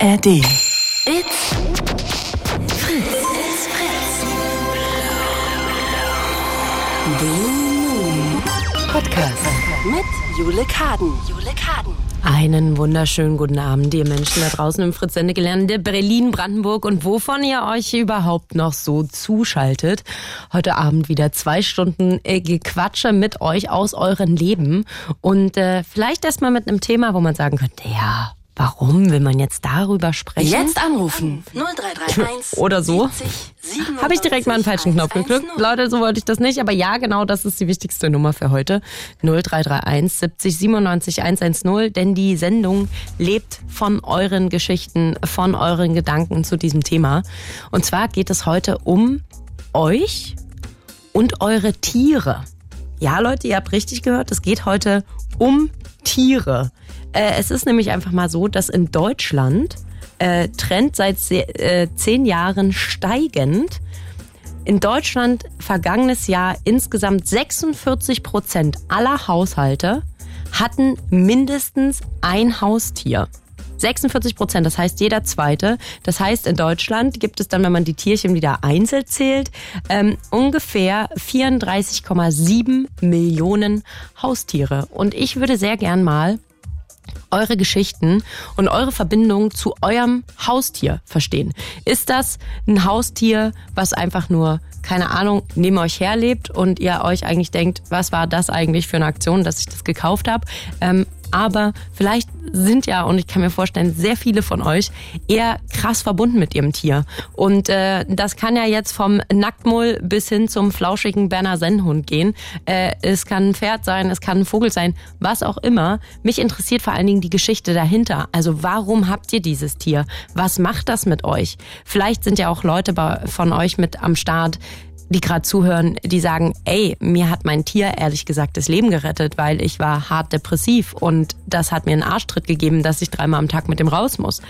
ARD. It's Fritz. It's Fritz. Blue Moon Podcast. mit Jule Kaden. Jule Kaden. Einen wunderschönen guten Abend, ihr Menschen da draußen im Fritz-Sende-Gelände Berlin, Brandenburg und wovon ihr euch überhaupt noch so zuschaltet. Heute Abend wieder zwei Stunden äh, Gequatsche mit euch aus euren Leben und äh, vielleicht erstmal mit einem Thema, wo man sagen könnte, ja, warum will man jetzt darüber sprechen? Jetzt anrufen. 0331 Oder so. 70 97 Habe ich direkt mal einen falschen Knopf gedrückt. 110. Leute, so wollte ich das nicht. Aber ja, genau, das ist die wichtigste Nummer für heute. 0331 70 97 110. Denn die Sendung lebt von euren Geschichten, von euren Gedanken zu diesem Thema. Und zwar geht es heute um euch und eure Tiere. Ja, Leute, ihr habt richtig gehört. Es geht heute um Tiere. Äh, es ist nämlich einfach mal so, dass in Deutschland äh, Trend seit se- äh, zehn Jahren steigend. In Deutschland vergangenes Jahr insgesamt 46 Prozent aller Haushalte hatten mindestens ein Haustier. 46 Prozent, das heißt jeder zweite. Das heißt, in Deutschland gibt es dann, wenn man die Tierchen wieder einzeln zählt, ähm, ungefähr 34,7 Millionen Haustiere. Und ich würde sehr gern mal eure Geschichten und eure Verbindung zu eurem Haustier verstehen. Ist das ein Haustier, was einfach nur, keine Ahnung, neben euch herlebt und ihr euch eigentlich denkt, was war das eigentlich für eine Aktion, dass ich das gekauft habe? Ähm, aber vielleicht sind ja, und ich kann mir vorstellen, sehr viele von euch eher krass verbunden mit ihrem Tier. Und äh, das kann ja jetzt vom Nacktmull bis hin zum flauschigen Berner Sennhund gehen. Äh, es kann ein Pferd sein, es kann ein Vogel sein, was auch immer. Mich interessiert vor allen Dingen die Geschichte dahinter. Also warum habt ihr dieses Tier? Was macht das mit euch? Vielleicht sind ja auch Leute von euch mit am Start, die gerade zuhören, die sagen, ey, mir hat mein Tier ehrlich gesagt das Leben gerettet, weil ich war hart depressiv und das hat mir einen Arschtritt gegeben, dass ich dreimal am Tag mit dem raus muss.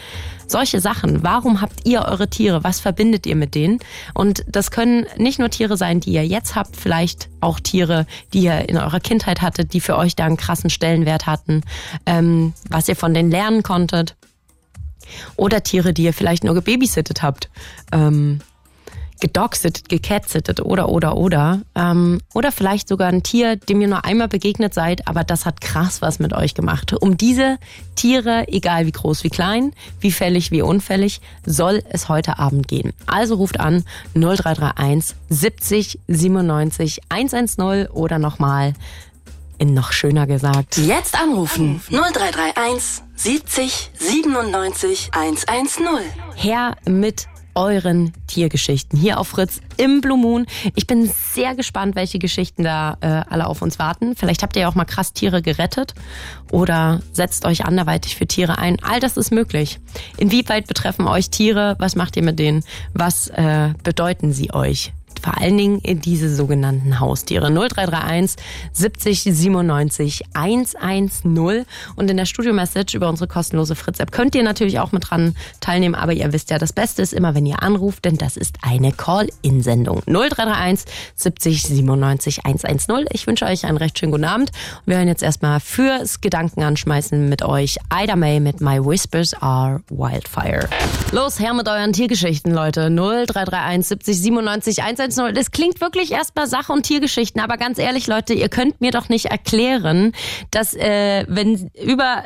Solche Sachen. Warum habt ihr eure Tiere? Was verbindet ihr mit denen? Und das können nicht nur Tiere sein, die ihr jetzt habt, vielleicht auch Tiere, die ihr in eurer Kindheit hattet, die für euch da einen krassen Stellenwert hatten, ähm, was ihr von denen lernen konntet. Oder Tiere, die ihr vielleicht nur gebabysittet habt. Ähm, gedogsittet, gecatsittet oder oder oder ähm, oder vielleicht sogar ein Tier, dem ihr nur einmal begegnet seid, aber das hat krass was mit euch gemacht. Um diese Tiere, egal wie groß, wie klein, wie fällig, wie unfällig, soll es heute Abend gehen. Also ruft an 0331 70 97 110 oder nochmal in noch schöner gesagt. Jetzt anrufen. 0331 70 97 110. her mit euren Tiergeschichten hier auf Fritz im Blue Moon. Ich bin sehr gespannt, welche Geschichten da äh, alle auf uns warten. Vielleicht habt ihr ja auch mal krass Tiere gerettet oder setzt euch anderweitig für Tiere ein. All das ist möglich. Inwieweit betreffen euch Tiere? Was macht ihr mit denen? Was äh, bedeuten sie euch? Vor allen Dingen diese sogenannten Haustiere. 0331 70 97 110. Und in der Studio-Message über unsere kostenlose Fritz-App könnt ihr natürlich auch mit dran teilnehmen. Aber ihr wisst ja, das Beste ist immer, wenn ihr anruft, denn das ist eine Call-In-Sendung. 0331 70 97 110. Ich wünsche euch einen recht schönen guten Abend. Wir hören jetzt erstmal fürs Gedankenanschmeißen mit euch Ida May mit My Whispers Are Wildfire. Los, her mit euren Tiergeschichten, Leute. 0331 70 97 110. Das klingt wirklich erstmal Sache- und Tiergeschichten, aber ganz ehrlich, Leute, ihr könnt mir doch nicht erklären, dass äh, wenn über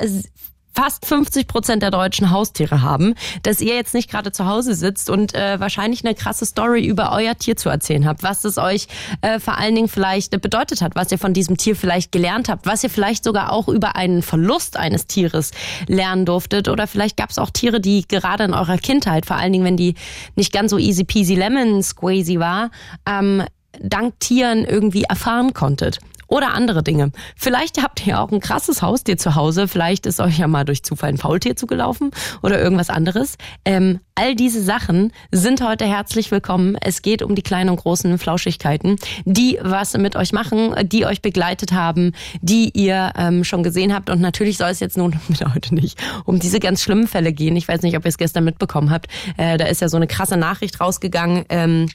fast 50 Prozent der Deutschen Haustiere haben, dass ihr jetzt nicht gerade zu Hause sitzt und äh, wahrscheinlich eine krasse Story über euer Tier zu erzählen habt, was es euch äh, vor allen Dingen vielleicht bedeutet hat, was ihr von diesem Tier vielleicht gelernt habt, was ihr vielleicht sogar auch über einen Verlust eines Tieres lernen durftet oder vielleicht gab es auch Tiere, die gerade in eurer Kindheit, vor allen Dingen wenn die nicht ganz so easy peasy lemon squeezy war, ähm, dank Tieren irgendwie erfahren konntet. Oder andere Dinge. Vielleicht habt ihr auch ein krasses Haustier zu Hause. Vielleicht ist euch ja mal durch Zufall ein Faultier zugelaufen oder irgendwas anderes. Ähm, all diese Sachen sind heute herzlich willkommen. Es geht um die kleinen und großen Flauschigkeiten, die was mit euch machen, die euch begleitet haben, die ihr ähm, schon gesehen habt. Und natürlich soll es jetzt nun heute nicht um diese ganz schlimmen Fälle gehen. Ich weiß nicht, ob ihr es gestern mitbekommen habt. Äh, da ist ja so eine krasse Nachricht rausgegangen. Ähm,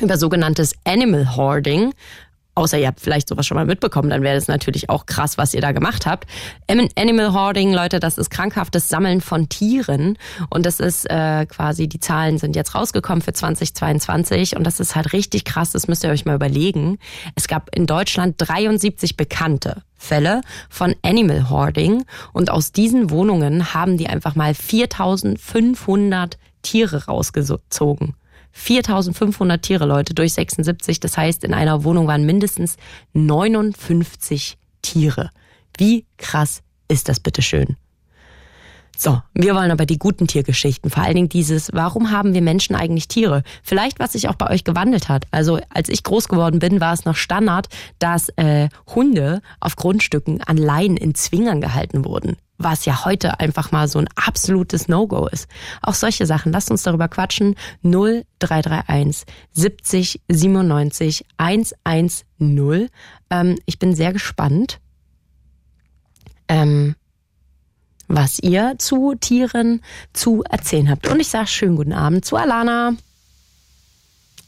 über sogenanntes Animal Hoarding. Außer ihr habt vielleicht sowas schon mal mitbekommen, dann wäre das natürlich auch krass, was ihr da gemacht habt. Animal Hoarding, Leute, das ist krankhaftes Sammeln von Tieren. Und das ist äh, quasi, die Zahlen sind jetzt rausgekommen für 2022 und das ist halt richtig krass, das müsst ihr euch mal überlegen. Es gab in Deutschland 73 bekannte Fälle von Animal Hoarding und aus diesen Wohnungen haben die einfach mal 4500 Tiere rausgezogen. 4500 Tiere, Leute, durch 76. Das heißt, in einer Wohnung waren mindestens 59 Tiere. Wie krass ist das bitte schön? So, wir wollen aber die guten Tiergeschichten, vor allen Dingen dieses, warum haben wir Menschen eigentlich Tiere? Vielleicht, was sich auch bei euch gewandelt hat. Also als ich groß geworden bin, war es noch Standard, dass äh, Hunde auf Grundstücken an Leinen in Zwingern gehalten wurden was ja heute einfach mal so ein absolutes No-Go ist. Auch solche Sachen, lasst uns darüber quatschen. 0331 70 97 110. Ähm, ich bin sehr gespannt, ähm, was ihr zu Tieren zu erzählen habt. Und ich sage schönen guten Abend zu Alana.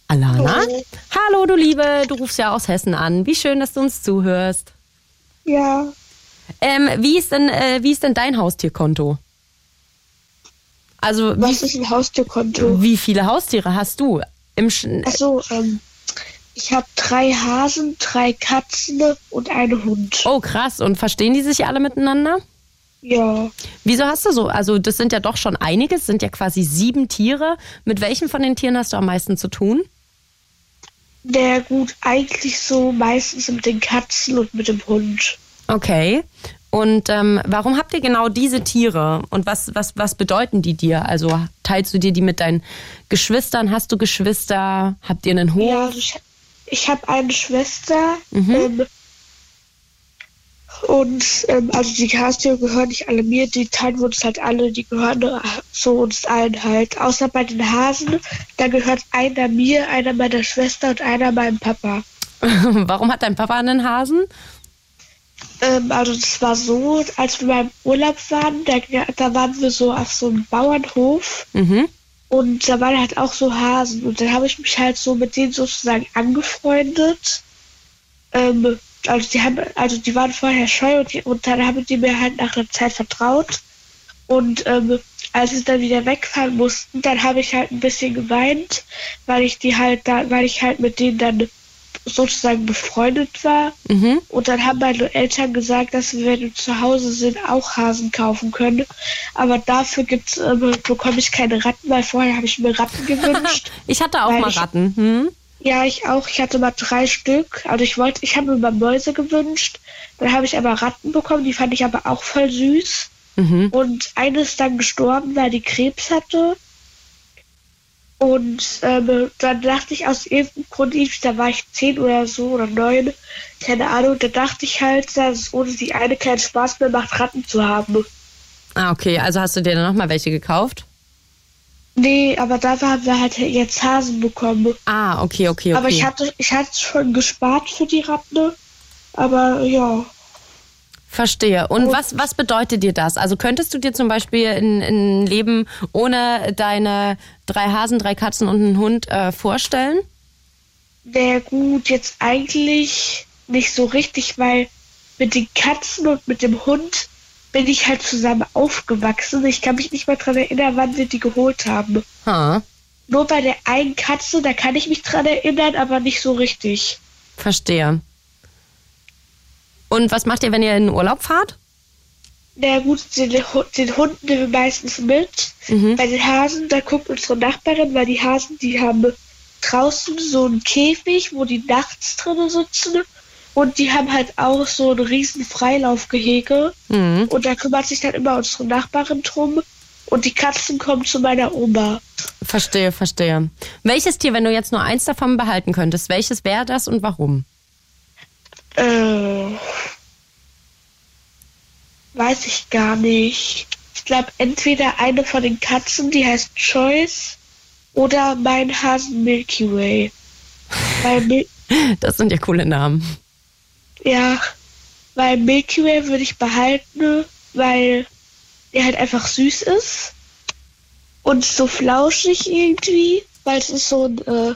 Alana? Hallo. Hallo, du Liebe, du rufst ja aus Hessen an. Wie schön, dass du uns zuhörst. Ja. Ähm, wie, ist denn, äh, wie ist denn dein Haustierkonto? Also, Was wie, ist ein Haustierkonto? Wie viele Haustiere hast du? Im Achso, ähm, ich habe drei Hasen, drei Katzen und einen Hund. Oh, krass. Und verstehen die sich alle miteinander? Ja. Wieso hast du so? Also, das sind ja doch schon einige, es sind ja quasi sieben Tiere. Mit welchen von den Tieren hast du am meisten zu tun? Der gut, eigentlich so meistens mit den Katzen und mit dem Hund. Okay. Und ähm, warum habt ihr genau diese Tiere und was, was, was bedeuten die dir? Also teilst du dir die mit deinen Geschwistern? Hast du Geschwister? Habt ihr einen Hof? Ja, ich, ich habe eine Schwester. Mhm. Ähm, und ähm, also die Haustiere gehören nicht alle mir, die teilen wir uns halt alle, die gehören so uns allen halt. Außer bei den Hasen, da gehört einer mir, einer meiner Schwester und einer meinem Papa. Warum hat dein Papa einen Hasen? Ähm, also das war so, als wir beim Urlaub waren, da, da waren wir so auf so einem Bauernhof mhm. und da waren halt auch so Hasen und dann habe ich mich halt so mit denen sozusagen angefreundet. Ähm, also die haben, also die waren vorher scheu und, die, und dann haben die mir halt nach einer Zeit vertraut. Und ähm, als sie dann wieder wegfahren mussten, dann habe ich halt ein bisschen geweint, weil ich die halt da, weil ich halt mit denen dann sozusagen befreundet war. Mhm. Und dann haben meine Eltern gesagt, dass wir, wenn wir zu Hause sind, auch Hasen kaufen können. Aber dafür gibt's, äh, bekomme ich keine Ratten, weil vorher habe ich mir Ratten gewünscht. ich hatte auch mal ich, Ratten. Hm? Ja, ich auch. Ich hatte mal drei Stück. Also ich wollte, ich habe mir mal Mäuse gewünscht. Dann habe ich aber Ratten bekommen, die fand ich aber auch voll süß. Mhm. Und eine ist dann gestorben, weil die Krebs hatte. Und ähm, dann dachte ich aus irgendeinem Grund, da war ich zehn oder so oder neun, keine Ahnung, da dachte ich halt, dass es ohne die eine keinen Spaß mehr macht, Ratten zu haben. Ah, okay. Also hast du dir dann nochmal welche gekauft? Nee, aber dafür haben wir halt jetzt Hasen bekommen. Ah, okay, okay, okay. Aber ich hatte, ich hatte schon gespart für die Ratten. Aber ja. Verstehe. Und was, was bedeutet dir das? Also könntest du dir zum Beispiel ein, ein Leben ohne deine drei Hasen, drei Katzen und einen Hund äh, vorstellen? Sehr gut, jetzt eigentlich nicht so richtig, weil mit den Katzen und mit dem Hund bin ich halt zusammen aufgewachsen. Ich kann mich nicht mal dran erinnern, wann wir die geholt haben. Ha. Nur bei der einen Katze, da kann ich mich dran erinnern, aber nicht so richtig. Verstehe. Und was macht ihr, wenn ihr in den Urlaub fahrt? Na gut, den, den Hund nehmen wir meistens mit. Mhm. Bei den Hasen, da guckt unsere Nachbarin, weil die Hasen, die haben draußen so einen Käfig, wo die nachts drinnen sitzen. Und die haben halt auch so ein riesen Freilaufgehege. Mhm. Und da kümmert sich dann immer unsere Nachbarin drum. Und die Katzen kommen zu meiner Oma. Verstehe, verstehe. Welches Tier, wenn du jetzt nur eins davon behalten könntest, welches wäre das und warum? Äh, weiß ich gar nicht. Ich glaube, entweder eine von den Katzen, die heißt Choice, oder mein Hasen Milky Way. Mil das sind ja coole Namen. Ja, weil Milky Way würde ich behalten, weil er halt einfach süß ist und so flauschig irgendwie, weil es ist so äh,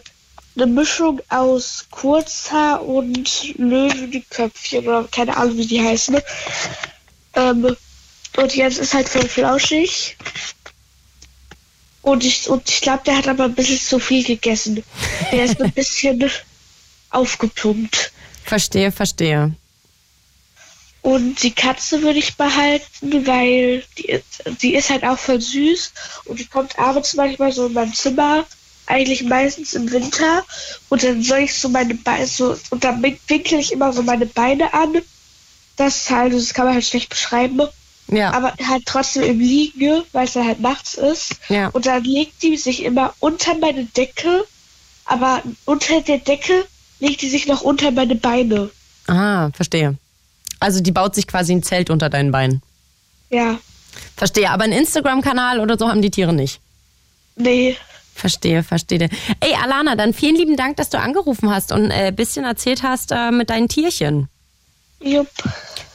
eine Mischung aus Kurzhaar und Löwenköpfchen oder keine Ahnung, wie die heißen. Ähm, und jetzt ist halt voll flauschig. Und ich, und ich glaube, der hat aber ein bisschen zu viel gegessen. Der ist ein bisschen aufgepumpt. Verstehe, verstehe. Und die Katze würde ich behalten, weil die, die ist halt auch voll süß und die kommt abends manchmal so in mein Zimmer, eigentlich meistens im Winter. Und dann soll ich so meine Beine so, und dann winkle ich immer so meine Beine an. Das halt, das kann man halt schlecht beschreiben. Ja. Aber halt trotzdem im Liegen, weil es dann halt nachts ist. Ja. Und dann legt die sich immer unter meine Decke, aber unter der Decke legt die sich noch unter meine Beine. Ah, verstehe. Also die baut sich quasi ein Zelt unter deinen Beinen. Ja. Verstehe. Aber einen Instagram-Kanal oder so haben die Tiere nicht. Nee. Verstehe, verstehe. Ey, Alana, dann vielen lieben Dank, dass du angerufen hast und ein äh, bisschen erzählt hast äh, mit deinen Tierchen. Jupp.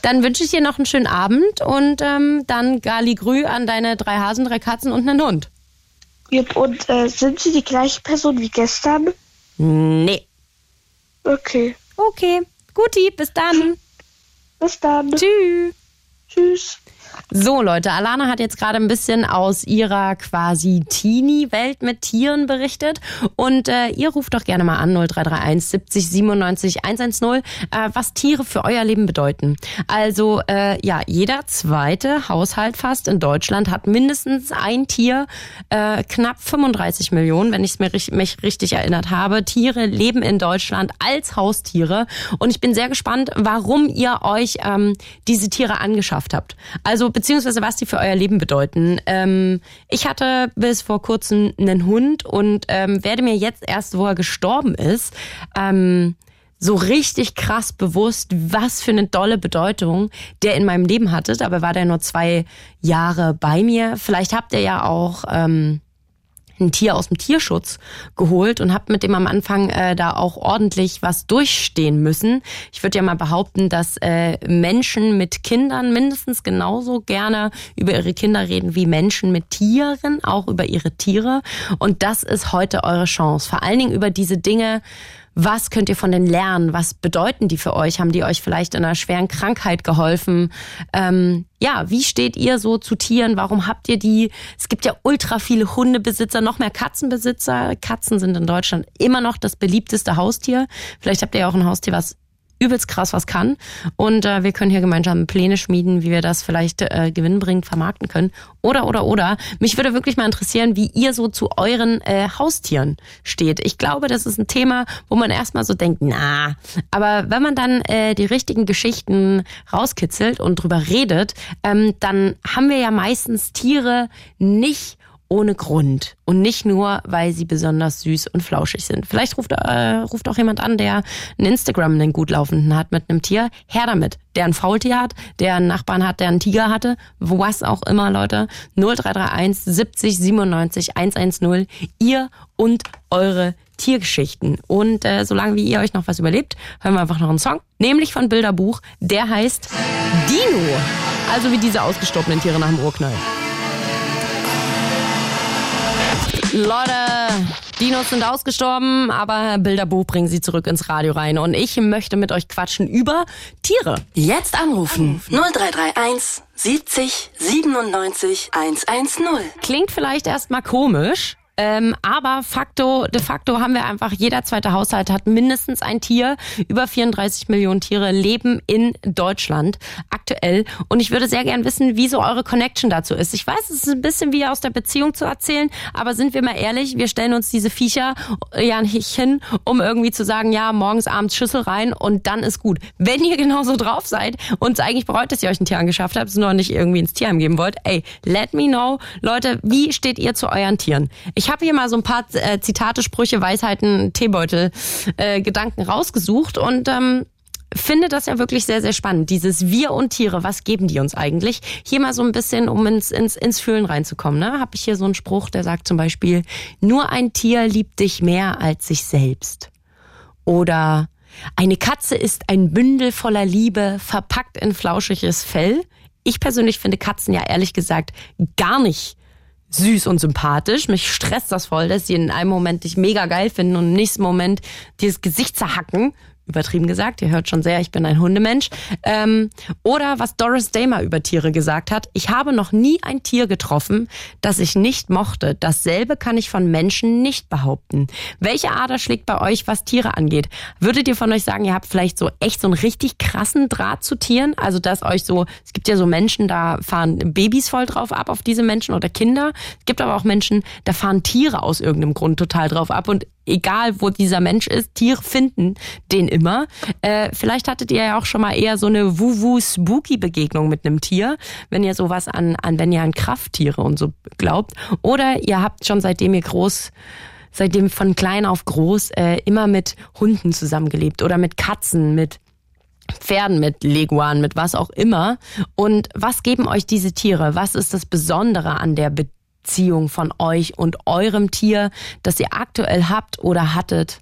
Dann wünsche ich dir noch einen schönen Abend und ähm, dann Gali Grü an deine drei Hasen, drei Katzen und einen Hund. Jupp, und äh, sind sie die gleiche Person wie gestern? Nee. Okay. Okay. Guti, bis dann. Bis dann. Tschüss. Tschüss. So, Leute, Alana hat jetzt gerade ein bisschen aus ihrer quasi Teenie-Welt mit Tieren berichtet. Und äh, ihr ruft doch gerne mal an 0331 70 97 110, äh, was Tiere für euer Leben bedeuten. Also, äh, ja, jeder zweite Haushalt fast in Deutschland hat mindestens ein Tier, äh, knapp 35 Millionen, wenn ich mir mich richtig erinnert habe. Tiere leben in Deutschland als Haustiere. Und ich bin sehr gespannt, warum ihr euch ähm, diese Tiere angeschafft habt. Also beziehungsweise was die für euer Leben bedeuten. Ähm, ich hatte bis vor kurzem einen Hund und ähm, werde mir jetzt erst, wo er gestorben ist, ähm, so richtig krass bewusst, was für eine dolle Bedeutung der in meinem Leben hatte. Dabei war der nur zwei Jahre bei mir. Vielleicht habt ihr ja auch ähm, ein Tier aus dem Tierschutz geholt und habe mit dem am Anfang äh, da auch ordentlich was durchstehen müssen. Ich würde ja mal behaupten, dass äh, Menschen mit Kindern mindestens genauso gerne über ihre Kinder reden wie Menschen mit Tieren, auch über ihre Tiere. Und das ist heute eure Chance. Vor allen Dingen über diese Dinge, was könnt ihr von denen lernen? Was bedeuten die für euch? Haben die euch vielleicht in einer schweren Krankheit geholfen? Ähm, ja, wie steht ihr so zu Tieren? Warum habt ihr die? Es gibt ja ultra viele Hundebesitzer, noch mehr Katzenbesitzer. Katzen sind in Deutschland immer noch das beliebteste Haustier. Vielleicht habt ihr ja auch ein Haustier, was übelst krass was kann. Und äh, wir können hier gemeinsam Pläne schmieden, wie wir das vielleicht äh, gewinnbringend vermarkten können. Oder, oder, oder. Mich würde wirklich mal interessieren, wie ihr so zu euren äh, Haustieren steht. Ich glaube, das ist ein Thema, wo man erstmal so denkt, na, aber wenn man dann äh, die richtigen Geschichten rauskitzelt und drüber redet, ähm, dann haben wir ja meistens Tiere nicht ohne Grund und nicht nur, weil sie besonders süß und flauschig sind. Vielleicht ruft, äh, ruft auch jemand an, der ein Instagram einen gut laufenden hat mit einem Tier. Her damit. Der ein Faultier hat, der einen Nachbarn hat, der einen Tiger hatte, was auch immer, Leute. 0331 70 97 110. Ihr und eure Tiergeschichten. Und äh, solange wie ihr euch noch was überlebt, hören wir einfach noch einen Song, nämlich von Bilderbuch. Der heißt Dino. Also wie diese ausgestorbenen Tiere nach dem Urknall. Leute, Dinos sind ausgestorben, aber Bilderbuch bringen sie zurück ins Radio rein. Und ich möchte mit euch quatschen über Tiere. Jetzt anrufen 0331 70 97 110. Klingt vielleicht erstmal komisch. Ähm, aber facto, de facto haben wir einfach, jeder zweite Haushalt hat mindestens ein Tier. Über 34 Millionen Tiere leben in Deutschland aktuell. Und ich würde sehr gern wissen, wie so eure Connection dazu ist. Ich weiß, es ist ein bisschen wie aus der Beziehung zu erzählen, aber sind wir mal ehrlich, wir stellen uns diese Viecher ja nicht hin, um irgendwie zu sagen, ja, morgens, abends Schüssel rein und dann ist gut. Wenn ihr genauso drauf seid und eigentlich bereut, dass ihr euch ein Tier angeschafft habt, es nur nicht irgendwie ins Tierheim geben wollt, ey, let me know. Leute, wie steht ihr zu euren Tieren? Ich habe hier mal so ein paar äh, Zitate, Sprüche, Weisheiten, Teebeutel, äh, Gedanken rausgesucht und ähm, finde das ja wirklich sehr, sehr spannend. Dieses Wir und Tiere, was geben die uns eigentlich? Hier mal so ein bisschen, um ins, ins, ins Fühlen reinzukommen. Ne? Habe ich hier so einen Spruch, der sagt zum Beispiel, nur ein Tier liebt dich mehr als sich selbst. Oder eine Katze ist ein Bündel voller Liebe, verpackt in flauschiges Fell. Ich persönlich finde Katzen ja ehrlich gesagt gar nicht süß und sympathisch. Mich stresst das voll, dass sie in einem Moment dich mega geil finden und im nächsten Moment dir das Gesicht zerhacken übertrieben gesagt, ihr hört schon sehr, ich bin ein Hundemensch. Ähm, oder was Doris Day mal über Tiere gesagt hat, ich habe noch nie ein Tier getroffen, das ich nicht mochte. Dasselbe kann ich von Menschen nicht behaupten. Welche Ader schlägt bei euch, was Tiere angeht? Würdet ihr von euch sagen, ihr habt vielleicht so echt so einen richtig krassen Draht zu Tieren? Also dass euch so, es gibt ja so Menschen, da fahren Babys voll drauf ab auf diese Menschen oder Kinder. Es gibt aber auch Menschen, da fahren Tiere aus irgendeinem Grund total drauf ab und egal wo dieser Mensch ist, Tiere finden den immer. Äh, vielleicht hattet ihr ja auch schon mal eher so eine Wuwu-Spooky-Begegnung mit einem Tier, wenn ihr sowas an, an, wenn ihr an Krafttiere und so glaubt. Oder ihr habt schon seitdem ihr groß seitdem von klein auf groß äh, immer mit Hunden zusammengelebt oder mit Katzen, mit Pferden, mit Leguan, mit was auch immer. Und was geben euch diese Tiere? Was ist das Besondere an der Beziehung? Beziehung von euch und eurem Tier, das ihr aktuell habt oder hattet.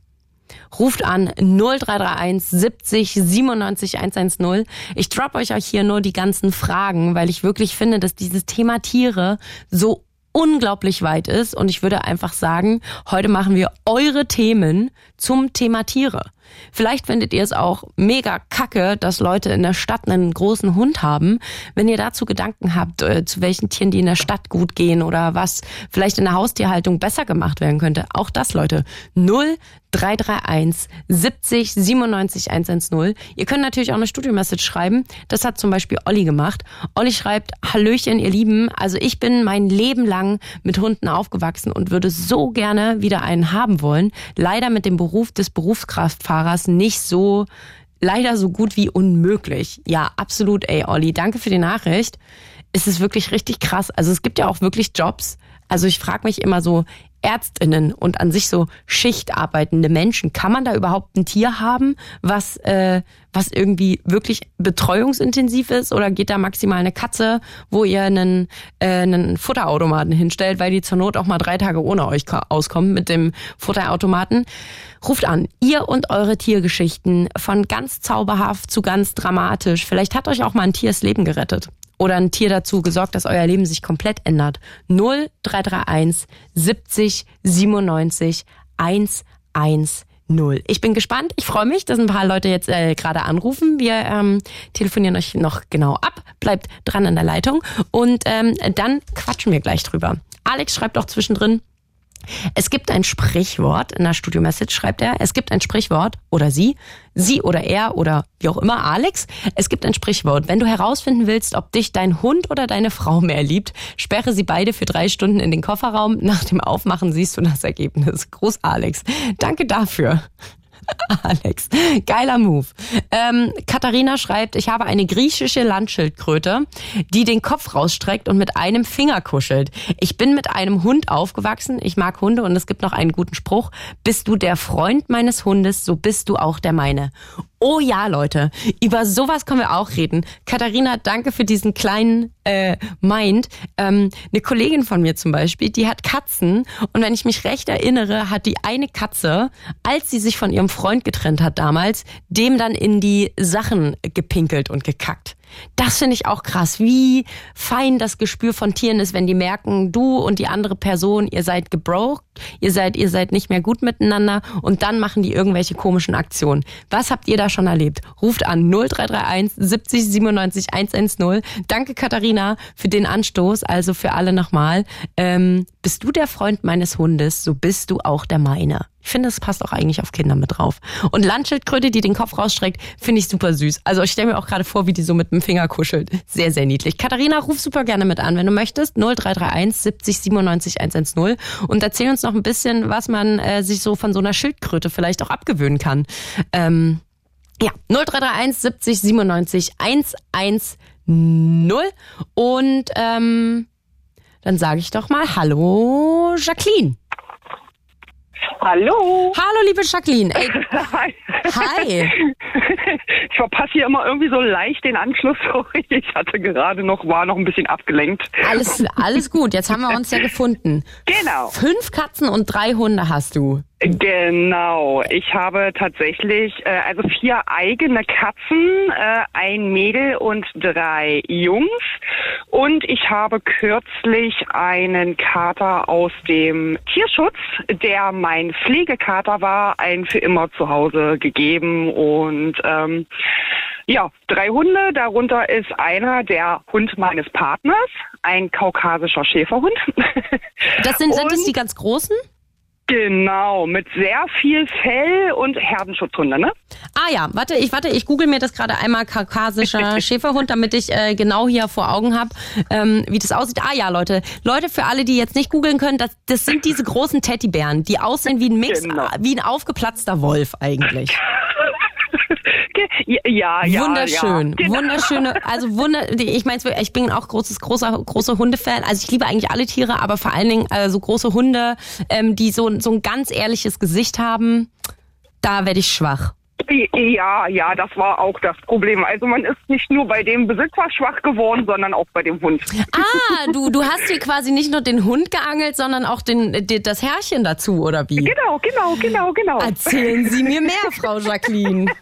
Ruft an 0331 70 97 110. Ich drop euch euch hier nur die ganzen Fragen, weil ich wirklich finde, dass dieses Thema Tiere so unglaublich weit ist und ich würde einfach sagen, heute machen wir eure Themen zum Thema Tiere. Vielleicht findet ihr es auch mega kacke, dass Leute in der Stadt einen großen Hund haben. Wenn ihr dazu Gedanken habt, äh, zu welchen Tieren die in der Stadt gut gehen oder was vielleicht in der Haustierhaltung besser gemacht werden könnte, auch das, Leute. 0 331 70 97 110. Ihr könnt natürlich auch eine Studio-Message schreiben. Das hat zum Beispiel Olli gemacht. Olli schreibt, Hallöchen, ihr Lieben. Also ich bin mein Leben lang mit Hunden aufgewachsen und würde so gerne wieder einen haben wollen. Leider mit dem Beruf des Berufskraftfahrers nicht so, leider so gut wie unmöglich. Ja, absolut, ey, Olli. Danke für die Nachricht. Es ist wirklich richtig krass. Also es gibt ja auch wirklich Jobs. Also ich frage mich immer so, Ärztinnen und an sich so schichtarbeitende Menschen, kann man da überhaupt ein Tier haben, was, äh, was irgendwie wirklich betreuungsintensiv ist? Oder geht da maximal eine Katze, wo ihr einen, äh, einen Futterautomaten hinstellt, weil die zur Not auch mal drei Tage ohne euch auskommt mit dem Futterautomaten? Ruft an, ihr und eure Tiergeschichten von ganz zauberhaft zu ganz dramatisch. Vielleicht hat euch auch mal ein Tier das Leben gerettet oder ein Tier dazu gesorgt, dass euer Leben sich komplett ändert. 0331 70 97 110. Ich bin gespannt. Ich freue mich, dass ein paar Leute jetzt äh, gerade anrufen. Wir ähm, telefonieren euch noch genau ab. Bleibt dran an der Leitung und ähm, dann quatschen wir gleich drüber. Alex schreibt auch zwischendrin, es gibt ein Sprichwort, in der Studio-Message schreibt er, es gibt ein Sprichwort, oder sie, sie oder er oder wie auch immer, Alex, es gibt ein Sprichwort. Wenn du herausfinden willst, ob dich dein Hund oder deine Frau mehr liebt, sperre sie beide für drei Stunden in den Kofferraum. Nach dem Aufmachen siehst du das Ergebnis. Groß Alex. Danke dafür. Alex, geiler Move. Ähm, Katharina schreibt, ich habe eine griechische Landschildkröte, die den Kopf rausstreckt und mit einem Finger kuschelt. Ich bin mit einem Hund aufgewachsen. Ich mag Hunde und es gibt noch einen guten Spruch. Bist du der Freund meines Hundes, so bist du auch der meine. Oh ja, Leute, über sowas können wir auch reden. Katharina, danke für diesen kleinen äh, Mind. Ähm, eine Kollegin von mir zum Beispiel, die hat Katzen und wenn ich mich recht erinnere, hat die eine Katze, als sie sich von ihrem Freund getrennt hat damals, dem dann in die Sachen gepinkelt und gekackt. Das finde ich auch krass, wie fein das Gespür von Tieren ist, wenn die merken, du und die andere Person, ihr seid gebroke, ihr seid, ihr seid nicht mehr gut miteinander und dann machen die irgendwelche komischen Aktionen. Was habt ihr da schon erlebt? Ruft an 0331 70 97 110. Danke Katharina für den Anstoß, also für alle nochmal. Ähm, bist du der Freund meines Hundes, so bist du auch der meine. Ich finde, es passt auch eigentlich auf Kinder mit drauf. Und Landschildkröte, die den Kopf rausstreckt, finde ich super süß. Also ich stelle mir auch gerade vor, wie die so mit dem Finger kuschelt. Sehr, sehr niedlich. Katharina, ruf super gerne mit an, wenn du möchtest. 0331 70 97 110 und erzähl uns noch ein bisschen, was man äh, sich so von so einer Schildkröte vielleicht auch abgewöhnen kann. Ähm, ja, 0331 70 97 110 und ähm, dann sage ich doch mal Hallo, Jacqueline. Hallo. Hallo, liebe Jacqueline. Ey. Hi. Hi. Ich verpasse hier immer irgendwie so leicht den Anschluss. Sorry, ich hatte gerade noch, war noch ein bisschen abgelenkt. Alles, alles gut. Jetzt haben wir uns ja gefunden. Genau. Fünf Katzen und drei Hunde hast du. Genau, ich habe tatsächlich äh, also vier eigene Katzen, äh, ein Mädel und drei Jungs Und ich habe kürzlich einen Kater aus dem Tierschutz, der mein Pflegekater war, ein für immer zu Hause gegeben. Und ähm, ja, drei Hunde. Darunter ist einer der Hund meines Partners, ein kaukasischer Schäferhund. Das sind, sind es die ganz großen? Genau, mit sehr viel Fell und Herdenschutzhunde, ne? Ah ja, warte, ich warte, ich google mir das gerade einmal kaukasischer Schäferhund, damit ich äh, genau hier vor Augen habe, ähm, wie das aussieht. Ah ja, Leute, Leute, für alle, die jetzt nicht googeln können, das, das sind diese großen Teddybären, die aussehen wie ein Mix, genau. wie ein aufgeplatzter Wolf eigentlich. Ja, ja, Wunderschön, ja, genau. wunderschöne, also wunder, ich meine, ich bin auch großes, großer, großer Hundefan. Also ich liebe eigentlich alle Tiere, aber vor allen Dingen äh, so große Hunde, ähm, die so, so ein ganz ehrliches Gesicht haben, da werde ich schwach. Ja, ja, das war auch das Problem. Also man ist nicht nur bei dem Besitzer schwach geworden, sondern auch bei dem Hund. Ah, du, du hast hier quasi nicht nur den Hund geangelt, sondern auch den, das Herrchen dazu, oder wie? Genau, genau, genau, genau. Erzählen Sie mir mehr, Frau Jacqueline.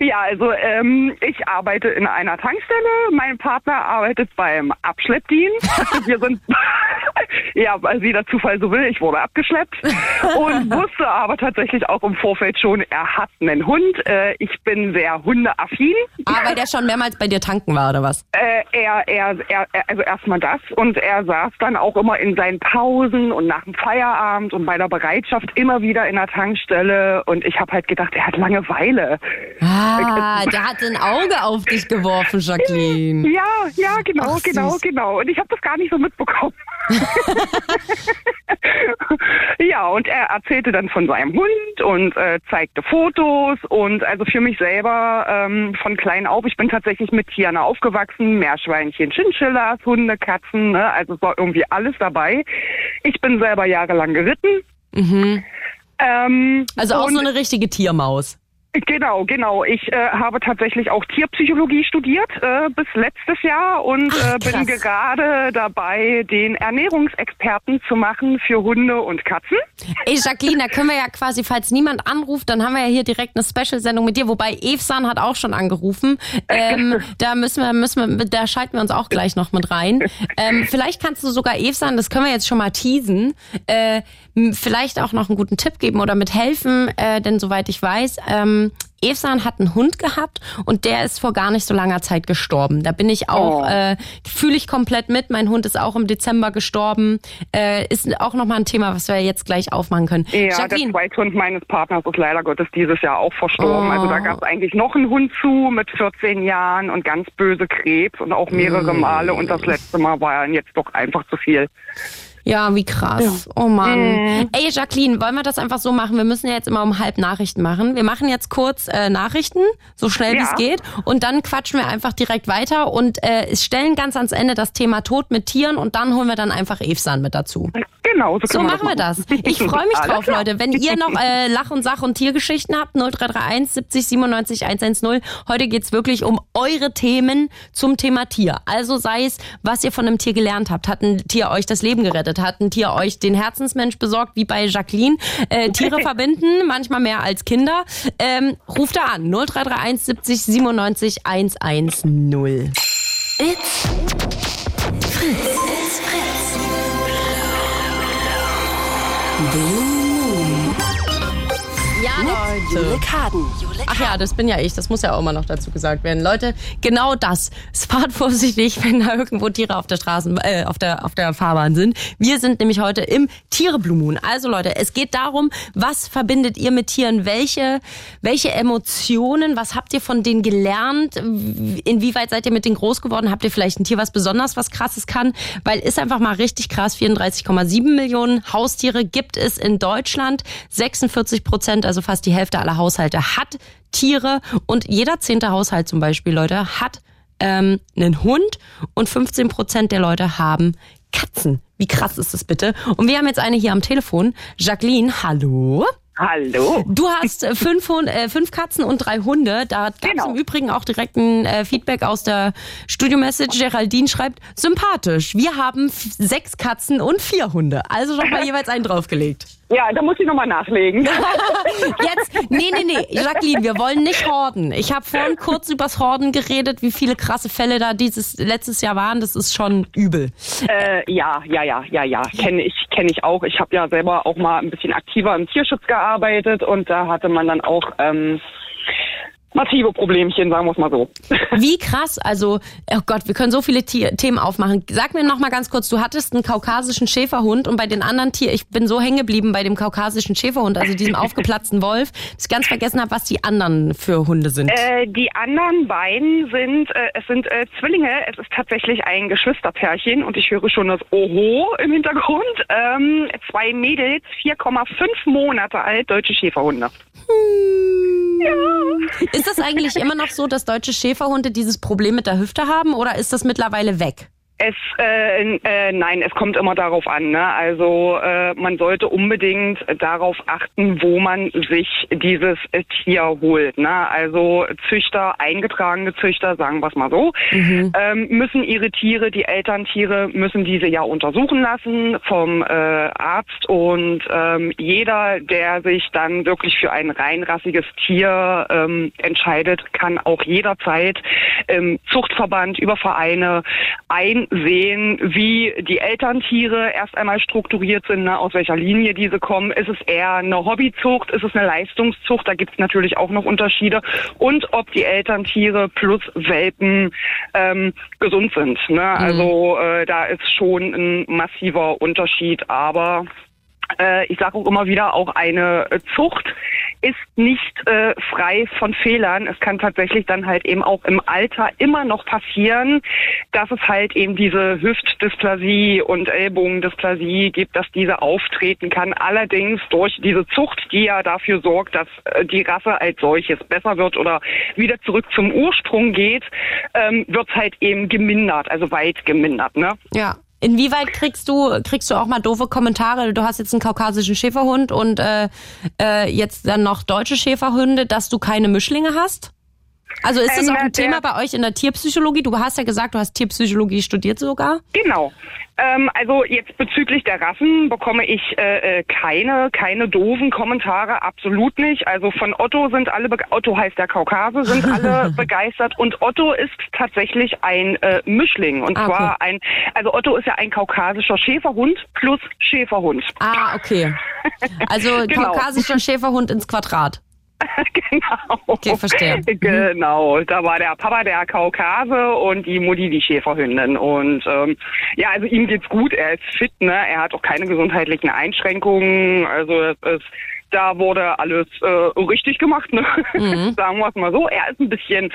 Ja, also ähm, ich arbeite in einer Tankstelle. Mein Partner arbeitet beim Abschleppdienst. Wir sind, ja, weil wie der Zufall so will, ich wurde abgeschleppt und wusste aber tatsächlich auch im Vorfeld schon, er hat einen Hund. Äh, ich bin sehr hundeaffin. Ah, weil der schon mehrmals bei dir tanken war oder was? Äh, er, er, er, also erstmal das und er saß dann auch immer in seinen Pausen und nach dem Feierabend und bei der Bereitschaft immer wieder in der Tankstelle und ich habe halt gedacht, er hat Langeweile. Ah, der hat ein Auge auf dich geworfen, Jacqueline. Ja, ja, genau, Ach, genau, genau. Und ich habe das gar nicht so mitbekommen. ja, und er erzählte dann von seinem Hund und äh, zeigte Fotos und also für mich selber ähm, von klein auf, ich bin tatsächlich mit Tieren aufgewachsen, Meerschweinchen, Chinchillas, Hunde, Katzen, ne? also es war irgendwie alles dabei. Ich bin selber jahrelang geritten. Mhm. Ähm, also auch so eine richtige Tiermaus. Genau, genau. Ich äh, habe tatsächlich auch Tierpsychologie studiert äh, bis letztes Jahr und Ach, äh, bin gerade dabei, den Ernährungsexperten zu machen für Hunde und Katzen. Ey, Jacqueline, da können wir ja quasi, falls niemand anruft, dann haben wir ja hier direkt eine Special-Sendung mit dir, wobei Evsan hat auch schon angerufen. Ähm, da müssen wir, müssen wir, da schalten wir uns auch gleich noch mit rein. Ähm, vielleicht kannst du sogar Evsan, das können wir jetzt schon mal teasen, äh, vielleicht auch noch einen guten Tipp geben oder mithelfen, äh, denn soweit ich weiß, ähm, Evsan hat einen Hund gehabt und der ist vor gar nicht so langer Zeit gestorben. Da bin ich auch, oh. äh, fühle ich komplett mit. Mein Hund ist auch im Dezember gestorben. Äh, ist auch nochmal ein Thema, was wir jetzt gleich aufmachen können. Ja, Jacqueline. der Zweithund meines Partners ist leider Gottes dieses Jahr auch verstorben. Oh. Also da oh. gab es eigentlich noch einen Hund zu mit 14 Jahren und ganz böse Krebs und auch mehrere mm. Male. Und das letzte Mal war er jetzt doch einfach zu viel. Ja, wie krass. Ja. Oh Mann. Mhm. Ey, Jacqueline, wollen wir das einfach so machen? Wir müssen ja jetzt immer um halb Nachrichten machen. Wir machen jetzt kurz äh, Nachrichten, so schnell ja. wie es geht. Und dann quatschen wir einfach direkt weiter und äh, stellen ganz ans Ende das Thema Tod mit Tieren und dann holen wir dann einfach Evsan mit dazu. Genau, so, so machen wir das. Ich freue mich drauf, Leute. Wenn ihr noch äh, Lach- und Sach- und Tiergeschichten habt, 0331 70 97 110. Heute geht's wirklich um eure Themen zum Thema Tier. Also sei es, was ihr von einem Tier gelernt habt. Hat ein Tier euch das Leben gerettet? Hat ein Tier euch den Herzensmensch besorgt, wie bei Jacqueline? Äh, Tiere verbinden, manchmal mehr als Kinder. Ähm, ruft da an. 0331 70 97 110. It's Fritz. Ja, Leute. Jule Kaden. Ach ja, das bin ja ich. Das muss ja auch immer noch dazu gesagt werden. Leute, genau das. Es fahrt vorsichtig, wenn da irgendwo Tiere auf der Straße, äh, auf der, auf der Fahrbahn sind. Wir sind nämlich heute im Tiere Blue Moon. Also Leute, es geht darum, was verbindet ihr mit Tieren? Welche, welche Emotionen? Was habt ihr von denen gelernt? Inwieweit seid ihr mit denen groß geworden? Habt ihr vielleicht ein Tier, was besonders was krasses kann? Weil ist einfach mal richtig krass. 34,7 Millionen Haustiere gibt es in Deutschland. 46 Prozent, also fast die Hälfte aller Haushalte hat Tiere und jeder zehnte Haushalt zum Beispiel, Leute, hat ähm, einen Hund und 15 Prozent der Leute haben Katzen. Wie krass ist das bitte? Und wir haben jetzt eine hier am Telefon. Jacqueline, hallo. Hallo. Du hast äh, fünf, äh, fünf Katzen und drei Hunde. Da gab es genau. im Übrigen auch direkt ein äh, Feedback aus der Studio-Message. Geraldine schreibt, sympathisch. Wir haben sechs Katzen und vier Hunde. Also doch mal jeweils einen draufgelegt. Ja, da muss ich nochmal nachlegen. Jetzt, nee, nee, nee, Jacqueline, wir wollen nicht horden. Ich habe vorhin kurz übers Horden geredet, wie viele krasse Fälle da dieses letztes Jahr waren. Das ist schon übel. Äh, ja, ja, ja, ja, ja, kenne ich, kenne ich auch. Ich habe ja selber auch mal ein bisschen aktiver im Tierschutz gearbeitet und da hatte man dann auch ähm, massive Problemchen, sagen wir es mal so. Wie krass, also, oh Gott, wir können so viele Tier Themen aufmachen. Sag mir noch mal ganz kurz, du hattest einen kaukasischen Schäferhund und bei den anderen Tieren, ich bin so hängen geblieben bei dem kaukasischen Schäferhund, also diesem aufgeplatzten Wolf, dass ich ganz vergessen habe, was die anderen für Hunde sind. Äh, die anderen beiden sind, äh, es sind äh, Zwillinge, es ist tatsächlich ein Geschwisterpärchen und ich höre schon das Oho im Hintergrund. Ähm, zwei Mädels, 4,5 Monate alt, deutsche Schäferhunde. Hm. Ja. Ist das eigentlich immer noch so, dass deutsche Schäferhunde dieses Problem mit der Hüfte haben oder ist das mittlerweile weg? Es, äh, äh, nein, es kommt immer darauf an. Ne? Also äh, man sollte unbedingt darauf achten, wo man sich dieses äh, Tier holt. Ne? Also Züchter, eingetragene Züchter, sagen wir es mal so, mhm. ähm, müssen ihre Tiere, die Elterntiere, müssen diese ja untersuchen lassen vom äh, Arzt und ähm, jeder, der sich dann wirklich für ein reinrassiges Tier ähm, entscheidet, kann auch jederzeit im Zuchtverband über Vereine ein sehen, wie die Elterntiere erst einmal strukturiert sind, ne, aus welcher Linie diese kommen. Ist es eher eine Hobbyzucht, ist es eine Leistungszucht? Da gibt es natürlich auch noch Unterschiede. Und ob die Elterntiere plus Welpen ähm, gesund sind. Ne? Mhm. Also äh, da ist schon ein massiver Unterschied. Aber ich sage auch immer wieder, auch eine Zucht ist nicht äh, frei von Fehlern. Es kann tatsächlich dann halt eben auch im Alter immer noch passieren, dass es halt eben diese Hüftdysplasie und Ellbogendysplasie gibt, dass diese auftreten kann. Allerdings durch diese Zucht, die ja dafür sorgt, dass äh, die Rasse als solches besser wird oder wieder zurück zum Ursprung geht, ähm, wird halt eben gemindert, also weit gemindert. Ne? Ja. Inwieweit kriegst du, kriegst du auch mal doofe Kommentare? Du hast jetzt einen kaukasischen Schäferhund und äh, äh, jetzt dann noch deutsche Schäferhunde, dass du keine Mischlinge hast? Also ist das auch ein Thema bei euch in der Tierpsychologie? Du hast ja gesagt, du hast Tierpsychologie studiert sogar. Genau. Ähm, also jetzt bezüglich der Rassen bekomme ich äh, äh, keine, keine doofen Kommentare, absolut nicht. Also von Otto sind alle, Otto heißt der Kaukase, sind alle begeistert und Otto ist tatsächlich ein äh, Mischling und ah, zwar ein, also Otto ist ja ein kaukasischer Schäferhund plus Schäferhund. Ah, okay. Also genau. kaukasischer Schäferhund ins Quadrat. genau. Okay, verstehe. Mhm. Genau. Da war der Papa der Kaukase und die Mutti die Schäferhündin. Und ähm, ja, also ihm geht's gut, er ist fit, ne? Er hat auch keine gesundheitlichen Einschränkungen. Also es ist da wurde alles äh, richtig gemacht, ne? Mhm. Sagen wir es mal so. Er ist ein bisschen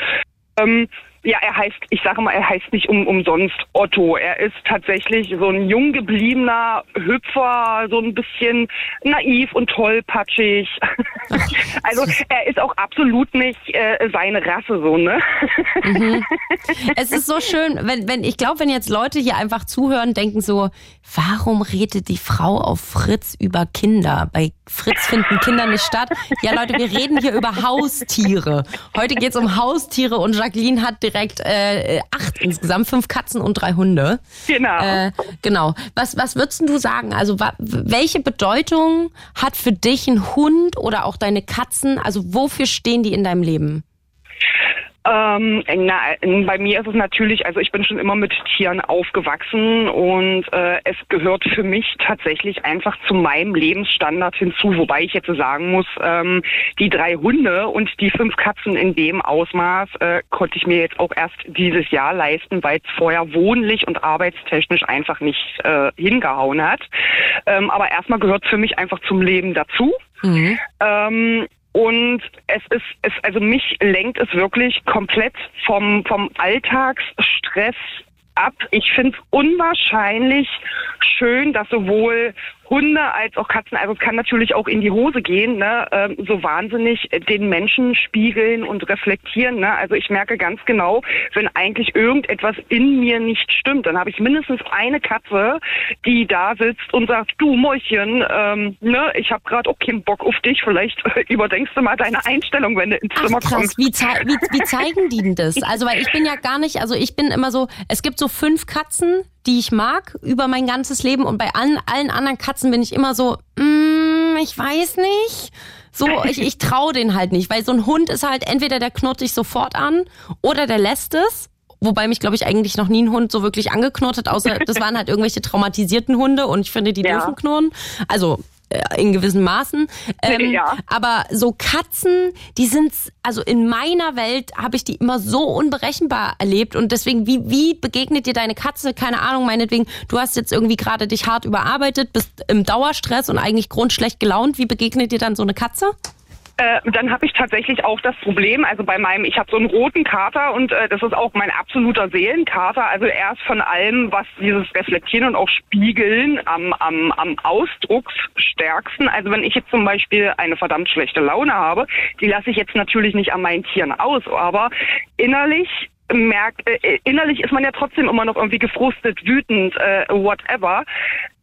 ähm, ja, er heißt, ich sage mal, er heißt nicht um, umsonst Otto. Er ist tatsächlich so ein jung gebliebener Hüpfer, so ein bisschen naiv und tollpatschig. also er ist auch absolut nicht äh, seine Rasse so, ne? Mhm. Es ist so schön, wenn, wenn ich glaube, wenn jetzt Leute hier einfach zuhören, denken so, warum redet die Frau auf Fritz über Kinder? Bei Fritz finden Kinder nicht statt. Ja, Leute, wir reden hier über Haustiere. Heute geht's um Haustiere und Jacqueline hat direkt äh, acht insgesamt, fünf Katzen und drei Hunde. Genau. Äh, genau. Was, was würdest du sagen? Also welche Bedeutung hat für dich ein Hund oder auch deine Katzen? Also wofür stehen die in deinem Leben? Ähm, na, bei mir ist es natürlich, also ich bin schon immer mit Tieren aufgewachsen und äh, es gehört für mich tatsächlich einfach zu meinem Lebensstandard hinzu, wobei ich jetzt sagen muss, ähm, die drei Hunde und die fünf Katzen in dem Ausmaß äh, konnte ich mir jetzt auch erst dieses Jahr leisten, weil es vorher wohnlich und arbeitstechnisch einfach nicht äh, hingehauen hat. Ähm, aber erstmal gehört für mich einfach zum Leben dazu. Mhm. Ähm, und es ist, es, also mich lenkt es wirklich komplett vom, vom Alltagsstress ab. Ich finde es unwahrscheinlich schön, dass sowohl Hunde als auch Katzen, also es kann natürlich auch in die Hose gehen, ne, ähm, so wahnsinnig den Menschen spiegeln und reflektieren. Ne? Also ich merke ganz genau, wenn eigentlich irgendetwas in mir nicht stimmt, dann habe ich mindestens eine Katze, die da sitzt und sagt, du Mäuschen, ähm, ne, ich habe gerade auch keinen Bock auf dich, vielleicht äh, überdenkst du mal deine Einstellung, wenn du ins Ach, Zimmer krass. kommst. Wie, zei wie, wie zeigen die denn das? Also weil ich bin ja gar nicht, also ich bin immer so, es gibt so fünf Katzen, die ich mag über mein ganzes Leben und bei allen, allen anderen Katzen bin ich immer so, mm, ich weiß nicht. So, ich, ich traue den halt nicht, weil so ein Hund ist halt entweder der knurrt dich sofort an oder der lässt es. Wobei mich, glaube ich, eigentlich noch nie ein Hund so wirklich angeknurrt hat, außer das waren halt irgendwelche traumatisierten Hunde und ich finde, die ja. dürfen knurren. Also in gewissen Maßen. Ähm, ja. Aber so Katzen, die sind, also in meiner Welt habe ich die immer so unberechenbar erlebt und deswegen, wie, wie begegnet dir deine Katze? Keine Ahnung, meinetwegen, du hast jetzt irgendwie gerade dich hart überarbeitet, bist im Dauerstress und eigentlich grundschlecht gelaunt. Wie begegnet dir dann so eine Katze? Äh, dann habe ich tatsächlich auch das Problem, also bei meinem, ich habe so einen roten Kater und äh, das ist auch mein absoluter Seelenkater. Also erst von allem, was dieses Reflektieren und auch Spiegeln am, am, am Ausdrucksstärksten. Also wenn ich jetzt zum Beispiel eine verdammt schlechte Laune habe, die lasse ich jetzt natürlich nicht an meinen Tieren aus, aber innerlich merkt, äh, innerlich ist man ja trotzdem immer noch irgendwie gefrustet, wütend, äh, whatever.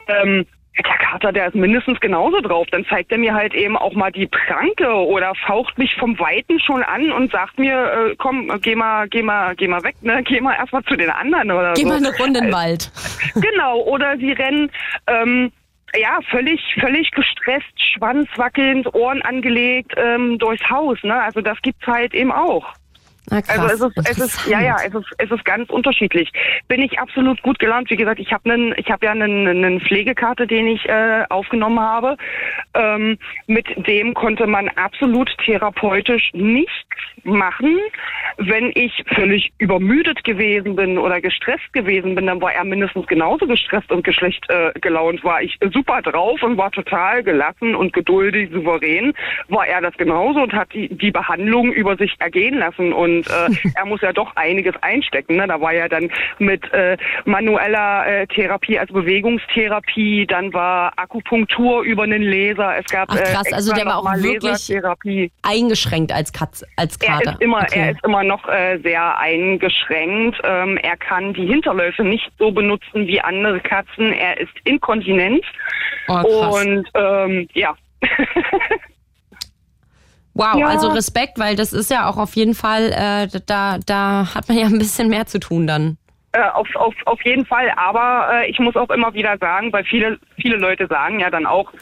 Ähm, der Kater, der ist mindestens genauso drauf. Dann zeigt er mir halt eben auch mal die Pranke oder faucht mich vom Weiten schon an und sagt mir, äh, komm, geh mal, geh mal, geh mal weg, ne? Geh mal erstmal zu den anderen oder geh so. Geh mal eine Runde in den Wald. Genau, oder sie rennen, ähm, ja, völlig, völlig gestresst, Schwanz wackelnd, Ohren angelegt ähm, durchs Haus, ne? Also das gibt's halt eben auch. Ah, also es ist, es ist, ja, ja, es ist, es ist ganz unterschiedlich. Bin ich absolut gut gelaunt. Wie gesagt, ich habe einen, ich habe ja einen, einen Pflegekarte, den ich äh, aufgenommen habe. Ähm, mit dem konnte man absolut therapeutisch nichts machen. Wenn ich völlig übermüdet gewesen bin oder gestresst gewesen bin, dann war er mindestens genauso gestresst und geschlecht äh, gelaunt. War ich super drauf und war total gelassen und geduldig, souverän. War er das genauso und hat die, die Behandlung über sich ergehen lassen und und äh, er muss ja doch einiges einstecken. Ne? Da war ja dann mit äh, manueller äh, Therapie, also Bewegungstherapie, dann war Akupunktur über einen Laser. Es gab Ach, krass, äh, also der war auch wirklich eingeschränkt als Katz, als Kater. Er ist immer, okay. er ist immer noch äh, sehr eingeschränkt. Ähm, er kann die Hinterläufe nicht so benutzen wie andere Katzen. Er ist inkontinent. Oh, und ähm, ja. Wow, ja. also Respekt, weil das ist ja auch auf jeden Fall, äh, da, da hat man ja ein bisschen mehr zu tun dann. Äh, auf, auf, auf jeden Fall, aber äh, ich muss auch immer wieder sagen, weil viele, viele Leute sagen ja dann auch,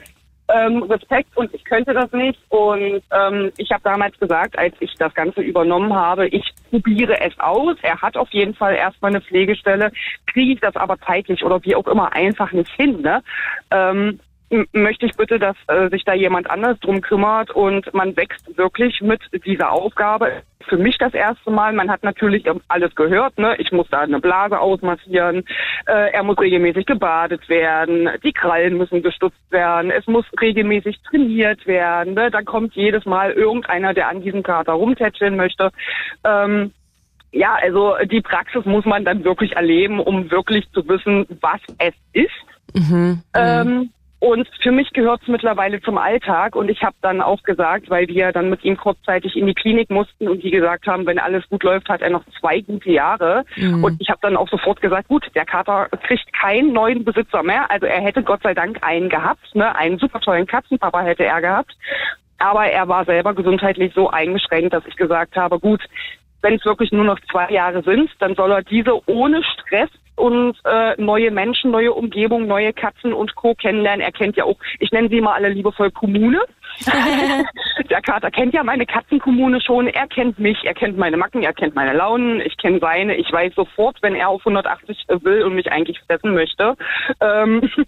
ähm, Respekt und ich könnte das nicht. Und ähm, ich habe damals gesagt, als ich das Ganze übernommen habe, ich probiere es aus. Er hat auf jeden Fall erstmal eine Pflegestelle, kriege ich das aber zeitlich oder wie auch immer einfach nicht hin. Ne? Ähm, möchte ich bitte, dass äh, sich da jemand anders drum kümmert und man wächst wirklich mit dieser Aufgabe. Für mich das erste Mal. Man hat natürlich alles gehört. Ne? Ich muss da eine Blase ausmassieren. Äh, er muss regelmäßig gebadet werden. Die Krallen müssen gestutzt werden. Es muss regelmäßig trainiert werden. Ne? Dann kommt jedes Mal irgendeiner, der an diesem Kater rumtätscheln möchte. Ähm, ja, also die Praxis muss man dann wirklich erleben, um wirklich zu wissen, was es ist. Mhm, ähm, und für mich gehört es mittlerweile zum Alltag. Und ich habe dann auch gesagt, weil wir dann mit ihm kurzzeitig in die Klinik mussten und die gesagt haben, wenn alles gut läuft, hat er noch zwei gute Jahre. Mhm. Und ich habe dann auch sofort gesagt, gut, der Kater kriegt keinen neuen Besitzer mehr. Also er hätte Gott sei Dank einen gehabt, ne? einen super tollen Katzenpapa hätte er gehabt. Aber er war selber gesundheitlich so eingeschränkt, dass ich gesagt habe, gut, wenn es wirklich nur noch zwei Jahre sind, dann soll er diese ohne Stress und äh, neue Menschen, neue Umgebung, neue Katzen und Co. kennenlernen. Er kennt ja auch, ich nenne sie mal alle liebevoll Kommune. der Kater kennt ja meine Katzenkommune schon. Er kennt mich, er kennt meine Macken, er kennt meine Launen, ich kenne seine. Ich weiß sofort, wenn er auf 180 will und mich eigentlich fressen möchte. Ähm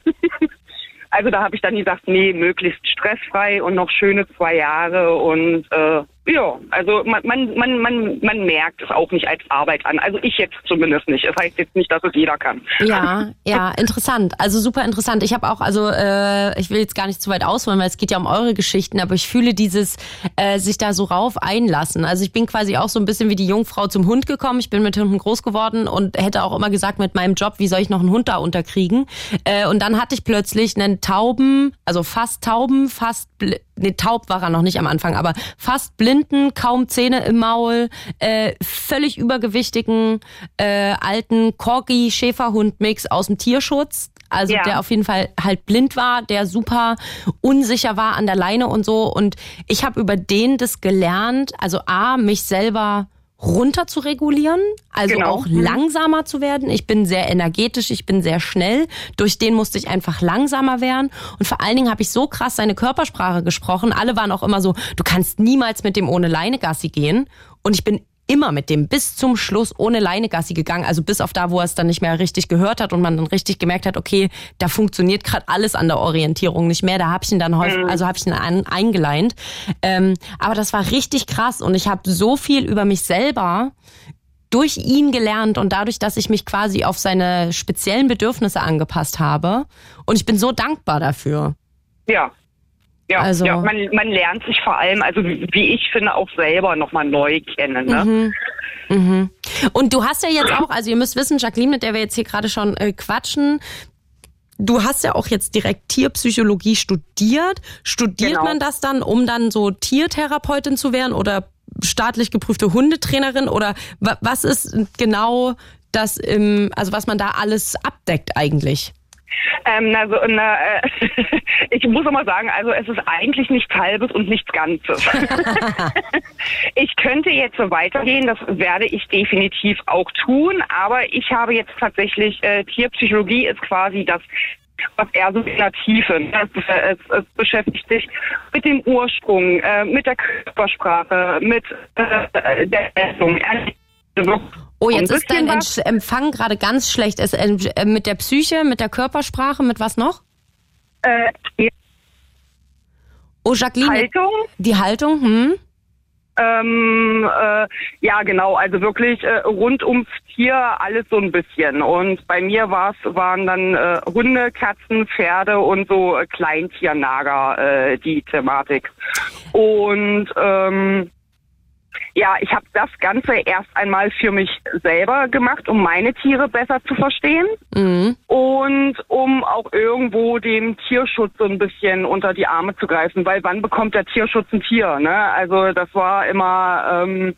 Also da habe ich dann gesagt, nee, möglichst stressfrei und noch schöne zwei Jahre und äh, Ja, also man, man, man, man, man merkt es auch nicht als Arbeit an. Also ich jetzt zumindest nicht. Das heißt jetzt nicht, dass es jeder kann. Ja, ja, interessant. Also super interessant. Ich habe auch, also äh, ich will jetzt gar nicht zu weit ausholen, weil es geht ja um eure Geschichten, aber ich fühle dieses äh, sich da so rauf einlassen. Also ich bin quasi auch so ein bisschen wie die Jungfrau zum Hund gekommen. Ich bin mit Hunden groß geworden und hätte auch immer gesagt, mit meinem Job, wie soll ich noch einen Hund da unterkriegen? Äh, und dann hatte ich plötzlich einen Tauben, also fast Tauben, fast nee, taub war er noch nicht am Anfang, aber fast blinden, kaum Zähne im Maul, äh, völlig übergewichtigen äh, alten Corgi Schäferhund Mix aus dem Tierschutz. Also ja. der auf jeden Fall halt blind war, der super unsicher war an der Leine und so. Und ich habe über den das gelernt, also A, mich selber runter zu regulieren, also genau. auch mhm. langsamer zu werden. Ich bin sehr energetisch, ich bin sehr schnell. Durch den musste ich einfach langsamer werden. Und vor allen Dingen habe ich so krass seine Körpersprache gesprochen. Alle waren auch immer so, du kannst niemals mit dem ohne Leine Gassi gehen. Und ich bin immer mit dem bis zum Schluss ohne Leine Gassi gegangen, also bis auf da, wo er es dann nicht mehr richtig gehört hat und man dann richtig gemerkt hat, okay, da funktioniert gerade alles an der Orientierung nicht mehr. Da habe ich ihn dann häufig, mhm. also habe ich ihn ein, eingeleint. Ähm, aber das war richtig krass und ich habe so viel über mich selber durch ihn gelernt und dadurch, dass ich mich quasi auf seine speziellen Bedürfnisse angepasst habe. Und ich bin so dankbar dafür. Ja, ja, also, ja man, man lernt sich vor allem, also wie ich finde, auch selber nochmal neu kennen. Ne? Mhm. Mhm. Und du hast ja jetzt auch, also ihr müsst wissen, Jacqueline, mit der wir jetzt hier gerade schon äh, quatschen, du hast ja auch jetzt direkt Tierpsychologie studiert. Studiert genau. man das dann, um dann so Tiertherapeutin zu werden oder staatlich geprüfte Hundetrainerin? Oder was ist genau das, im, also was man da alles abdeckt eigentlich? Ähm, also, na, äh, ich muss immer sagen, also es ist eigentlich nichts Halbes und nichts Ganzes. ich könnte jetzt so weitergehen, das werde ich definitiv auch tun, aber ich habe jetzt tatsächlich, äh, Tierpsychologie ist quasi das was eher so in der Tiefe. Ne? Es, es, es, beschäftigt sich mit dem Ursprung, äh, mit der Körpersprache, mit äh, der Messung. Oh, jetzt ist dein was. Empfang gerade ganz schlecht. Ist, äh, mit der Psyche, mit der Körpersprache, mit was noch? Äh, ja. Oh, Jacqueline. Haltung. Die Haltung, hm? Ähm, äh, ja, genau. Also wirklich äh, rund ums Tier alles so ein bisschen. Und bei mir war's, waren dann äh, Hunde, Katzen, Pferde und so äh, Kleintiernager äh, die Thematik. Und ähm, ja, ich habe das Ganze erst einmal für mich selber gemacht, um meine Tiere besser zu verstehen mhm. und um auch irgendwo dem Tierschutz so ein bisschen unter die Arme zu greifen, weil wann bekommt der Tierschutz ein Tier? Ne? Also das war immer ähm,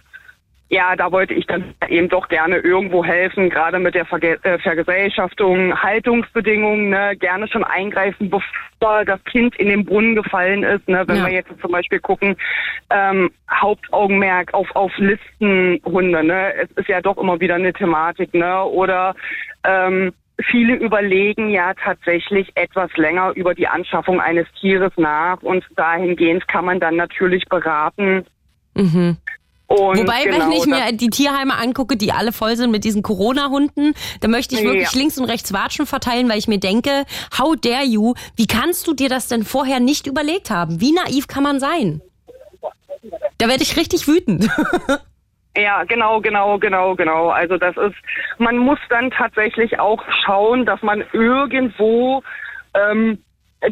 ja, da wollte ich dann eben doch gerne irgendwo helfen, gerade mit der Verge äh, Vergesellschaftung, Haltungsbedingungen, ne, gerne schon eingreifen, bevor das Kind in den Brunnen gefallen ist. Ne, wenn ja. wir jetzt zum Beispiel gucken, ähm, Hauptaugenmerk auf, auf Listenhunde, ne, es ist ja doch immer wieder eine Thematik, ne, oder ähm, Viele überlegen ja tatsächlich etwas länger über die Anschaffung eines Tieres nach und dahingehend kann man dann natürlich beraten, Mhm. Und Wobei, genau, wenn ich mir die Tierheime angucke, die alle voll sind mit diesen Corona-Hunden, da möchte ich wirklich ja. links und rechts Watschen verteilen, weil ich mir denke, how dare you, wie kannst du dir das denn vorher nicht überlegt haben? Wie naiv kann man sein? Da werde ich richtig wütend. Ja, genau, genau, genau, genau. Also das ist, man muss dann tatsächlich auch schauen, dass man irgendwo ähm,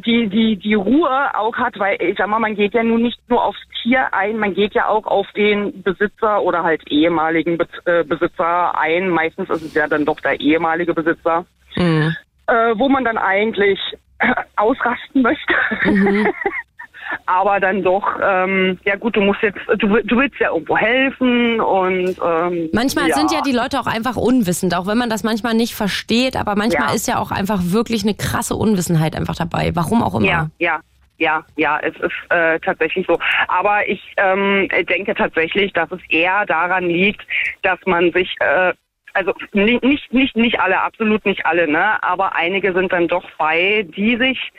die, die, die Ruhe auch hat, weil ich sag mal, man geht ja nun nicht nur aufs Tier ein, man geht ja auch auf den Besitzer oder halt ehemaligen Be äh, Besitzer ein. Meistens ist es ja dann doch der ehemalige Besitzer, mhm. äh, wo man dann eigentlich ausrasten möchte. Mhm. aber dann doch, ähm, ja gut, du musst jetzt, du, du willst ja irgendwo helfen und ähm, manchmal ja. sind ja die Leute auch einfach unwissend, auch wenn man das manchmal nicht versteht, aber manchmal ja. ist ja auch einfach wirklich eine krasse Unwissenheit einfach dabei, warum auch immer. Ja, ja. Ja, ja, es ist äh, tatsächlich so. Aber ich ähm, denke tatsächlich, dass es eher daran liegt, dass man sich äh, also nicht, nicht, nicht alle, absolut nicht alle, ne? Aber einige sind dann doch bei, die sich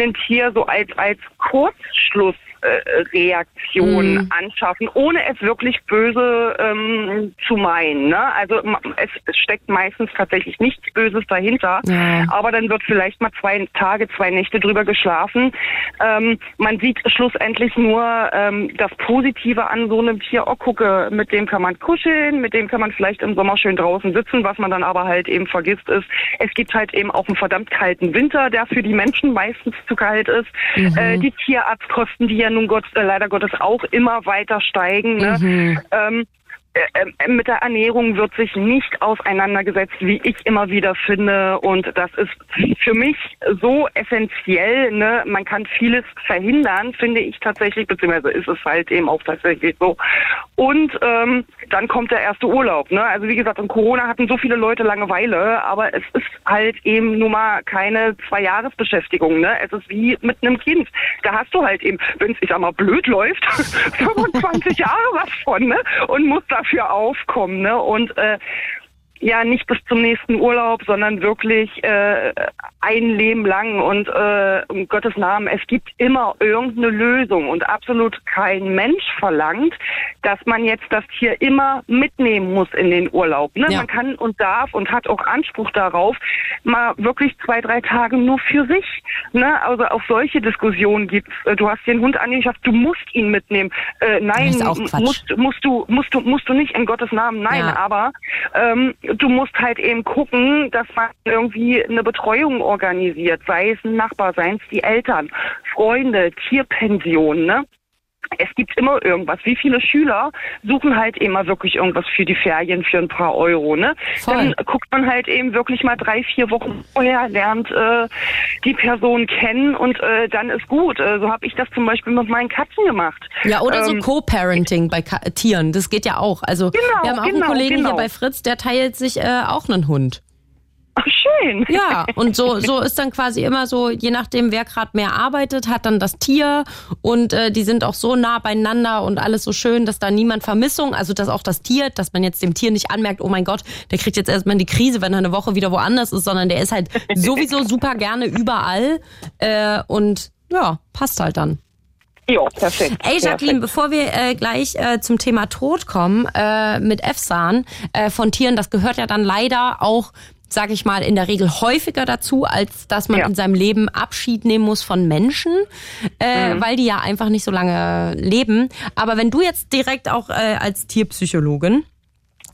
ein Tier so als, als Kurzschluss Überreaktion mhm. anschaffen, ohne es wirklich böse ähm, zu meinen. Ne? Also es, es, steckt meistens tatsächlich nichts Böses dahinter, ja. aber dann wird vielleicht mal zwei Tage, zwei Nächte drüber geschlafen. Ähm, man sieht schlussendlich nur ähm, das Positive an so einem Tier. Oh, gucke, mit dem kann man kuscheln, mit dem kann man vielleicht im Sommer schön draußen sitzen. Was man dann aber halt eben vergisst ist, es gibt halt eben auch einen verdammt kalten Winter, der für die Menschen meistens zu kalt ist. Mhm. Äh, die Tierarztkosten, die ja nun Gott, äh, leider Gottes auch immer weiter steigen. Ne? Mhm. Ähm, äh, äh, mit der Ernährung wird sich nicht auseinandergesetzt, wie ich immer wieder finde. Und das ist für mich so essentiell. Ne? Man kann vieles verhindern, finde ich tatsächlich, beziehungsweise ist es halt eben auch tatsächlich so. Und ähm, dann kommt der erste Urlaub. Ne? Also wie gesagt, in Corona hatten so viele Leute Langeweile, aber es ist halt eben nun mal keine Zwei-Jahres-Beschäftigung. Ne? Es ist wie mit einem Kind. Da hast du halt eben, wenn es, ich sag mal, blöd läuft, 25 Jahre was von ne? und musst da dafür aufkommen. Ne? Und äh, ja nicht bis zum nächsten Urlaub, sondern wirklich äh, ein Leben lang und äh, um Gottes Namen, es gibt immer irgendeine Lösung und absolut kein Mensch verlangt, dass man jetzt das Tier immer mitnehmen muss in den Urlaub. Ne? Ja. Man kann und darf und hat auch Anspruch darauf, mal wirklich zwei, drei Tage nur für sich. Ne? Also auch solche Diskussionen gibt's. Äh, du hast den Hund angeschafft, du musst ihn mitnehmen. Äh, nein, musst, musst du, musst du, musst du nicht in Gottes Namen. Nein, ja. aber ähm, du musst halt eben gucken, dass man irgendwie eine Betreuung organisiert, sei es ein Nachbar, seien es die Eltern, Freunde, Tierpension, ne? Es gibt immer irgendwas. Wie viele Schüler suchen halt immer wirklich irgendwas für die Ferien für ein paar Euro, ne? Voll. Dann guckt man halt eben wirklich mal drei, vier Wochen vorher, lernt äh, die Person kennen und äh, dann ist gut. Äh, so habe ich das zum Beispiel mit meinen Katzen gemacht. Ja, oder ähm, so Co-Parenting bei Ka Tieren, das geht ja auch. Also genau, wir haben auch genau, einen Kollegen genau. hier bei Fritz, der teilt sich äh, auch einen Hund. Ach, schön. Ja, und so, so ist dann quasi immer so, je nachdem, wer gerade mehr arbeitet, hat dann das Tier und äh, die sind auch so nah beieinander und alles so schön, dass da niemand Vermissung, also dass auch das Tier, dass man jetzt dem Tier nicht anmerkt, oh mein Gott, der kriegt jetzt erstmal die Krise, wenn er eine Woche wieder woanders ist, sondern der ist halt sowieso super gerne überall äh, und ja, passt halt dann. Ja, perfekt. Ey, Jacqueline, perfekt. bevor wir äh, gleich äh, zum Thema Tod kommen, äh, mit EFSAN äh, von Tieren, das gehört ja dann leider auch sage ich mal, in der Regel häufiger dazu, als dass man ja. in seinem Leben Abschied nehmen muss von Menschen, äh, mhm. weil die ja einfach nicht so lange leben. Aber wenn du jetzt direkt auch äh, als Tierpsychologin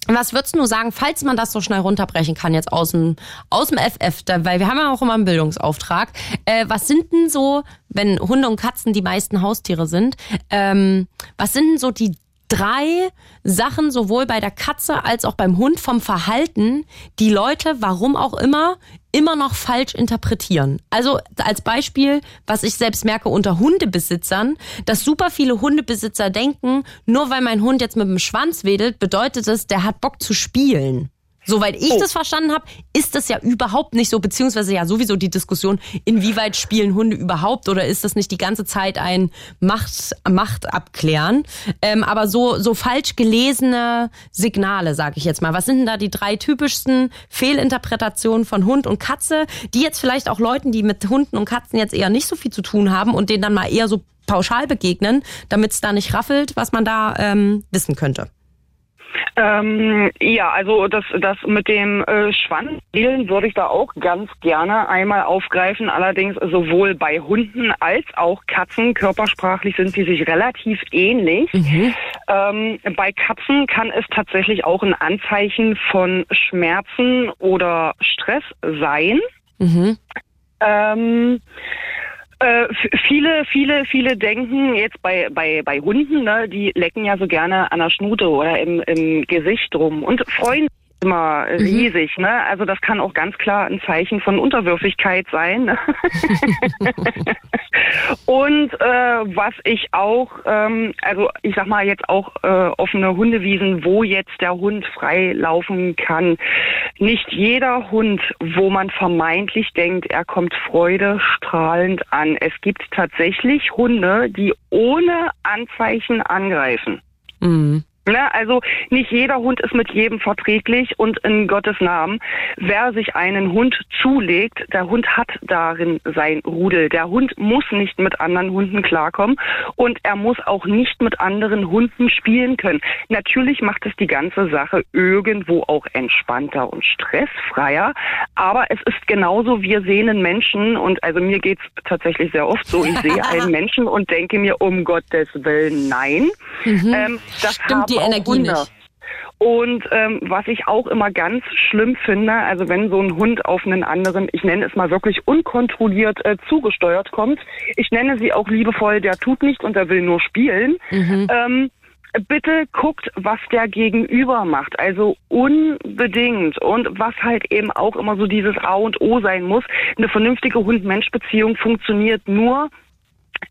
was würdest du sagen, falls man das so schnell runterbrechen kann jetzt aus dem, aus dem FF, weil wir haben ja auch immer einen Bildungsauftrag. Äh, was sind denn so, wenn Hunde und Katzen die meisten Haustiere sind, ähm, was sind denn so die drei Sachen sowohl bei der Katze als auch beim Hund vom Verhalten, die Leute, warum auch immer, immer noch falsch interpretieren. Also als Beispiel, was ich selbst merke unter Hundebesitzern, dass super viele Hundebesitzer denken, nur weil mein Hund jetzt mit dem Schwanz wedelt, bedeutet es, der hat Bock zu spielen. Soweit ich oh. das verstanden habe, ist das ja überhaupt nicht so, beziehungsweise ja sowieso die Diskussion, inwieweit spielen Hunde überhaupt oder ist das nicht die ganze Zeit ein Macht, Macht abklären? Ähm, aber so, so falsch gelesene Signale, sage ich jetzt mal. Was sind denn da die drei typischsten Fehlinterpretationen von Hund und Katze, die jetzt vielleicht auch Leuten, die mit Hunden und Katzen jetzt eher nicht so viel zu tun haben und denen dann mal eher so pauschal begegnen, damit es da nicht raffelt, was man da ähm, wissen könnte? Ähm, ja, also das, das mit dem äh, Schwanzwählen würde ich da auch ganz gerne einmal aufgreifen. Allerdings sowohl bei Hunden als auch Katzen körpersprachlich sind sie sich relativ ähnlich. Mhm. Ähm, bei Katzen kann es tatsächlich auch ein Anzeichen von Schmerzen oder Stress sein. Mhm. Ähm, äh, viele, viele, viele denken jetzt bei, bei, bei Hunden, ne, die lecken ja so gerne an der Schnute oder im, im Gesicht rum und freuen immer mhm. riesig, ne? Also das kann auch ganz klar ein Zeichen von Unterwürfigkeit sein. Und äh, was ich auch, ähm, also ich sag mal jetzt auch äh, offene Hundewiesen, wo jetzt der Hund frei laufen kann. Nicht jeder Hund, wo man vermeintlich denkt, er kommt freudestrahlend an. Es gibt tatsächlich Hunde, die ohne Anzeichen angreifen. Mhm. Ne? Also nicht jeder Hund ist mit jedem verträglich und in Gottes Namen, wer sich einen Hund zulegt, der Hund hat darin sein Rudel. Der Hund muss nicht mit anderen Hunden klarkommen und er muss auch nicht mit anderen Hunden spielen können. Natürlich macht es die ganze Sache irgendwo auch entspannter und stressfreier, aber es ist genauso, wir sehen einen Menschen und also mir geht's tatsächlich sehr oft so, ich sehe einen Menschen und denke mir, um Gottes Willen, nein. Mhm. Ähm, das Stimmt die Energie Hunde. nicht. Und ähm, was ich auch immer ganz schlimm finde, also wenn so ein Hund auf einen anderen, ich nenne es mal wirklich unkontrolliert äh, zugesteuert kommt, ich nenne sie auch liebevoll, der tut nichts und der will nur spielen. Mhm. Ähm, bitte guckt, was der Gegenüber macht. Also unbedingt. Und was halt eben auch immer so dieses A und O sein muss. Eine vernünftige Hund-Mensch-Beziehung funktioniert nur,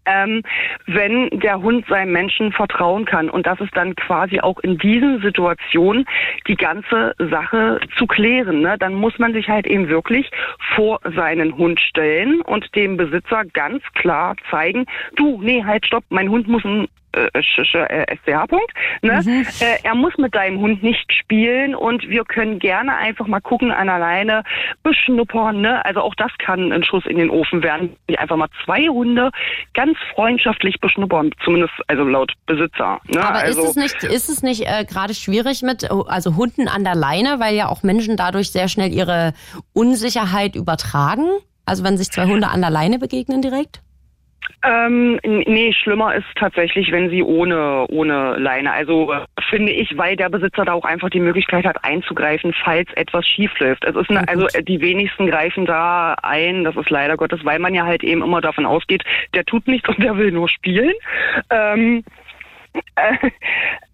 ähm, wenn der Hund seinem Menschen vertrauen kann. Und das ist dann quasi auch in diesen Situationen die ganze Sache zu klären. Ne? Dann muss man sich halt eben wirklich vor seinen Hund stellen und dem Besitzer ganz klar zeigen, du, nee, halt, stopp, mein Hund muss ein SCH-Punkt. Ne? Mhm. Äh, er muss mit deinem Hund nicht spielen und wir können gerne einfach mal gucken an alleine beschnuppern. Ne? Also auch das kann ein Schuss in den Ofen werden. Einfach mal zwei Hunde ganz freundschaftlich beschnuppern, zumindest also laut Besitzer. Ne? Aber also, ist es nicht, ist es nicht äh, gerade schwierig mit also Hunden an der Leine, weil ja auch Menschen dadurch sehr schnell ihre Unsicherheit übertragen? Also wenn sich zwei Hunde an der Leine begegnen direkt? Ähm, nee, schlimmer ist tatsächlich, wenn sie ohne, ohne Leine. Also äh, finde ich, weil der Besitzer da auch einfach die Möglichkeit hat einzugreifen, falls etwas schief läuft. Es ist eine, also äh, die wenigsten greifen da ein, das ist leider Gottes, weil man ja halt eben immer davon ausgeht, der tut nichts und der will nur spielen. Ähm, äh,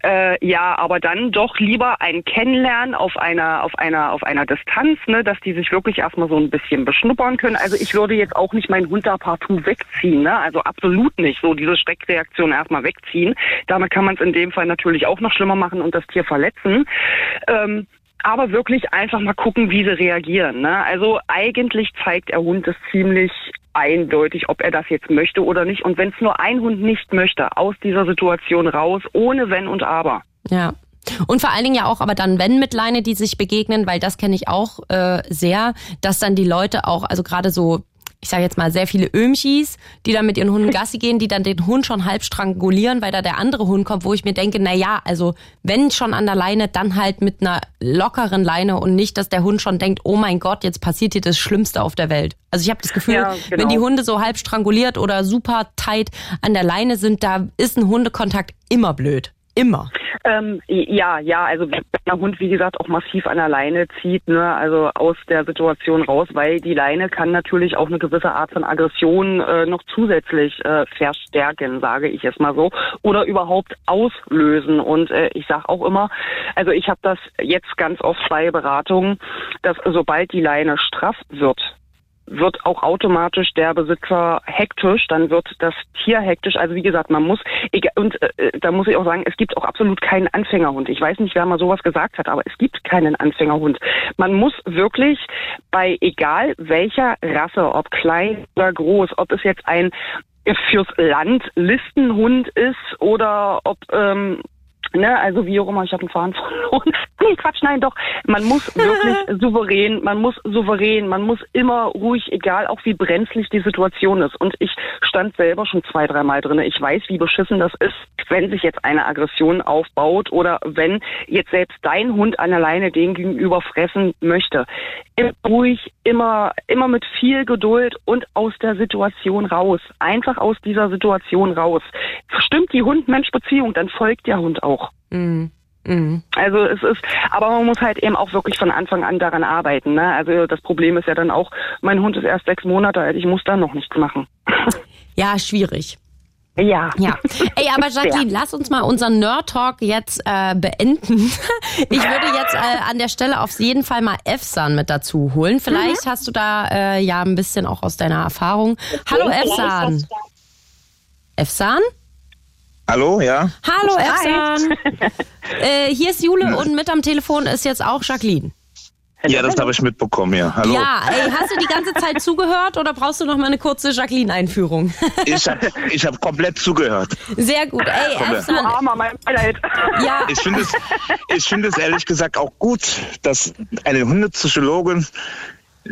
äh, ja, aber dann doch lieber ein Kennenlernen auf einer, auf einer, auf einer Distanz, ne, dass die sich wirklich erstmal so ein bisschen beschnuppern können. Also ich würde jetzt auch nicht meinen Hund da partout wegziehen, ne? Also absolut nicht. So diese Schreckreaktion erstmal wegziehen. Damit kann man es in dem Fall natürlich auch noch schlimmer machen und das Tier verletzen. Ähm, aber wirklich einfach mal gucken, wie sie reagieren. Ne? Also eigentlich zeigt der Hund es ziemlich eindeutig, ob er das jetzt möchte oder nicht. Und wenn es nur ein Hund nicht möchte, aus dieser Situation raus, ohne Wenn und Aber. Ja. Und vor allen Dingen ja auch, aber dann, wenn mit Leine, die sich begegnen, weil das kenne ich auch äh, sehr, dass dann die Leute auch, also gerade so ich sage jetzt mal, sehr viele Ömchis, die dann mit ihren Hunden Gassi gehen, die dann den Hund schon halb strangulieren, weil da der andere Hund kommt, wo ich mir denke, na ja, also wenn schon an der Leine, dann halt mit einer lockeren Leine und nicht, dass der Hund schon denkt, oh mein Gott, jetzt passiert hier das Schlimmste auf der Welt. Also ich habe das Gefühl, ja, genau. wenn die Hunde so halb stranguliert oder super tight an der Leine sind, da ist ein Hundekontakt immer blöd. Immer. Ähm, ja, ja, also wenn der Hund, wie gesagt, auch massiv an der Leine zieht, ne, also aus der Situation raus, weil die Leine kann natürlich auch eine gewisse Art von Aggression äh, noch zusätzlich äh, verstärken, sage ich es mal so, oder überhaupt auslösen. Und äh, ich sage auch immer, also ich habe das jetzt ganz oft bei Beratungen, dass sobald die Leine straff wird, wird auch automatisch der Besitzer hektisch, dann wird das Tier hektisch. Also wie gesagt, man muss, und äh, da muss ich auch sagen, es gibt auch absolut keinen Anfängerhund. Ich weiß nicht, wer mal sowas gesagt hat, aber es gibt keinen Anfängerhund. Man muss wirklich bei egal welcher Rasse, ob klein oder groß, ob es jetzt ein fürs Land Listenhund ist oder ob ähm, Ne, also wie auch immer, ich habe einen Faden verloren. nee, Quatsch, nein, doch. Man muss wirklich souverän, man muss souverän, man muss immer ruhig, egal auch wie brenzlig die Situation ist. Und ich stand selber schon zwei, dreimal drin. Ich weiß, wie beschissen das ist, wenn sich jetzt eine Aggression aufbaut oder wenn jetzt selbst dein Hund an alleine den gegenüber fressen möchte. Immer ruhig, immer, immer mit viel Geduld und aus der Situation raus. Einfach aus dieser Situation raus. Stimmt die Hund-Mensch-Beziehung, dann folgt der Hund auch. Mhm. Mhm. Also es ist, aber man muss halt eben auch wirklich von Anfang an daran arbeiten. Ne? Also das Problem ist ja dann auch, mein Hund ist erst sechs Monate alt, ich muss da noch nichts machen. Ja, schwierig. Ja. Ja. Ey, aber Jacqueline, ja. lass uns mal unseren Nerd-Talk jetzt äh, beenden. Ich würde jetzt äh, an der Stelle auf jeden Fall mal Efsan mit dazu holen. Vielleicht mhm. hast du da äh, ja ein bisschen auch aus deiner Erfahrung. Hallo Efsan. Efsan? Hallo, ja. Hallo Efsan. äh, hier ist Jule und mit am Telefon ist jetzt auch Jacqueline. Ja, das habe ich mitbekommen, ja. Hallo. Ja, ey, hast du die ganze Zeit zugehört oder brauchst du noch mal eine kurze Jacqueline-Einführung? ich habe ich hab komplett zugehört. Sehr gut. Ey, Komplett. Du Armer, mein Beileid. Ja, Ich finde es, ich finde es ehrlich gesagt auch gut, dass eine Hundepsychologin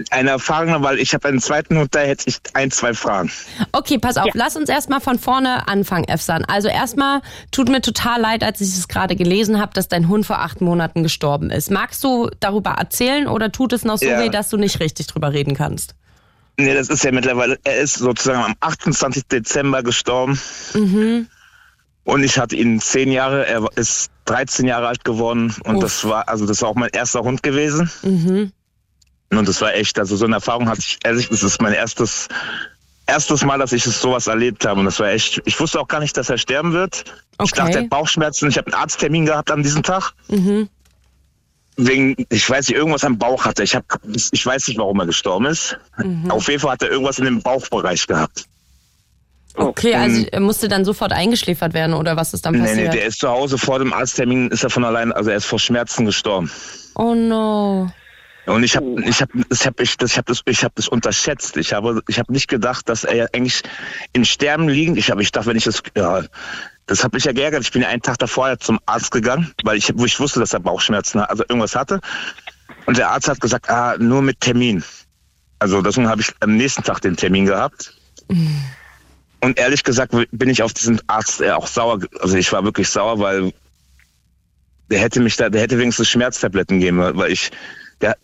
eine erfahrene, weil ich habe einen zweiten Hund, da hätte ich ein, zwei Fragen. okay, pass auf, lass uns erstmal von vorne anfangen, Efsan. Also erstmal tut mir total leid, als ich es gerade gelesen habe, dass dein Hund vor acht Monaten gestorben ist. Magst du darüber erzählen oder tut es noch so Ja. weh, dass du nicht richtig drüber reden kannst? Nee, das ist ja mittlerweile, er ist sozusagen am 28. Dezember gestorben. Und ich hatte ihn zehn Jahre, er ist 13 Jahre alt geworden und Uff. das war, also das war auch mein erster Hund gewesen. Und das war echt, also so eine Erfahrung hatte ich, ehrlich, das ist mein erstes, erstes Mal, dass ich sowas erlebt habe. Und das war echt, ich wusste auch gar nicht, dass er sterben wird. Ich Okay. dachte, er hat Bauchschmerzen. Ich habe einen Arzttermin gehabt an diesem Tag. Wegen, ich weiß nicht, irgendwas am Bauch hatte. Ich, hab, ich weiß nicht, warum er gestorben ist. Auf jeden Fall hat er irgendwas in dem Bauchbereich gehabt. Okay, also er musste dann sofort eingeschläfert werden oder was ist dann Nee, nee, passiert? der ist zu Hause vor dem Arzttermin, ist er von allein, also er ist vor Schmerzen gestorben. oh no. Und ich habe ich hab, das hab ich, das, ich hab das, ich hab das unterschätzt. Ich habe, ich habe nicht gedacht, dass er eigentlich im Sterben liegend. Ich habe, ich dachte, wenn ich das, ja, das hat mich ja geärgert. Ich bin ja einen Tag davor zum Arzt gegangen, weil ich, wo ich wusste, dass er Bauchschmerzen hat, also irgendwas hatte. Und der Arzt hat gesagt, ah, nur mit Termin. Also deswegen habe ich am nächsten Tag den Termin gehabt. Und ehrlich gesagt bin ich auf diesen Arzt äh, auch sauer. Also ich war wirklich sauer, weil der hätte mich da, der hätte wenigstens Schmerztabletten geben, weil ich, der,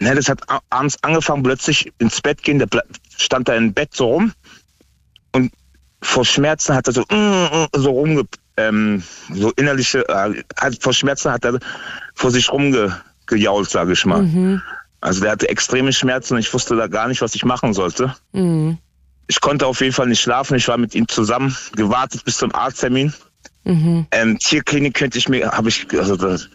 ne, das hat abends angefangen, plötzlich ins Bett gehen, der stand da im Bett so rum und vor Schmerzen hat er so, mm, mm, so rumge, ähm, so innerliche, äh, hat, vor Schmerzen hat er vor sich rumgejault, sage ich mal. Also der hatte extreme Schmerzen und ich wusste da gar nicht, was ich machen sollte. Mhm. Ich konnte auf jeden Fall nicht schlafen. Ich war mit ihm zusammen, gewartet bis zum Arzttermin. Mhm. Ähm, Tierklinik könnte ich mir, habe ich, also das,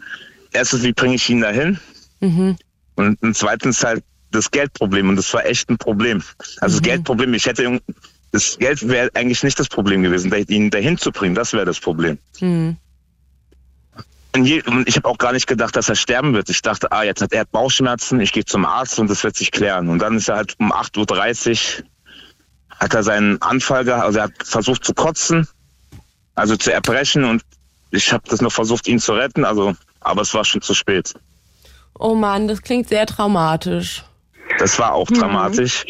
erstens, wie bringe ich ihn dahin? Mhm. Und, und zweitens halt das Geldproblem. Und das war echt ein Problem. Also das Geldproblem, ich hätte, das Geld wäre eigentlich nicht das Problem gewesen, ihn dahin zu bringen. Das wäre das Problem. Mhm. Und ich habe auch gar nicht gedacht, dass er sterben wird. Ich dachte, ah, jetzt hat er Bauchschmerzen, ich gehe zum Arzt und das wird sich klären. Und dann ist er halt um 8.30 Uhr, hat er seinen Anfall gehabt, also er hat versucht zu kotzen, also zu erbrechen und ich habe das noch versucht, ihn zu retten, also, aber es war schon zu spät. Oh Mann, das klingt sehr traumatisch. Das war auch dramatisch.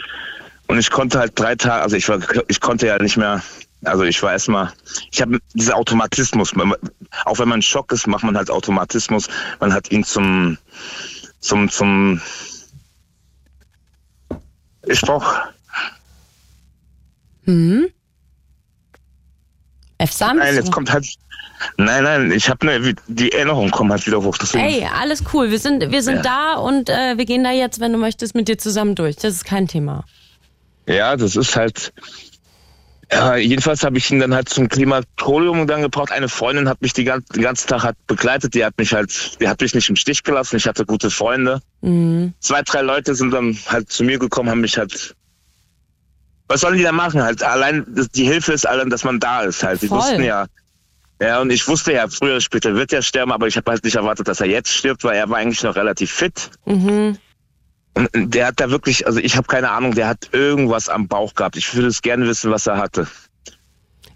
Und ich konnte halt drei Tage, also ich war, ich konnte ja nicht mehr, also ich war erstmal, ich habe dieser Automatismus, auch wenn man in Schock ist, macht man halt Automatismus. Man hat ihn zum, zum, zum, ich brauch, Efsam? nein, jetzt kommt halt, nein, nein, ich habe ne, die Erinnerung kommt halt wieder hoch. Deswegen, Ey, alles cool. Wir sind, wir sind da und äh, wir gehen da jetzt, wenn du möchtest, mit dir zusammen durch. Das ist kein Thema. Ja, das ist halt. Ja, jedenfalls habe ich ihn dann halt zum Klimatorium dann gebraucht. Eine Freundin hat mich die gan- den ganzen Tag halt begleitet. Die hat mich halt, die hat mich nicht im Stich gelassen. Ich hatte gute Freunde. Zwei, drei Leute sind dann halt zu mir gekommen, haben mich halt. Was sollen die da machen? Halt allein die Hilfe ist allein, dass man da ist. Halt. Die Voll. wussten ja. Ja, und ich wusste ja, früher oder später wird er sterben, aber ich habe halt nicht erwartet, dass er jetzt stirbt, weil er war eigentlich noch relativ fit. Mhm. Und der hat da wirklich, also ich habe keine Ahnung, der hat irgendwas am Bauch gehabt. Ich würde es gerne wissen, was er hatte.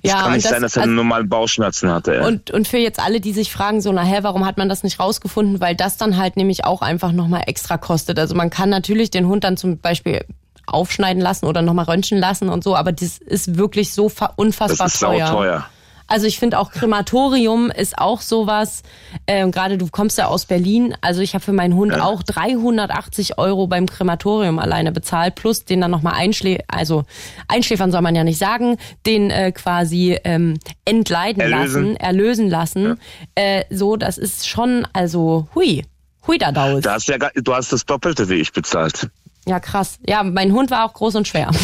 Es Ja, kann und nicht das- sein, dass er also- normalen Bauchschmerzen hatte. Ja. Und, und für jetzt alle, die sich fragen, so, na hä, warum hat man das nicht rausgefunden? Weil das dann halt nämlich auch einfach nochmal extra kostet. Also man kann natürlich den Hund dann zum Beispiel aufschneiden lassen oder nochmal röntgen lassen und so, aber das ist wirklich so fa- das unfassbar ist sauteuer. teuer. Also ich finde auch Krematorium ist auch sowas. Ähm, Gerade du kommst ja aus Berlin. Also ich habe für meinen Hund auch 380 Euro beim Krematorium alleine bezahlt, plus den dann nochmal einschlä also einschläfern soll man ja nicht sagen, den äh, quasi ähm, entleiden Erlösen. lassen, erlösen lassen. Äh, so, das ist schon, also hui, hui da daus. Da hast du, ja, du hast das Doppelte wie ich bezahlt. Ja, krass. Ja, mein Hund war auch groß und schwer.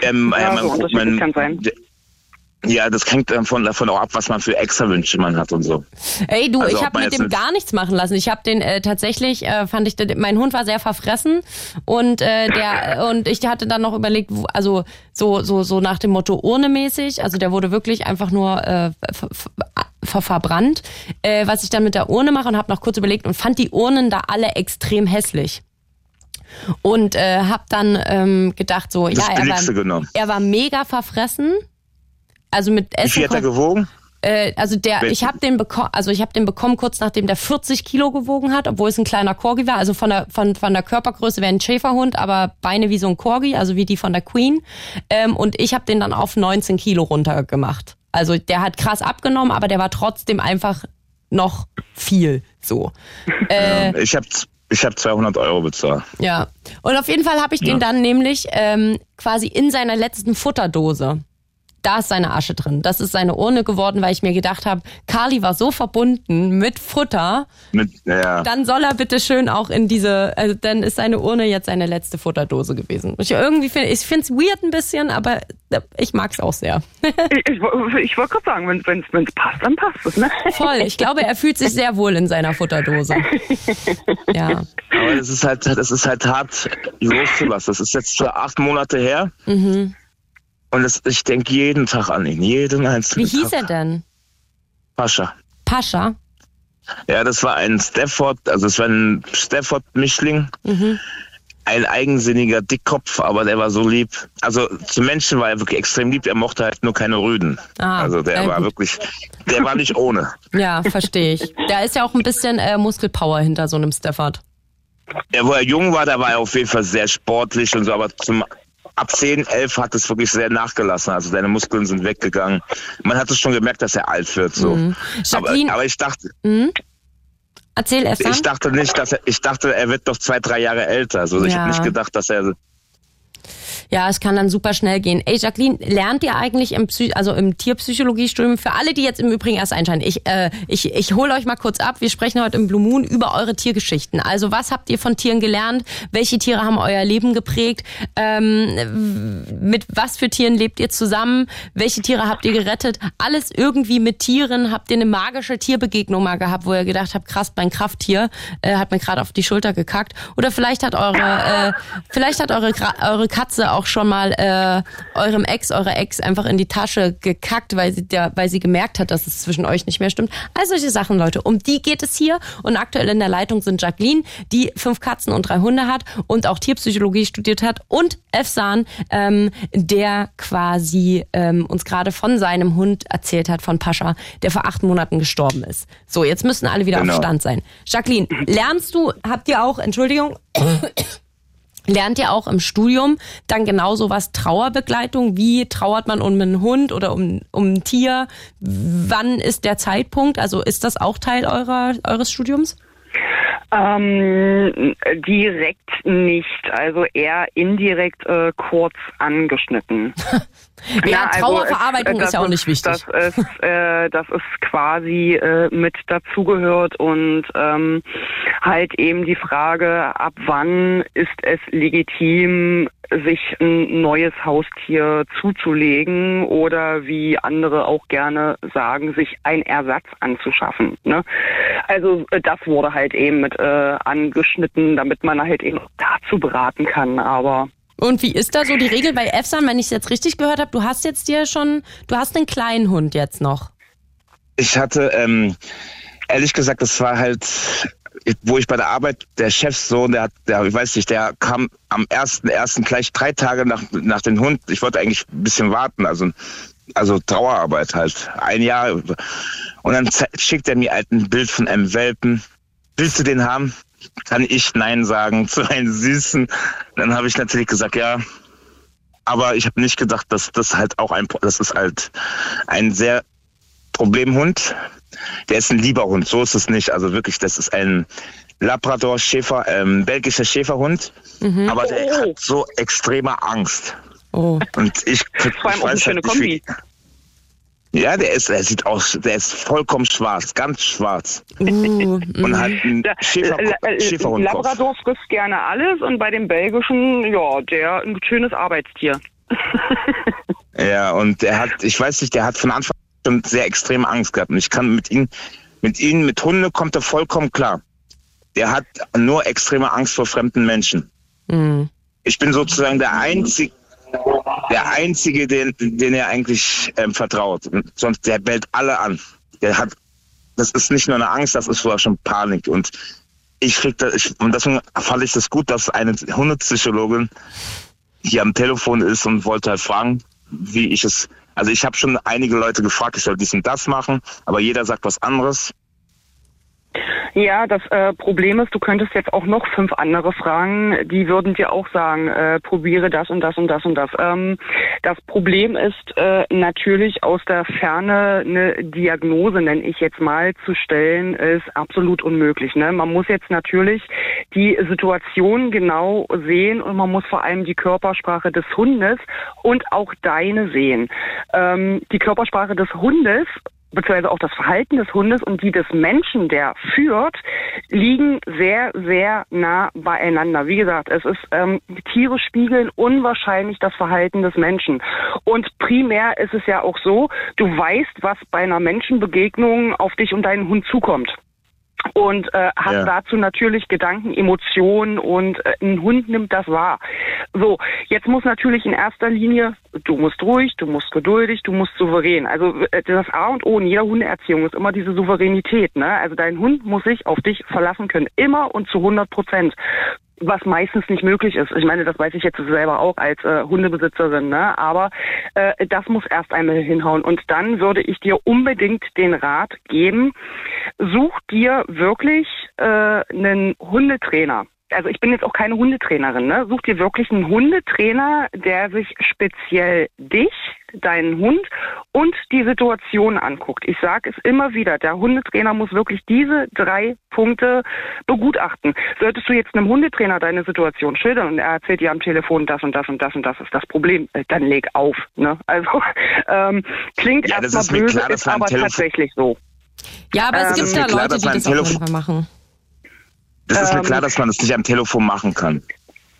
Ähm, Ja, äh, so unterschiedlich kann sein. Ja, das hängt davon, davon auch ab, was man für extra Wünsche man hat und so. Ey, du, also ich habe mit dem gar nichts machen lassen. Ich habe den äh, tatsächlich, äh, fand ich, mein Hund war sehr verfressen und äh, der und ich hatte dann noch überlegt, also so so so nach dem Motto urnemäßig, also der wurde wirklich einfach nur äh, ver verbrannt, äh, was ich dann mit der Urne mache und habe noch kurz überlegt und fand die Urnen da alle extrem hässlich und äh, habe dann ähm, gedacht so, das ja, er war, er war mega verfressen also mit Essen. Wie viel hat er gewogen? Äh, also der, ich habe den bekommen, also ich habe den bekommen kurz nachdem der 40 Kilo gewogen hat, obwohl es ein kleiner Corgi war. Also von der von von der Körpergröße wäre ein Schäferhund, aber Beine wie so ein Corgi, also wie die von der Queen. Ähm, und ich habe den dann auf 19 Kilo runtergemacht. Also der hat krass abgenommen, aber der war trotzdem einfach noch viel so. Äh, ich habe ich habe 200 Euro bezahlt. Ja. Und auf jeden Fall habe ich ja. den dann nämlich ähm, quasi in seiner letzten Futterdose da ist seine Asche drin. Das ist seine Urne geworden, weil ich mir gedacht habe, Carly war so verbunden mit Futter. Mit, ja. Dann soll er bitte schön auch in diese, also dann ist seine Urne jetzt seine letzte Futterdose gewesen. Ich irgendwie finde, ich finde es weird ein bisschen, aber ich mag es auch sehr. ich, ich, ich wollte gerade sagen, wenn es passt, dann passt es. Ne? Voll. Ich glaube, er fühlt sich sehr wohl in seiner Futterdose. ja. Aber es ist halt, es ist halt hart loszulassen. Das ist jetzt schon acht Monate her. Mhm. Und das, ich denke jeden Tag an ihn, jeden einzelnen Wie hieß Tag. er denn? Pascha. Pascha? Ja, das war ein Stafford, also es war ein Stafford-Mischling. Mhm. Ein eigensinniger Dickkopf, aber der war so lieb. Also zu Menschen war er wirklich extrem lieb. Er mochte halt nur keine Rüden. Ah, also der war gut. wirklich, der war nicht ohne. Ja, verstehe ich. Da ist ja auch ein bisschen äh, Muskelpower hinter so einem Stafford. Ja, wo er jung war, da war er auf jeden Fall sehr sportlich und so, aber zum ab 10, 11 hat es wirklich sehr nachgelassen. Also seine Muskeln sind weggegangen. Man hat es schon gemerkt, dass er alt wird. So. Mhm. Aber, aber, ich dachte. Mhm. Erzähl erst Ich dachte nicht, dass er, ich dachte, er wird doch zwei, drei Jahre älter. Also ja. ich habe nicht gedacht, dass er ja, es kann dann super schnell gehen. Ey, Jacqueline, lernt ihr eigentlich im, Psy also im Tierpsychologiestudium, für alle, die jetzt im Übrigen erst einschalten, ich, äh, ich, ich hole euch mal kurz ab. Wir sprechen heute im Blue Moon über eure Tiergeschichten. Also was habt ihr von Tieren gelernt? Welche Tiere haben euer Leben geprägt? Ähm, mit was für Tieren lebt ihr zusammen? Welche Tiere habt ihr gerettet? Alles irgendwie mit Tieren. Habt ihr eine magische Tierbegegnung mal gehabt, wo ihr gedacht habt, krass, mein Krafttier äh, hat mir gerade auf die Schulter gekackt? Oder vielleicht hat eure, äh, vielleicht hat eure, eure Katze schon mal äh, eurem Ex, eurer Ex einfach in die Tasche gekackt, weil sie, der, weil sie gemerkt hat, dass es zwischen euch nicht mehr stimmt. All solche Sachen, Leute. Um die geht es hier. Und aktuell in der Leitung sind Jacqueline, die fünf Katzen und drei Hunde hat und auch Tierpsychologie studiert hat. Und Efsan, ähm, der quasi ähm, uns gerade von seinem Hund erzählt hat, von Pascha, der vor acht Monaten gestorben ist. So, jetzt müssen alle wieder genau. auf Stand sein. Jacqueline, lernst du, habt ihr auch, Entschuldigung, Lernt ihr auch im Studium dann genauso was Trauerbegleitung? Wie trauert man um einen Hund oder um, um ein Tier? Wann ist der Zeitpunkt? Also ist das auch Teil eurer, eures Studiums? Ähm, direkt nicht, also eher indirekt äh, kurz angeschnitten. ja, also Trauerverarbeitung es, ist ja auch nicht wichtig. Das ist, äh, das ist quasi äh, mit dazugehört und ähm, halt eben die Frage, ab wann ist es legitim, sich ein neues Haustier zuzulegen oder wie andere auch gerne sagen, sich ein Ersatz anzuschaffen. Ne? Also äh, das wurde halt eben mit äh, angeschnitten, damit man halt eben dazu beraten kann, aber und wie ist da so die Regel bei EFSAN, wenn ich es jetzt richtig gehört habe? Du hast jetzt dir schon, du hast einen kleinen Hund jetzt noch. Ich hatte, ähm, ehrlich gesagt, das war halt, wo ich bei der Arbeit, der Chefsohn, der hat, der, ich weiß nicht, der kam am ersten, ersten gleich drei Tage nach, nach dem Hund. Ich wollte eigentlich ein bisschen warten, also, also Trauerarbeit halt. Ein Jahr. Und dann schickt er mir halt ein Bild von einem Welpen. Willst du den haben? Kann ich Nein sagen zu einem Süßen. Dann habe ich natürlich gesagt, ja. Aber ich habe nicht gedacht, dass das halt auch ein, das ist halt ein sehr Problemhund. Der ist ein lieber Hund, so ist es nicht. Also wirklich, das ist ein Labrador Schäfer, ähm, belgischer Schäferhund. Mhm. Aber der oh. hat so extreme Angst. Oh. Und ich, ich Vor allem auch eine schöne halt Kombi. Wie, ja, der ist, der sieht aus, der ist vollkommen schwarz, ganz schwarz. Uh, und hat einen Schäfer, Schäferhund. Labrador frisst gerne alles und bei dem belgischen, ja, der ein schönes Arbeitstier. Ja, und er hat, ich weiß nicht, der hat von Anfang an sehr extrem Angst gehabt. Und ich kann mit ihm, mit ihm, mit Hunde kommt er vollkommen klar. Der hat nur extreme Angst vor fremden Menschen. Mhm. Ich bin sozusagen der einzige, der einzige, den, den er eigentlich ähm, vertraut. Sonst der bellt alle an. Der hat, das ist nicht nur eine Angst, das ist sogar schon Panik. Und ich krieg da, ich, und deswegen fand ich das gut, dass eine Hundepsychologin hier am Telefon ist und wollte halt fragen, wie ich es. Also ich habe schon einige Leute gefragt, ich soll dies und das machen, aber jeder sagt was anderes. Ja, das äh, Problem ist, du könntest jetzt auch noch fünf andere fragen, die würden dir auch sagen, äh, probiere das und das und das und das. Ähm, das Problem ist äh, natürlich aus der Ferne eine Diagnose, nenne ich jetzt mal, zu stellen, ist absolut unmöglich. Ne? Man muss jetzt natürlich die Situation genau sehen und man muss vor allem die Körpersprache des Hundes und auch deine sehen. Ähm, die Körpersprache des Hundes beziehungsweise auch das Verhalten des Hundes und die des Menschen, der führt, liegen sehr, sehr nah beieinander. Wie gesagt, es ist, ähm, Tiere spiegeln unwahrscheinlich das Verhalten des Menschen. Und primär ist es ja auch so, du weißt, was bei einer Menschenbegegnung auf dich und deinen Hund zukommt und äh, hat ja. dazu natürlich Gedanken, Emotionen und äh, ein Hund nimmt das wahr. So, jetzt muss natürlich in erster Linie, du musst ruhig, du musst geduldig, du musst souverän. Also äh, das A und O in jeder Hundeerziehung ist immer diese Souveränität. Ne? Also dein Hund muss sich auf dich verlassen können, immer und zu 100 Prozent was meistens nicht möglich ist. Ich meine, das weiß ich jetzt selber auch als äh, Hundebesitzerin, ne? aber äh, das muss erst einmal hinhauen. Und dann würde ich dir unbedingt den Rat geben, such dir wirklich äh, einen Hundetrainer also ich bin jetzt auch keine Hundetrainerin, ne? Such dir wirklich einen Hundetrainer, der sich speziell dich, deinen Hund und die Situation anguckt. Ich sage es immer wieder, der Hundetrainer muss wirklich diese drei Punkte begutachten. Solltest du jetzt einem Hundetrainer deine Situation schildern und er erzählt dir am Telefon das und das und das und das ist das Problem, äh, dann leg auf. Ne? Also ähm, klingt ja, erstmal böse, klar, ist aber tatsächlich so. Ja, aber es ähm, gibt ja Leute, die das auch machen. Das ist mir klar, ähm, dass man das nicht am Telefon machen kann.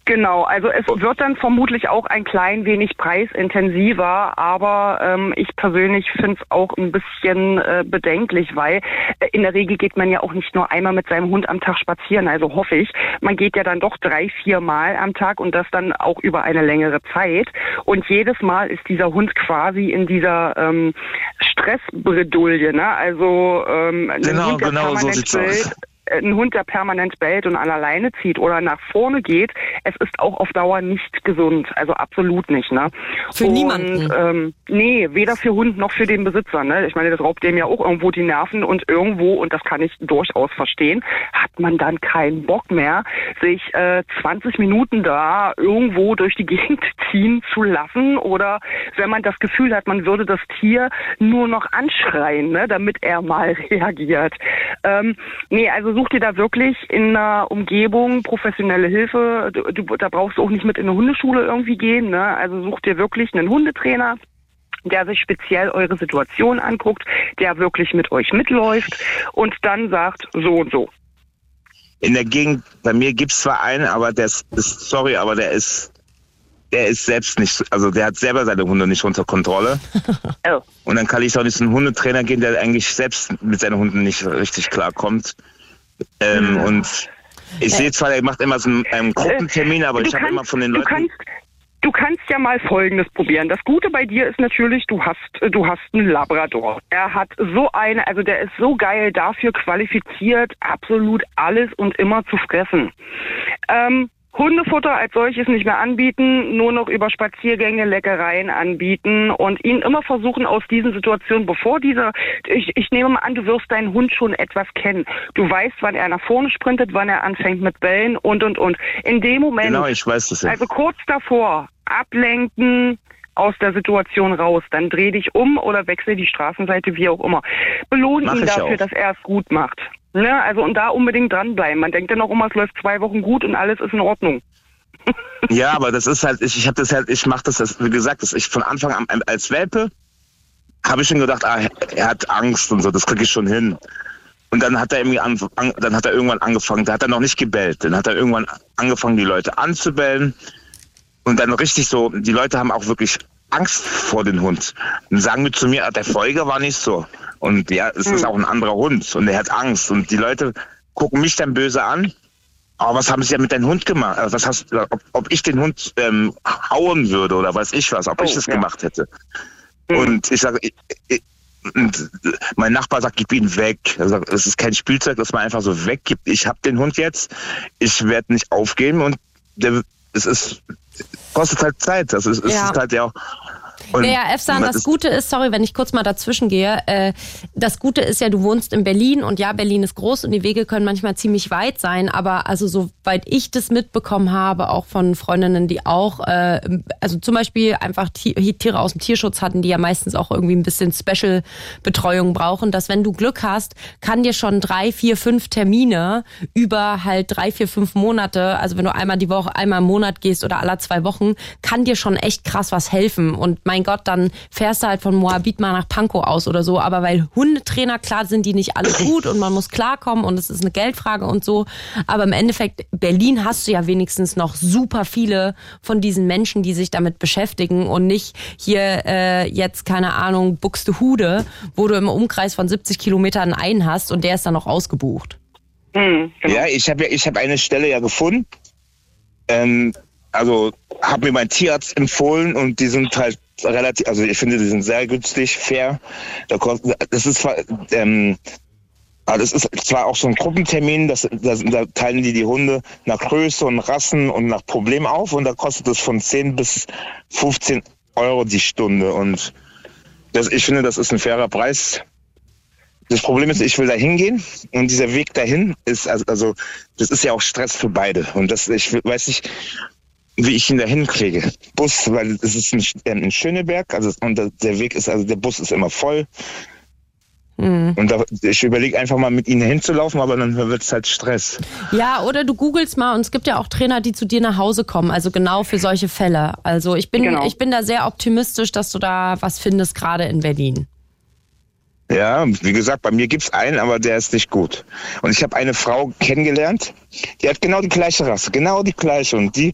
Genau, also es wird dann vermutlich auch ein klein wenig preisintensiver, aber ähm, ich persönlich finde es auch ein bisschen äh, bedenklich, weil äh, in der Regel geht man ja auch nicht nur einmal mit seinem Hund am Tag spazieren, also hoffe ich. Man geht ja dann doch drei, vier Mal am Tag und das dann auch über eine längere Zeit. Und jedes Mal ist dieser Hund quasi in dieser ähm, Stressbredouille, ne? Also ähm, genau, Hund, genau so sieht's aus ein Hund, der permanent bellt und an alleine zieht oder nach vorne geht, es ist auch auf Dauer nicht gesund. Also absolut nicht. Ne? Für und, niemanden? Ähm, nee, weder für Hund noch für den Besitzer. Ne? Ich meine, das raubt dem ja auch irgendwo die Nerven und irgendwo, und das kann ich durchaus verstehen, hat man dann keinen Bock mehr, sich äh, 20 Minuten da irgendwo durch die Gegend ziehen zu lassen oder wenn man das Gefühl hat, man würde das Tier nur noch anschreien, ne, damit er mal reagiert. Ähm, nee, also such dir da wirklich in einer Umgebung professionelle Hilfe. Du, du, da brauchst du auch nicht mit in eine Hundeschule irgendwie gehen. Ne? Also such dir wirklich einen Hundetrainer der sich speziell eure Situation anguckt, der wirklich mit euch mitläuft und dann sagt so und so. In der Gegend, bei mir gibt es zwar einen, aber der ist, sorry, aber der ist der ist selbst nicht, also der hat selber seine Hunde nicht unter Kontrolle. oh. Und dann kann ich auch nicht zu einem Hundetrainer gehen, der eigentlich selbst mit seinen Hunden nicht richtig klarkommt. Ähm. Und ich sehe zwar, er macht immer so einen, einen Gruppentermin, aber du ich habe immer von den Leuten. Kannst, du kannst ja mal Folgendes probieren. Das Gute bei dir ist natürlich, du hast, du hast einen Labrador. Er hat so eine, also der ist so geil dafür qualifiziert, absolut alles und immer zu fressen. Ähm, Hundefutter als solches nicht mehr anbieten, nur noch über Spaziergänge Leckereien anbieten und ihn immer versuchen aus diesen Situationen, bevor dieser, ich, ich nehme mal an, du wirst deinen Hund schon etwas kennen. Du weißt, wann er nach vorne sprintet, wann er anfängt mit Bellen und und und. In dem Moment, genau, ich weiß das ja. also kurz davor, ablenken, aus der Situation raus. Dann dreh dich um oder wechsle die Straßenseite, wie auch immer. Belohn ihn dafür, auch. dass er es gut macht. Ne? Also und da unbedingt dranbleiben. Man denkt dann auch immer, es läuft zwei Wochen gut und alles ist in Ordnung. ja, aber das ist halt, ich, ich habe das halt, ich mache das, das, wie gesagt, das ich von Anfang an als Welpe habe ich schon gedacht, ah, er hat Angst und so, das kriege ich schon hin. Und dann hat er irgendwie an, dann hat er irgendwann angefangen, da hat er noch nicht gebellt, dann hat er irgendwann angefangen, die Leute anzubellen und dann richtig so, die Leute haben auch wirklich Angst vor dem Hund. Dann sagen wir zu mir, der Folger war nicht so. Und ja, es hm. ist auch ein anderer Hund und er hat Angst. Und die Leute gucken mich dann böse an. Aber was haben sie ja mit deinem Hund gemacht? Also was hast, ob, ob ich den Hund ähm, hauen würde oder weiß ich was, ob oh, ich das ja. gemacht hätte. Mhm. Und ich sage, und mein Nachbar sagt, gib ihn weg. Er sagt, es ist kein Spielzeug, das man einfach so weggibt. Ich habe den Hund jetzt, ich werde nicht aufgeben und der, es ist kostet halt Zeit. Das ist, ja. ist halt ja auch und naja, Efsan, das Gute ist, sorry, wenn ich kurz mal dazwischen gehe, äh, das Gute ist ja, du wohnst in Berlin und ja, Berlin ist groß und die Wege können manchmal ziemlich weit sein, aber also soweit ich das mitbekommen habe, auch von Freundinnen, die auch, äh, also zum Beispiel einfach Tiere aus dem Tierschutz hatten, die ja meistens auch irgendwie ein bisschen Special-Betreuung brauchen, dass wenn du Glück hast, kann dir schon drei, vier, fünf Termine über halt drei, vier, fünf Monate, also wenn du einmal die Woche, einmal im Monat gehst oder alle zwei Wochen, kann dir schon echt krass was helfen. Und mein Gott, dann fährst du halt von Moabit mal nach Pankow aus oder so. Aber weil Hundetrainer, klar sind die nicht alle gut und man muss klarkommen und es ist eine Geldfrage und so. Aber im Endeffekt, Berlin hast du ja wenigstens noch super viele von diesen Menschen, die sich damit beschäftigen und nicht hier äh, jetzt, keine Ahnung, Buxtehude, wo du im Umkreis von 70 Kilometern einen hast und der ist dann noch ausgebucht. Mhm, genau. Ja, ich habe ja, ich habe eine Stelle ja gefunden. Ähm, also habe mir mein Tierarzt empfohlen und die sind halt relativ, also ich finde, die sind sehr günstig, fair. Das ist zwar, ähm, also das ist zwar auch so ein Gruppentermin, das, das, da teilen die die Hunde nach Größe und Rassen und nach Problem auf und da kostet es von 10 bis 15 Euro die Stunde und das, ich finde, das ist ein fairer Preis. Das Problem ist, ich will da hingehen und dieser Weg dahin ist, also, also das ist ja auch Stress für beide und das, ich weiß nicht, wie ich ihn da hinkriege. Bus, weil es ist in, in Schöneberg, also und der Weg ist, also der Bus ist immer voll. Mhm. Und da, ich überlege einfach mal mit ihnen hinzulaufen, aber dann wird es halt Stress. Ja, oder du googelst mal und es gibt ja auch Trainer, die zu dir nach Hause kommen, also genau für solche Fälle. Also ich bin, genau. ich bin da sehr optimistisch, dass du da was findest, gerade in Berlin. Ja, wie gesagt, bei mir gibt's einen, aber der ist nicht gut. Und ich habe eine Frau kennengelernt, die hat genau die gleiche Rasse, genau die gleiche. Und die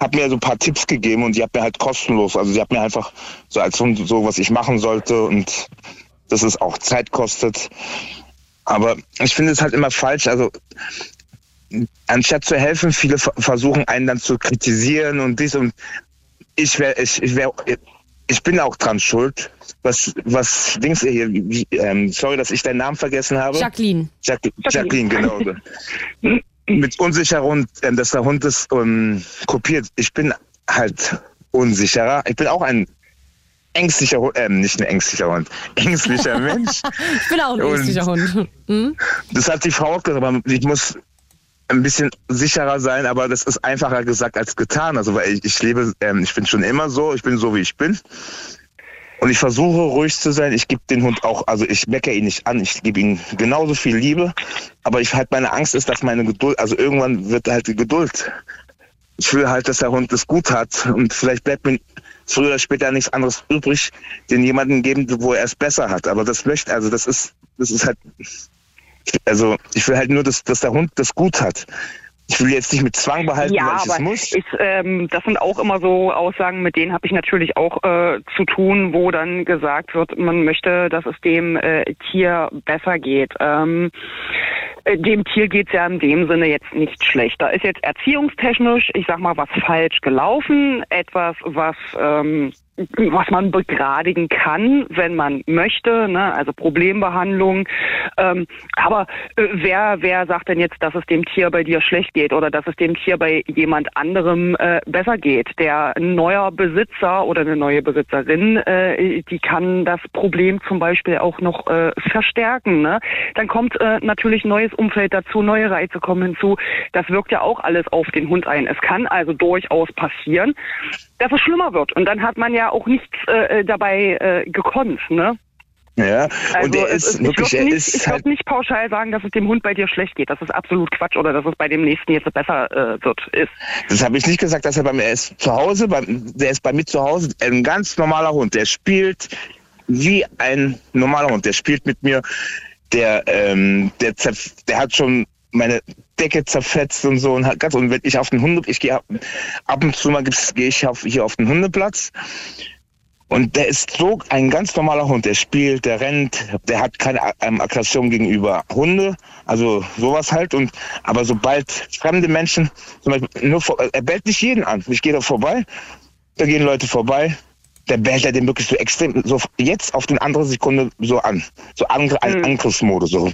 hat mir so ein paar Tipps gegeben und die hat mir halt kostenlos, also sie hat mir einfach so als so, was ich machen sollte und dass es auch Zeit kostet. Aber ich finde es halt immer falsch, also anstatt zu helfen, viele versuchen einen dann zu kritisieren und dies und ich wäre, ich, ich wäre, ich bin auch dran schuld. Was, was Dings hier, ähm, sorry, dass ich deinen Namen vergessen habe. Jacqueline. Jack, Jacqueline, genau. mit unsicherer Hund, äh, dass der Hund das ähm, kopiert. Ich bin halt unsicherer. Ich bin auch ein ängstlicher Hund, äh, nicht ein ängstlicher Hund, ängstlicher Mensch. ich bin auch ein ängstlicher Hund. Hm? Das hat die Frau auch gesagt, aber ich muss ein bisschen sicherer sein, aber das ist einfacher gesagt als getan. Also weil ich, ich lebe, ähm, ich bin schon immer so, ich bin so wie ich bin. Und ich versuche ruhig zu sein. Ich gebe den Hund auch, also ich meckere ihn nicht an. Ich gebe ihm genauso viel Liebe. Aber ich halt meine Angst ist, dass meine Geduld, also irgendwann wird halt die Geduld. Ich will halt, dass der Hund es gut hat. Und vielleicht bleibt mir früher oder später nichts anderes übrig, den jemanden geben, wo er es besser hat. Aber das möchte, also das ist, das ist halt, also ich will halt nur, dass, dass der Hund das gut hat ich will jetzt nicht mit Zwang behalten, ja, weil ich es muss. Ich, ähm, das sind auch immer so Aussagen, mit denen habe ich natürlich auch äh, zu tun, wo dann gesagt wird, man möchte, dass es dem äh, Tier besser geht. Ähm, äh, dem Tier geht's ja in dem Sinne jetzt nicht schlecht. Da ist jetzt erziehungstechnisch, ich sag mal, was falsch gelaufen, etwas, was ähm, was man begradigen kann, wenn man möchte, ne? also Problembehandlung. Ähm, aber äh, wer, wer sagt denn jetzt, dass es dem Tier bei dir schlecht geht oder dass es dem Tier bei jemand anderem äh, besser geht? Der neuer Besitzer oder eine neue Besitzerin, äh, die kann das Problem zum Beispiel auch noch äh, verstärken. Ne? Dann kommt äh, natürlich neues Umfeld dazu, neue Reize kommen hinzu. Das wirkt ja auch alles auf den Hund ein. Es kann also durchaus passieren, dass es schlimmer wird. Und dann hat man ja auch nichts äh, dabei äh, gekonnt, ne? Ja, also und der ist wirklich, er nicht, ist Ich halt würde nicht pauschal sagen, dass es dem Hund bei dir schlecht geht. Das ist absolut Quatsch oder dass es bei dem nächsten jetzt besser äh, wird. Ist. Das habe ich nicht gesagt, dass er bei mir ist. Zu Hause, bei, der ist bei mir zu Hause ein ganz normaler Hund. Der spielt wie ein normaler Hund. Der spielt mit mir. Der, ähm, der, der hat schon meine Decke zerfetzt und so und hat ganz und wenn ich auf den Hunde ich gehe ab, und zu mal gehe ich auf, hier auf den Hundeplatz Und der ist so ein ganz normaler Hund. Der spielt, der rennt, der hat keine ähm, Aggression gegenüber Hunde, also sowas halt. Und aber sobald fremde Menschen, zum Beispiel, nur vor, er bellt nicht jeden an. Ich gehe da vorbei, da gehen Leute vorbei, der bellt er den wirklich so extrem, so jetzt auf den anderen Sekunde so an, so Angr mhm. Angriffsmodus so.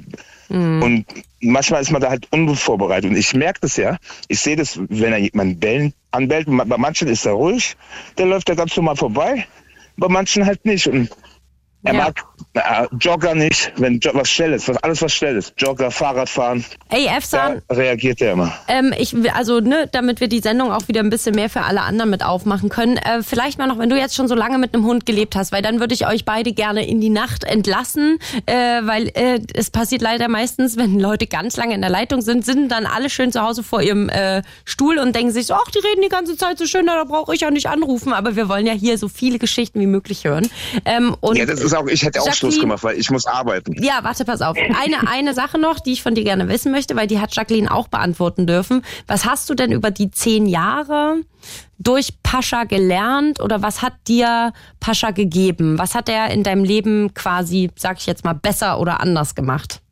Mhm. Und manchmal ist man da halt unvorbereitet. Und ich merke das ja. Ich sehe das, wenn er jemanden bellen, anbellt. Bei manchen ist er ruhig, der läuft da ganz normal vorbei bei manchen halt nicht. Und er ja. mag äh, Jogger nicht, wenn was schnell ist, was alles was schnell ist. Jogger, Fahrradfahren. Ey, Efsan. Reagiert er immer. Ähm, ich, also, ne, damit wir die Sendung auch wieder ein bisschen mehr für alle anderen mit aufmachen können. Äh, vielleicht mal noch, wenn du jetzt schon so lange mit einem Hund gelebt hast, weil dann würde ich euch beide gerne in die Nacht entlassen, äh, weil äh, es passiert leider meistens, wenn Leute ganz lange in der Leitung sind, sind dann alle schön zu Hause vor ihrem äh, Stuhl und denken sich so, ach, die reden die ganze Zeit so schön, da brauche ich ja nicht anrufen. Aber wir wollen ja hier so viele Geschichten wie möglich hören. Ähm, und ja, das ist auch, ich hätte auch Schluss gemacht, weil ich muss arbeiten. Ja, warte, pass auf. Eine, eine Sache noch, die ich von dir gerne wissen möchte, weil die hat Jacqueline auch beantworten dürfen. Was hast du denn über die zehn Jahre durch Pascha gelernt oder was hat dir Pascha gegeben? Was hat er in deinem Leben quasi, sag ich jetzt mal, besser oder anders gemacht?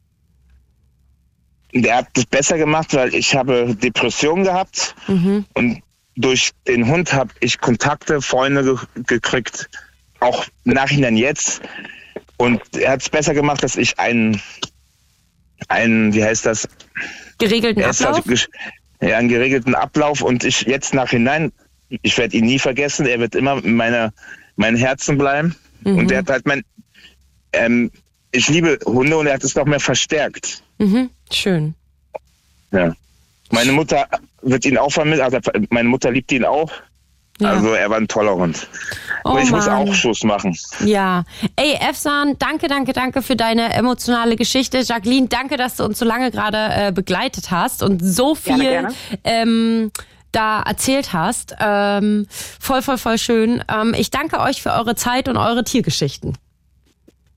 Der hat das besser gemacht, weil ich habe Depressionen gehabt mhm. und durch den Hund habe ich Kontakte, Freunde ge gekriegt, auch im Nachhinein jetzt. Und er hat es besser gemacht, dass ich einen, einen, wie heißt das? Geregelten Ablauf? ja, einen geregelten Ablauf. Und ich jetzt nachhinein, ich werde ihn nie vergessen, er wird immer in meiner, mein Herzen bleiben. Mhm. Und er hat halt mein, ähm, ich liebe Hunde und er hat es noch mehr verstärkt. Mhm. Schön. Ja. Meine Mutter wird ihn auch vermissen, also meine Mutter liebt ihn auch. Ja. Also er war ein toller Hund. Oh Und ich Mann. muss auch Schluss machen. Ja. Ey, Efsan, danke, danke, danke für deine emotionale Geschichte. Jacqueline, danke, dass du uns so lange gerade äh, begleitet hast und so viel gerne, gerne. Ähm, da erzählt hast. Ähm, voll, voll, voll schön. Ähm, ich danke euch für eure Zeit und eure Tiergeschichten.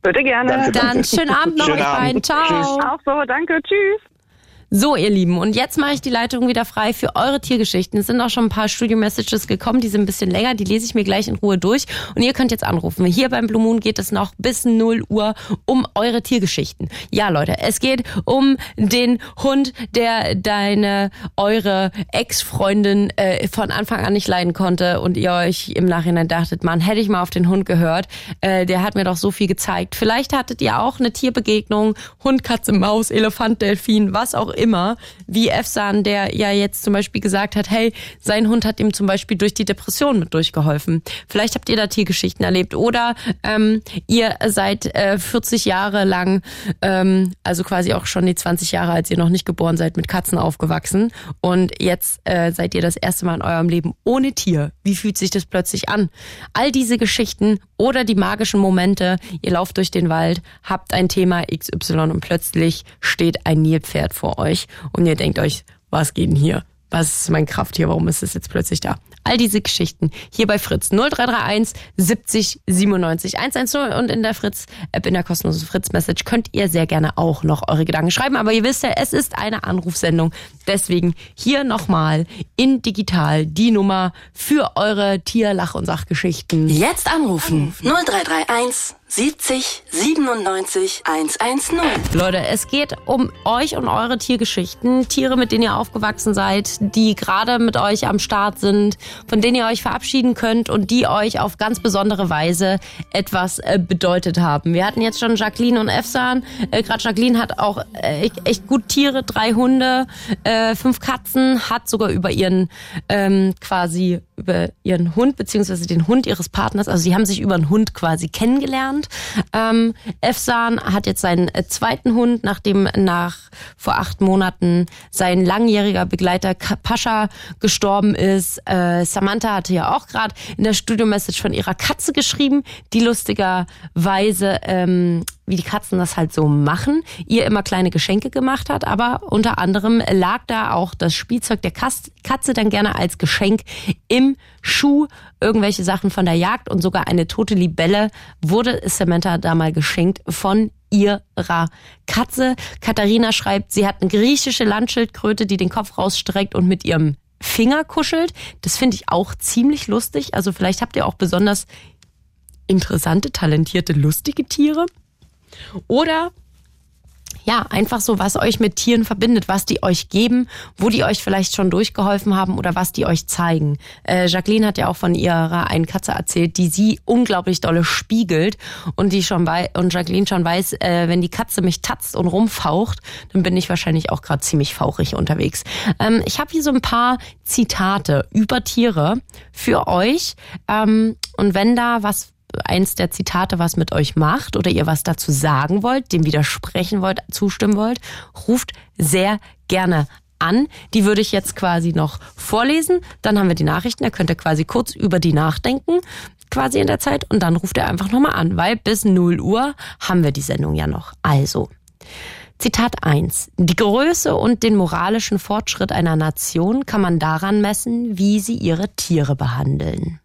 Bitte gerne. Danke, Dann danke. schönen Abend noch euch beiden. Ciao. Tschüss. Auch so, danke. Tschüss. So, ihr Lieben, und jetzt mache ich die Leitung wieder frei für eure Tiergeschichten. Es sind auch schon ein paar Studio-Messages gekommen, die sind ein bisschen länger, die lese ich mir gleich in Ruhe durch. Und ihr könnt jetzt anrufen. Hier beim Blue Moon geht es noch bis 0 Uhr um eure Tiergeschichten. Ja, Leute, es geht um den Hund, der deine, eure Ex-Freundin äh, von Anfang an nicht leiden konnte und ihr euch im Nachhinein dachtet, Mann, hätte ich mal auf den Hund gehört, äh, der hat mir doch so viel gezeigt. Vielleicht hattet ihr auch eine Tierbegegnung, Hund, Katze, Maus, Elefant, Delfin, was auch immer, wie Efsan, der ja jetzt zum Beispiel gesagt hat, hey, sein Hund hat ihm zum Beispiel durch die Depression mit durchgeholfen. Vielleicht habt ihr da Tiergeschichten erlebt oder ähm, ihr seid äh, 40 Jahre lang, ähm, also quasi auch schon die 20 Jahre, als ihr noch nicht geboren seid, mit Katzen aufgewachsen und jetzt äh, seid ihr das erste Mal in eurem Leben ohne Tier. Wie fühlt sich das plötzlich an? All diese Geschichten oder die magischen Momente, ihr lauft durch den Wald, habt ein Thema XY und plötzlich steht ein Nilpferd vor euch euch und ihr denkt euch, was geht denn hier? Was ist mein Krafttier? Warum ist es jetzt plötzlich da? All diese Geschichten hier bei Fritz 0331 70 97 110 und in der Fritz App in der kostenlosen Fritz Message könnt ihr sehr gerne auch noch eure Gedanken schreiben. Aber ihr wisst ja, es ist eine Anrufsendung. Deswegen hier nochmal in digital die Nummer für eure Tier-, Lach- und Sachgeschichten. Jetzt anrufen 0331 70 97 110. Leute, es geht um euch und eure Tiergeschichten. Tiere, mit denen ihr aufgewachsen seid, die gerade mit euch am Start sind, von denen ihr euch verabschieden könnt und die euch auf ganz besondere Weise etwas äh, bedeutet haben. Wir hatten jetzt schon Jacqueline und Efsan. Äh, Gerade Jacqueline hat auch äh, echt gut Tiere, drei Hunde, fünf Katzen, hat sogar über ihren ähm, quasi über ihren Hund beziehungsweise den Hund ihres Partners, also sie haben sich über einen Hund quasi kennengelernt. Ähm, Efsan hat jetzt seinen äh, zweiten Hund, nachdem nach vor acht Monaten sein langjähriger Begleiter Pascha gestorben ist. Äh, Samantha hatte ja auch gerade in der Studio-Message von ihrer Katze geschrieben, die lustigerweise ähm, wie die Katzen das halt so machen, ihr immer kleine Geschenke gemacht hat, aber unter anderem lag da auch das Spielzeug der Katze dann gerne als Geschenk im Schuh, irgendwelche Sachen von der Jagd und sogar eine tote Libelle wurde Samantha da mal geschenkt von ihrer Katze. Katharina schreibt, sie hat eine griechische Landschildkröte, die den Kopf rausstreckt und mit ihrem Finger kuschelt. Das finde ich auch ziemlich lustig. Also vielleicht habt ihr auch besonders interessante, talentierte, lustige Tiere? Oder ja, einfach so, was euch mit Tieren verbindet, was die euch geben, wo die euch vielleicht schon durchgeholfen haben oder was die euch zeigen. Äh, Jacqueline hat ja auch von ihrer einen Katze erzählt, die sie unglaublich dolle spiegelt und die schon bei und Jacqueline schon weiß, äh, wenn die Katze mich tatzt und rumfaucht, dann bin ich wahrscheinlich auch gerade ziemlich fauchig unterwegs. Ähm, ich habe hier so ein paar Zitate über Tiere für euch ähm, und wenn da was eins der Zitate was mit euch macht oder ihr was dazu sagen wollt, dem widersprechen wollt, zustimmen wollt, ruft sehr gerne an. Die würde ich jetzt quasi noch vorlesen. Dann haben wir die Nachrichten. Da könnt ihr quasi kurz über die nachdenken, quasi in der Zeit. Und dann ruft ihr einfach nochmal an, weil bis 0 Uhr haben wir die Sendung ja noch. Also. Zitat 1. Die Größe und den moralischen Fortschritt einer Nation kann man daran messen, wie sie ihre Tiere behandeln.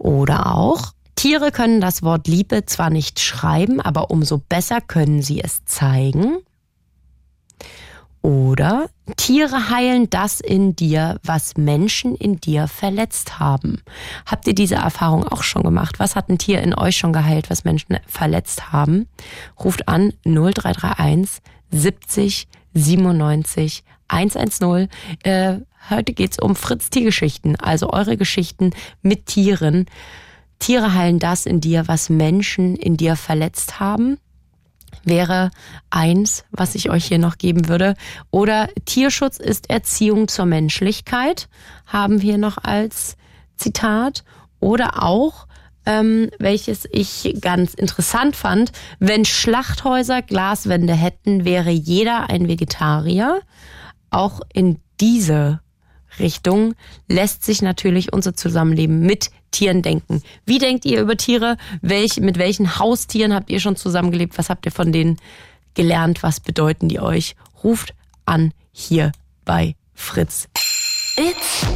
Oder auch, Tiere können das Wort Liebe zwar nicht schreiben, aber umso besser können sie es zeigen. Oder Tiere heilen das in dir, was Menschen in dir verletzt haben. Habt ihr diese Erfahrung auch schon gemacht? Was hat ein Tier in euch schon geheilt, was Menschen verletzt haben? Ruft an 0331 70 97 110. Äh, Heute geht's um Fritz Tiergeschichten, also eure Geschichten mit Tieren. Tiere heilen das in dir, was Menschen in dir verletzt haben. Wäre eins, was ich euch hier noch geben würde. Oder Tierschutz ist Erziehung zur Menschlichkeit, haben wir noch als Zitat. Oder auch, ähm, welches ich ganz interessant fand, wenn Schlachthäuser Glaswände hätten, wäre jeder ein Vegetarier. Auch in diese Richtung lässt sich natürlich unser Zusammenleben mit Tieren denken. Wie denkt ihr über Tiere? Welch, mit welchen Haustieren habt ihr schon zusammengelebt? Was habt ihr von denen gelernt? Was bedeuten die euch? Ruft an hier bei Fritz. It's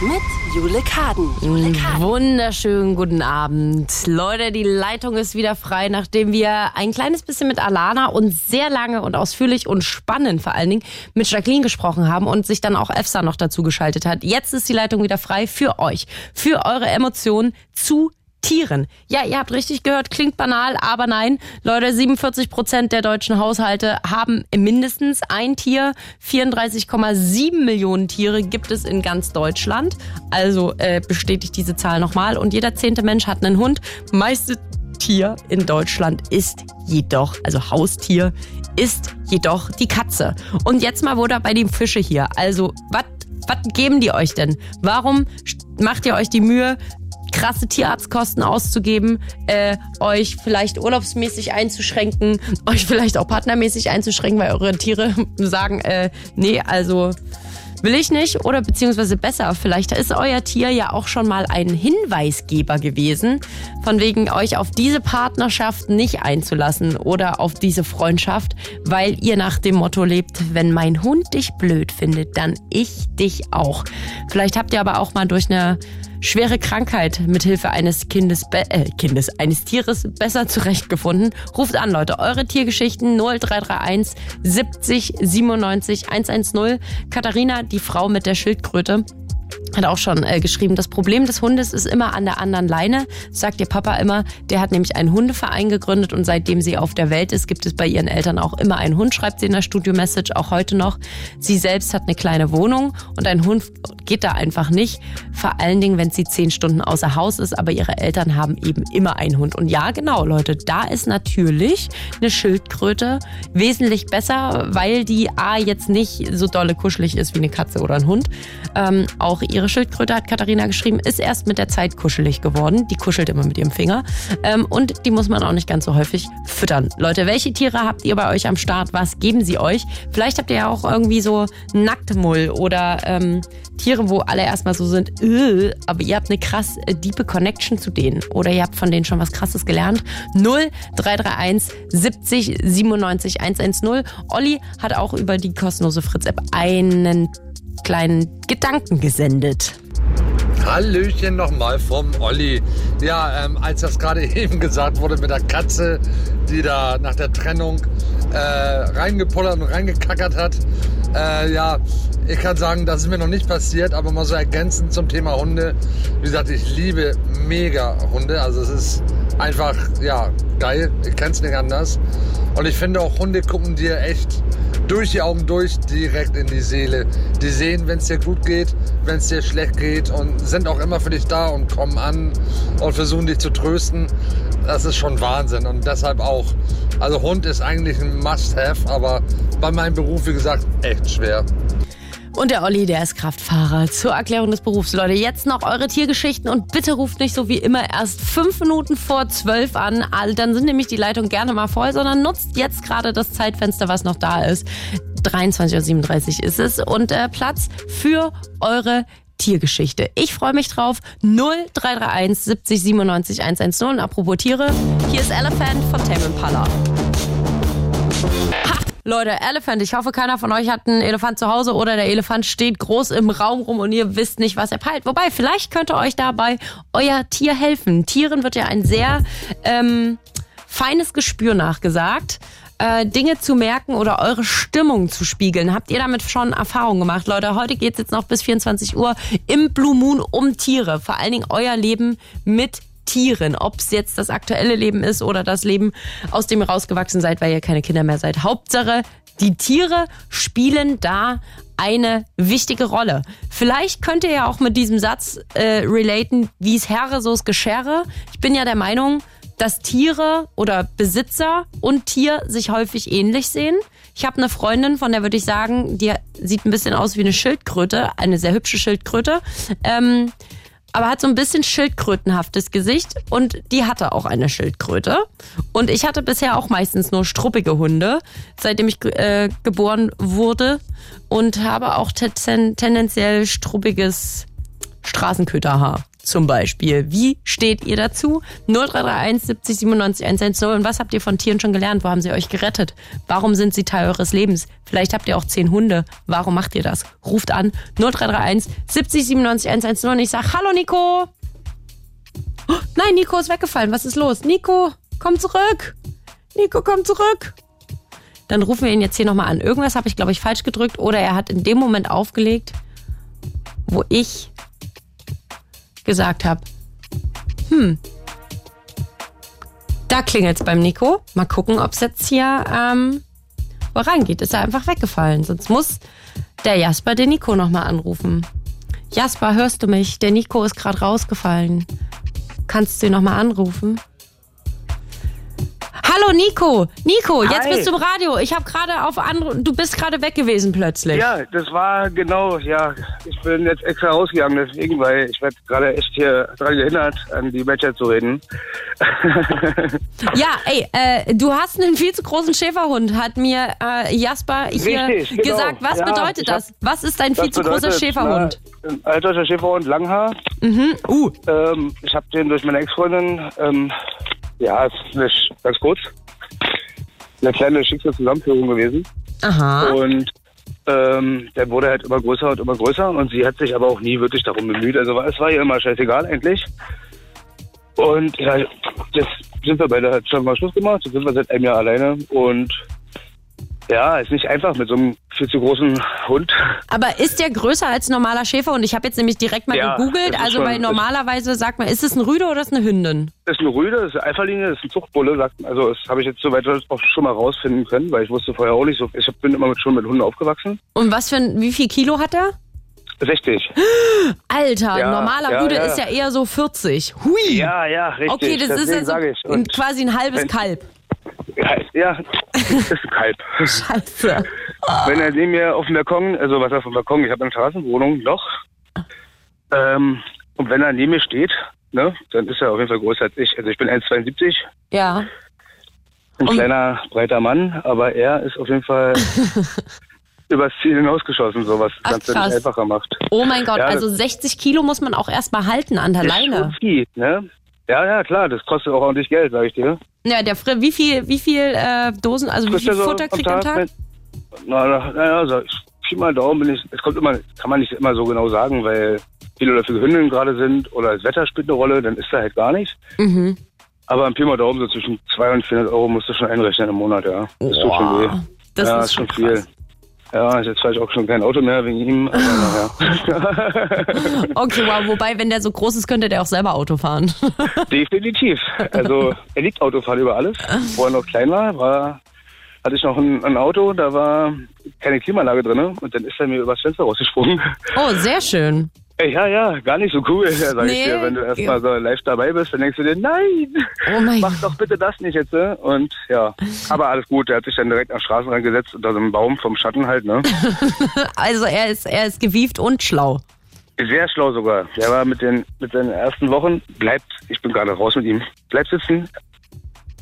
Mit Jule Kaden. Jule Kaden. Wunderschönen guten Abend. Leute, die Leitung ist wieder frei, nachdem wir ein kleines bisschen mit Alana und sehr lange und ausführlich und spannend vor allen Dingen mit Jacqueline gesprochen haben und sich dann auch EFSA noch dazu geschaltet hat. Jetzt ist die Leitung wieder frei für euch, für eure Emotionen zu Tieren. Ja, ihr habt richtig gehört, klingt banal, aber nein. Leute, 47 Prozent der deutschen Haushalte haben mindestens ein Tier. 34,7 Millionen Tiere gibt es in ganz Deutschland. Also äh, bestätigt diese Zahl nochmal. Und jeder zehnte Mensch hat einen Hund. Meiste Tier in Deutschland ist jedoch, also Haustier, ist jedoch die Katze. Und jetzt mal wurde bei den Fische hier. Also, was was geben die euch denn? Warum macht ihr euch die Mühe, krasse Tierarztkosten auszugeben, äh, euch vielleicht urlaubsmäßig einzuschränken, euch vielleicht auch partnermäßig einzuschränken, weil eure Tiere sagen, äh, nee, also will ich nicht oder beziehungsweise besser, vielleicht ist euer Tier ja auch schon mal ein Hinweisgeber gewesen, von wegen euch auf diese Partnerschaft nicht einzulassen oder auf diese Freundschaft, weil ihr nach dem Motto lebt, wenn mein Hund dich blöd findet, dann ich dich auch. Vielleicht habt ihr aber auch mal durch eine schwere Krankheit mithilfe eines Kindes, äh, Kindes, eines Tieres besser zurechtgefunden? Ruft an, Leute. Eure Tiergeschichten 0331 70 97 110. Katharina, die Frau mit der Schildkröte, hat auch schon äh, geschrieben, das Problem des Hundes ist immer an der anderen Leine, sagt ihr Papa immer. Der hat nämlich einen Hundeverein gegründet und seitdem sie auf der Welt ist, gibt es bei ihren Eltern auch immer einen Hund, schreibt sie in der Studio-Message, auch heute noch. Sie selbst hat eine kleine Wohnung und ein Hund geht da einfach nicht. Vor allen Dingen, wenn sie zehn Stunden außer Haus ist, aber ihre Eltern haben eben immer einen Hund. Und ja, genau, Leute, da ist natürlich eine Schildkröte wesentlich besser, weil die A jetzt nicht so dolle kuschelig ist wie eine Katze oder ein Hund. Ähm, auch ihre Ihre Schildkröte, hat Katharina geschrieben, ist erst mit der Zeit kuschelig geworden. Die kuschelt immer mit ihrem Finger. Ähm, und die muss man auch nicht ganz so häufig füttern. Leute, welche Tiere habt ihr bei euch am Start? Was geben sie euch? Vielleicht habt ihr ja auch irgendwie so Nacktmull oder ähm, Tiere, wo alle erstmal so sind, äh, aber ihr habt eine krass äh, diepe Connection zu denen. Oder ihr habt von denen schon was krasses gelernt. 0331 70 97 110. Olli hat auch über die kostenlose Fritz-App einen kleinen Gedanken gesendet. Hallöchen nochmal vom Olli. Ja, ähm, als das gerade eben gesagt wurde mit der Katze, die da nach der Trennung äh, reingepullert und reingekackert hat. Äh, ja, ich kann sagen, das ist mir noch nicht passiert, aber mal so ergänzend zum Thema Hunde. Wie gesagt, ich liebe mega Hunde. Also es ist einfach, ja, geil. Ich kenn's nicht anders. Und ich finde auch, Hunde gucken dir echt durch die Augen durch direkt in die Seele. Die sehen, wenn es dir gut geht, wenn es dir schlecht geht und sind auch immer für dich da und kommen an und versuchen dich zu trösten. Das ist schon Wahnsinn und deshalb auch. Also Hund ist eigentlich ein Must-Have, aber bei meinem Beruf, wie gesagt, echt schwer. Und der Olli, der ist Kraftfahrer. Zur Erklärung des Berufs, Leute. Jetzt noch eure Tiergeschichten und bitte ruft nicht so wie immer erst fünf Minuten vor zwölf an. Dann sind nämlich die Leitungen gerne mal voll, sondern nutzt jetzt gerade das Zeitfenster, was noch da ist. 23.37 Uhr ist es und äh, Platz für eure Tiergeschichte. Ich freue mich drauf. 0331 70 97 110. Und apropos Tiere, hier ist Elephant von Tame Impala. Leute, Elephant. Ich hoffe, keiner von euch hat einen Elefant zu Hause oder der Elefant steht groß im Raum rum und ihr wisst nicht, was er peilt. Wobei, vielleicht könnte euch dabei euer Tier helfen. Tieren wird ja ein sehr ähm, feines Gespür nachgesagt. Äh, Dinge zu merken oder eure Stimmung zu spiegeln. Habt ihr damit schon Erfahrung gemacht? Leute, heute geht's jetzt noch bis 24 Uhr im Blue Moon um Tiere. Vor allen Dingen euer Leben mit Tieren. Ob es jetzt das aktuelle Leben ist oder das Leben, aus dem ihr rausgewachsen seid, weil ihr keine Kinder mehr seid. Hauptsache, die Tiere spielen da eine wichtige Rolle. Vielleicht könnt ihr ja auch mit diesem Satz äh, relaten, wie es Herre, so es Geschere. Ich bin ja der Meinung, dass Tiere oder Besitzer und Tier sich häufig ähnlich sehen. Ich habe eine Freundin, von der würde ich sagen, die sieht ein bisschen aus wie eine Schildkröte, eine sehr hübsche Schildkröte. Ähm, aber hat so ein bisschen schildkrötenhaftes Gesicht und die hatte auch eine Schildkröte. Und ich hatte bisher auch meistens nur struppige Hunde, seitdem ich äh, geboren wurde und habe auch tendenziell struppiges Straßenköterhaar zum Beispiel. Wie steht ihr dazu? 0331 70 97 110. Und was habt ihr von Tieren schon gelernt? Wo haben sie euch gerettet? Warum sind sie Teil eures Lebens? Vielleicht habt ihr auch zehn Hunde. Warum macht ihr das? Ruft an 0331 70 97 110 und ich sag Hallo Nico. Oh, nein, Nico ist weggefallen. Was ist los? Nico, komm zurück. Nico, komm zurück. Dann rufen wir ihn jetzt hier nochmal an. Irgendwas habe ich, glaube ich, falsch gedrückt oder er hat in dem Moment aufgelegt, wo ich gesagt habe, hm, da klingelt es beim Nico. Mal gucken, ob es jetzt hier ähm, wo reingeht. Ist er einfach weggefallen. Sonst muss der Jasper den Nico nochmal anrufen. Jasper, hörst du mich? Der Nico ist gerade rausgefallen. Kannst du ihn nochmal anrufen? Hallo Nico. Nico, jetzt Hi. bist du im Radio. Ich habe gerade auf andere. Du bist gerade weg gewesen plötzlich. Ja, das war genau, ja. Ich bin jetzt extra rausgegangen, deswegen, weil ich werde gerade echt hier daran gehindert, an die Matcher zu reden. Ja, ey, äh, du hast einen viel zu großen Schäferhund, hat mir äh, Jasper hier Richtig, genau. gesagt. Was Ja, bedeutet hab- das? Was ist ein viel zu großer Schäferhund? Na, ein altdeutscher Schäferhund, Langhaar. Mhm. Uh. Ähm, ich habe den durch meine Ex-Freundin, ähm, ja, ist eine, ganz kurz, eine kleine Schicksalszusammenführung gewesen. Aha. Und ähm, der wurde halt immer größer und immer größer und sie hat sich aber auch nie wirklich darum bemüht. Also es war ihr immer scheißegal eigentlich. Und ja, jetzt sind wir beide halt schon mal Schluss gemacht. Jetzt sind wir seit einem Jahr alleine und ja, ist nicht einfach mit so einem viel zu großen Hund. Aber ist der größer als ein normaler Schäferhund? Ich habe jetzt nämlich direkt mal Ja, gegoogelt. ist Also weil normalerweise sagt man, ist es ein Rüde oder ist es eine Hündin? Das ist eine Rüde, das ist eine Eiferlinie, das ist ein Zuchtbulle. Sagt, also das habe ich jetzt soweit auch schon mal rausfinden können, weil ich wusste vorher auch nicht so. Ich bin immer mit, schon mit Hunden aufgewachsen. Und was für ein, wie viel Kilo hat er? 60. Alter, Ja, ein normaler ja, Rüde ja. ist ja eher so 40. Hui. Ja, ja, richtig. Okay, das ist Deswegen ja so sag ich. ein, Und quasi ein halbes Kalb. Ja, ist ein Kalb. Scheiße. Wenn er neben mir auf dem Balkon, also was heißt auf dem Balkon, ich habe eine Terrassenwohnung noch. Ähm, und wenn er neben mir steht, ne, dann ist er auf jeden Fall größer als ich. Also ich bin 1,72, Ja. ein Und- kleiner, breiter Mann, aber er ist auf jeden Fall übers Ziel hinausgeschossen, so was Ach, das Ganze krass. nicht einfacher macht. Oh mein Gott, Ja, also 60 Kilo muss man auch erstmal halten an der Leine. viel, ne? Ja, ja, klar, das kostet auch ordentlich Geld, sag ich dir. Ja, der Fri wie viel, wie viel äh, Dosen, also wie viel so Futter kriegt am Tag? mit- Na, na, na ja, so, Pi mal Daumen bin ich, es kommt immer, kann man nicht immer so genau sagen, weil viele oder viele Hündinnen gerade sind oder das Wetter spielt eine Rolle, dann ist da halt gar nichts. Mhm. Aber ein Pi mal Daumen, so zwischen 200 und 400 Euro musst du schon einrechnen im Monat, ja. Das tut schon weh. Das ja, ist schon schon viel. Ja, jetzt fahre ich auch schon kein Auto mehr wegen ihm, aber naja. Okay, wow, wobei, wenn der so groß ist, könnte der auch selber Auto fahren. Definitiv. Also er liebt Autofahren über alles. Wo er noch klein war, war hatte ich noch ein, ein Auto, da war keine Klimaanlage drin und dann ist er mir übers Fenster rausgesprungen. Oh, sehr schön. Ja, ja, gar nicht so cool, sag Nee. ich dir. Wenn du erstmal so live dabei bist, dann denkst du dir, nein, Oh mein mach doch bitte das nicht jetzt. ne? Und ja, aber alles gut, der hat sich dann direkt am Straßenrand gesetzt, unter so einem Baum vom Schatten halt, ne? Also er ist, er ist gewieft und schlau. Sehr schlau sogar. Der war mit den mit seinen ersten Wochen, bleibt, ich bin gerade raus mit ihm, bleibt sitzen.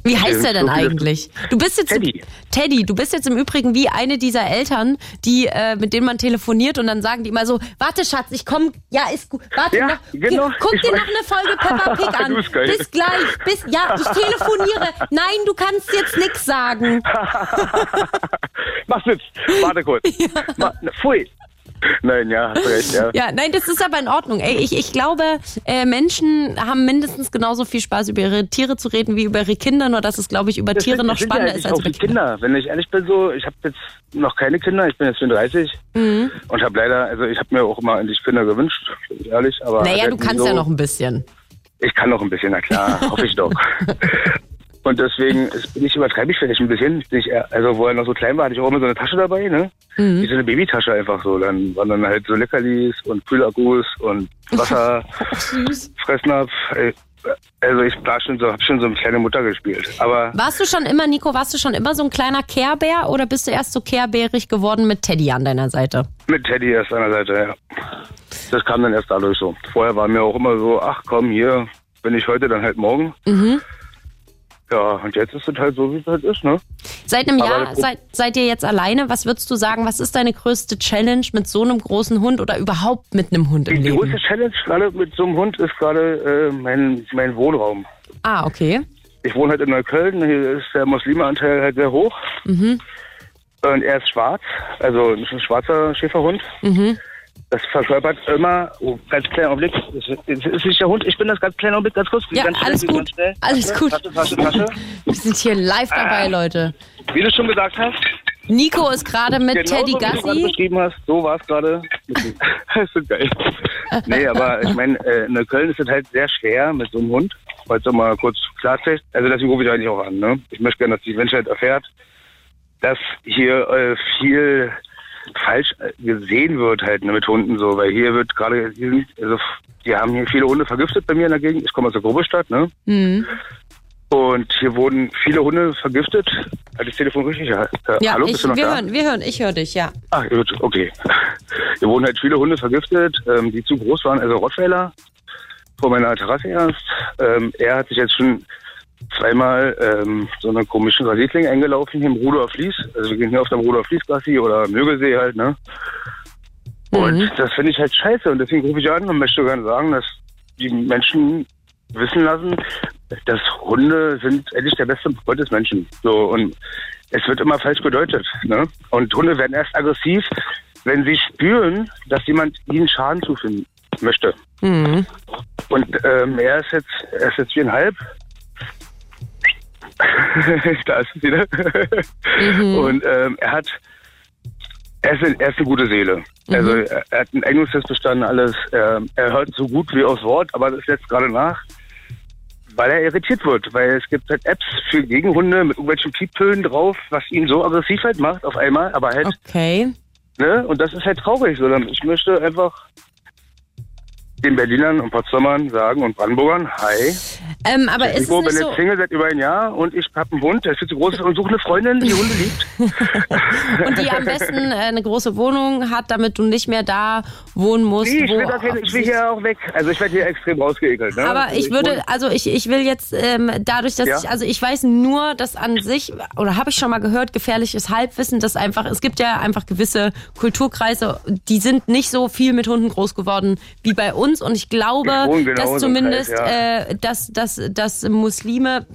Wie heißt Ähm, er denn eigentlich? Du bist jetzt Teddy. Teddy, du bist jetzt im Übrigen wie eine dieser Eltern, die äh, mit denen man telefoniert und dann sagen die immer so, warte Schatz, ich komm, ja ist gut, warte, Ja, noch, genau, guck dir noch eine Folge Peppa Pig an. Bis gleich, bis, ja, ich telefoniere. Nein, du kannst jetzt nix sagen. Mach Sitz, warte kurz. Na, pfui. Nein, ja, hast recht, ja. Ja, nein, das ist aber in Ordnung. Ey, ich, ich glaube, äh, Menschen haben mindestens genauso viel Spaß, über ihre Tiere zu reden, wie über ihre Kinder, nur dass es, glaube ich, über Das Tiere sind- noch ja spannender eigentlich ist als über Kinder. Kinder. Wenn ich ehrlich bin, so, ich habe jetzt noch keine Kinder, ich bin jetzt 34 Mhm. und habe leider, also ich habe mir auch immer endlich Kinder gewünscht, ehrlich, aber Naja, halt du kannst so, ja noch ein bisschen. Ich kann noch ein bisschen, na klar, hoffe ich doch. Und deswegen bin ich übertreibe ich vielleicht ein bisschen. Ich, eher- also wo er noch so klein war, hatte ich auch immer so eine Tasche dabei, ne? Mhm. Wie so eine Babytasche einfach so. Dann waren dann halt so Leckerlis und Kühlakkus und Wasser, Süß. Fressnapf. Ey, Also ich war schon so, hab schon so eine kleine Mutter gespielt. Aber Warst du schon immer, Nico, warst du schon immer so ein kleiner Care-Bär oder bist du erst so Care-Bärig geworden mit Teddy an deiner Seite? mit Teddy erst an der Seite, ja. Das kam dann erst dadurch so. Vorher war mir auch immer so, ach komm, hier bin ich heute, dann halt morgen. Mhm. Ja, und jetzt ist es halt so, wie es halt ist, ne? Seit einem Aber Jahr seid, seid ihr jetzt alleine. Was würdest du sagen, was ist deine größte Challenge mit so einem großen Hund oder überhaupt mit einem Hund im Die Leben? größte Challenge gerade mit so einem Hund ist gerade äh, mein, mein Wohnraum. Ah, okay. Ich wohne halt in Neukölln, hier ist der Muslimeanteil halt sehr hoch. Mhm. Und er ist schwarz, also ein schwarzer Schäferhund. Mhm. Das verkörpert immer, oh, ganz kleiner Augenblick, das ist, nicht der Hund, ich bin das ganz kleiner Augenblick, ganz kurz. Ja, ganz schnell, alles ganz gut, schnell. alles Tasche, gut. Tasche, Tasche, Tasche. Wir sind hier live dabei, Leute. Wie du schon gesagt hast, Nico ist gerade mit genau Teddy so, wie du gerade Gassi. beschrieben hast, so war es gerade. das ist so geil. Nee, aber ich meine, äh, in Neukölln ist es halt sehr schwer mit so einem Hund. Wollte ich mal kurz klarstellen. Also deswegen rufe ich eigentlich auch an. Ne? Ich möchte gerne, dass die Menschheit erfährt, dass hier äh, viel falsch äh, gesehen wird halt ne, mit Hunden so, weil hier wird gerade, also die haben hier viele Hunde vergiftet bei mir in der Gegend. Ich komme aus der Grobestadt, ne? Mhm. Und hier wurden viele Hunde vergiftet. Hat das Telefon richtig? Ja, Ja, Hallo, ich, bist du noch wir da? hören, wir hören, ich höre dich, ja. Ah, gut, okay. Hier wurden halt viele Hunde vergiftet, ähm, die zu groß waren, also Rottweiler vor meiner Terrasse erst. Ähm, er hat sich jetzt schon zweimal ähm, so eine komischen Rasierklinge eingelaufen hier im Rudolf Fließ. Also wir gehen hier auf dem Rudolf Fließ Gassi oder Mögelsee halt, ne? Und Mhm. das finde ich halt scheiße und deswegen rufe ich an und möchte gerne sagen, dass die Menschen wissen lassen, dass Hunde sind endlich der beste Freund des Menschen. So und es wird immer falsch gedeutet. Ne? Und Hunde werden erst aggressiv, wenn sie spüren, dass jemand ihnen Schaden zufügen möchte. Mhm. Und ähm, er ist jetzt, er ist jetzt viereinhalb. da ist es wieder. Und ähm, er hat, er ist, ein- er ist eine gute Seele. Also er, er hat einen Eignungstest bestanden, alles. Er, er hört so gut wie aufs Wort, aber das lässt gerade nach, weil er irritiert wird. Weil es gibt halt Apps für Gegenhunde mit irgendwelchen Pieptönen drauf, was ihn so aggressiv halt macht auf einmal, aber halt Okay. Ne? Und das ist halt traurig, sondern ich möchte einfach den Berlinern und Potsdamern sagen und Brandenburgern, hi. Ähm, aber ist nicht bin so... jetzt Single seit über ein Jahr und ich habe einen Hund, der ist viel zu groß und suche eine Freundin, die Hunde liebt. Und die am besten äh, eine große Wohnung hat, damit du nicht mehr da wohnen musst. Nee, ich will, da keine, ich will hier auch weg. Also ich werde hier extrem rausgeekelt. Ne? Aber Also ich würde, wohne- also ich, ich will jetzt ähm, dadurch, dass Ja. ich, also ich weiß nur, dass an sich, oder habe ich schon mal gehört, gefährliches Halbwissen, dass einfach, es gibt ja einfach gewisse Kulturkreise, die sind nicht so viel mit Hunden groß geworden wie bei uns. Und ich glaube, Ich dass so zumindest, Kreis, äh, dass, dass, dass Muslime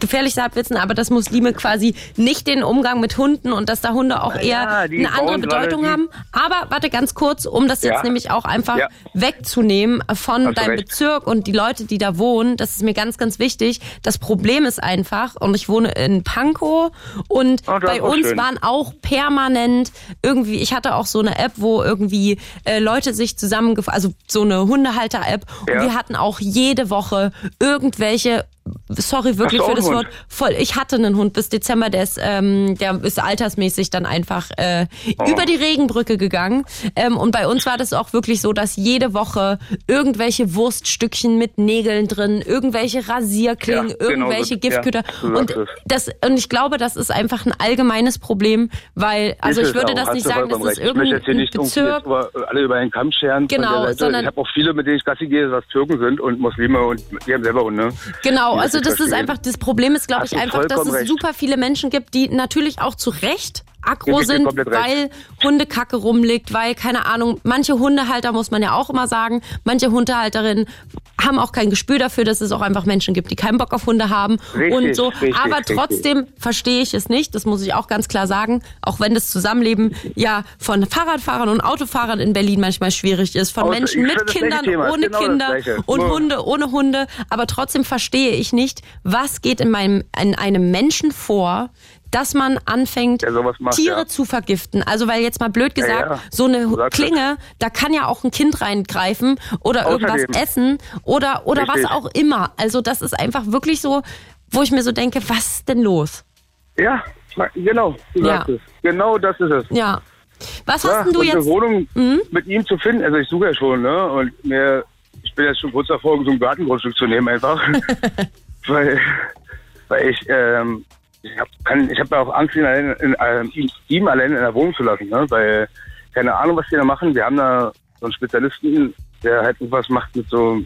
gefährlichste Halbwissen, aber dass Muslime quasi nicht den Umgang mit Hunden und dass da Hunde auch Ja, eher eine andere Bedeutung haben. Aber warte ganz kurz, um das jetzt Ja. nämlich auch einfach Ja. wegzunehmen von Hast deinem recht. Bezirk und die Leute, die da wohnen. Das ist mir ganz, ganz wichtig. Das Problem ist einfach, und ich wohne in Pankow und Oh, bei uns schön. waren auch permanent irgendwie, ich hatte auch so eine App, wo irgendwie äh, Leute sich zusammengefasst, also so eine Hundehalter-App und wir hatten auch jede Woche irgendwelche Sorry wirklich für das Wort. Voll. Ich hatte einen Hund bis Dezember, der ist, ähm, der ist altersmäßig dann einfach äh, Oh. über die Regenbrücke gegangen. Ähm, und bei uns war das auch wirklich so, dass jede Woche irgendwelche Wurststückchen mit Nägeln drin, irgendwelche Rasierklingen, Ja, genau irgendwelche so- Giftköder. ja, und das und ich glaube, das ist einfach ein allgemeines Problem, weil also Ist ich es würde das nicht sagen, das vollkommen ist recht. Ich möchte jetzt hier irgendein nicht Bezirk. über, alle über einen Kamm scheren. Genau, sondern- ich habe auch viele, mit denen ich Gassi gehe, was Türken sind und Muslime und die haben selber Hunde. Genau, Also das ist verstehe. einfach, das Problem ist, glaube ich, einfach, dass es recht. super viele Menschen gibt, die natürlich auch zu Recht aggro sind, weil Hundekacke rumliegt, weil, keine Ahnung, manche Hundehalter, muss man ja auch immer sagen, manche Hundehalterinnen haben auch kein Gespür dafür, dass es auch einfach Menschen gibt, die keinen Bock auf Hunde haben Richtig, und so. richtig, Aber richtig. trotzdem verstehe ich es nicht, das muss ich auch ganz klar sagen, auch wenn das Zusammenleben ja von Fahrradfahrern und Autofahrern in Berlin manchmal schwierig ist, von Auto- Menschen mit Kindern, ohne genau Kinder und Nur- Hunde ohne Hunde, aber trotzdem verstehe ich nicht, was geht in meinem in einem Menschen vor, dass man anfängt, sowas macht, Tiere ja. zu vergiften. Also weil jetzt mal blöd gesagt, ja. so eine sagst Klinge, da kann ja auch ein Kind reingreifen oder irgendwas Außerdem. essen oder oder was auch immer. Also das ist einfach wirklich so, wo ich mir so denke, was ist denn los? Ja, genau. Du Ja. es. Genau das ist es. Ja. Was Ja, hast denn du jetzt? Mhm. eine Wohnung mit ihm zu finden, also ich suche ja schon, ne? Und mir, ich bin jetzt schon kurz davor, so ein Gartengrundstück zu nehmen einfach. weil, weil ich, ähm, ich habe ich hab ja auch Angst, ihn, allein, in, ähm, ihn, ihm allein in der Wohnung zu lassen, ne? Weil, keine Ahnung, was die da machen. Wir haben da so einen Spezialisten, der halt irgendwas macht mit so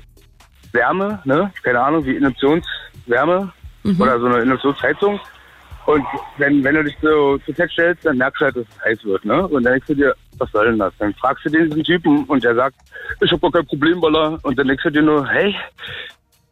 Wärme, ne? Keine Ahnung, wie Induktionswärme oder so eine Induktionsheizung. Und wenn, wenn du dich so zu Test stellst, dann merkst du halt, dass es heiß wird, ne? Und dann denkst du dir, was soll denn das? Dann fragst du den diesen Typen und der sagt, ich hab gar kein Problem, Baller. Und dann denkst du dir nur, hey,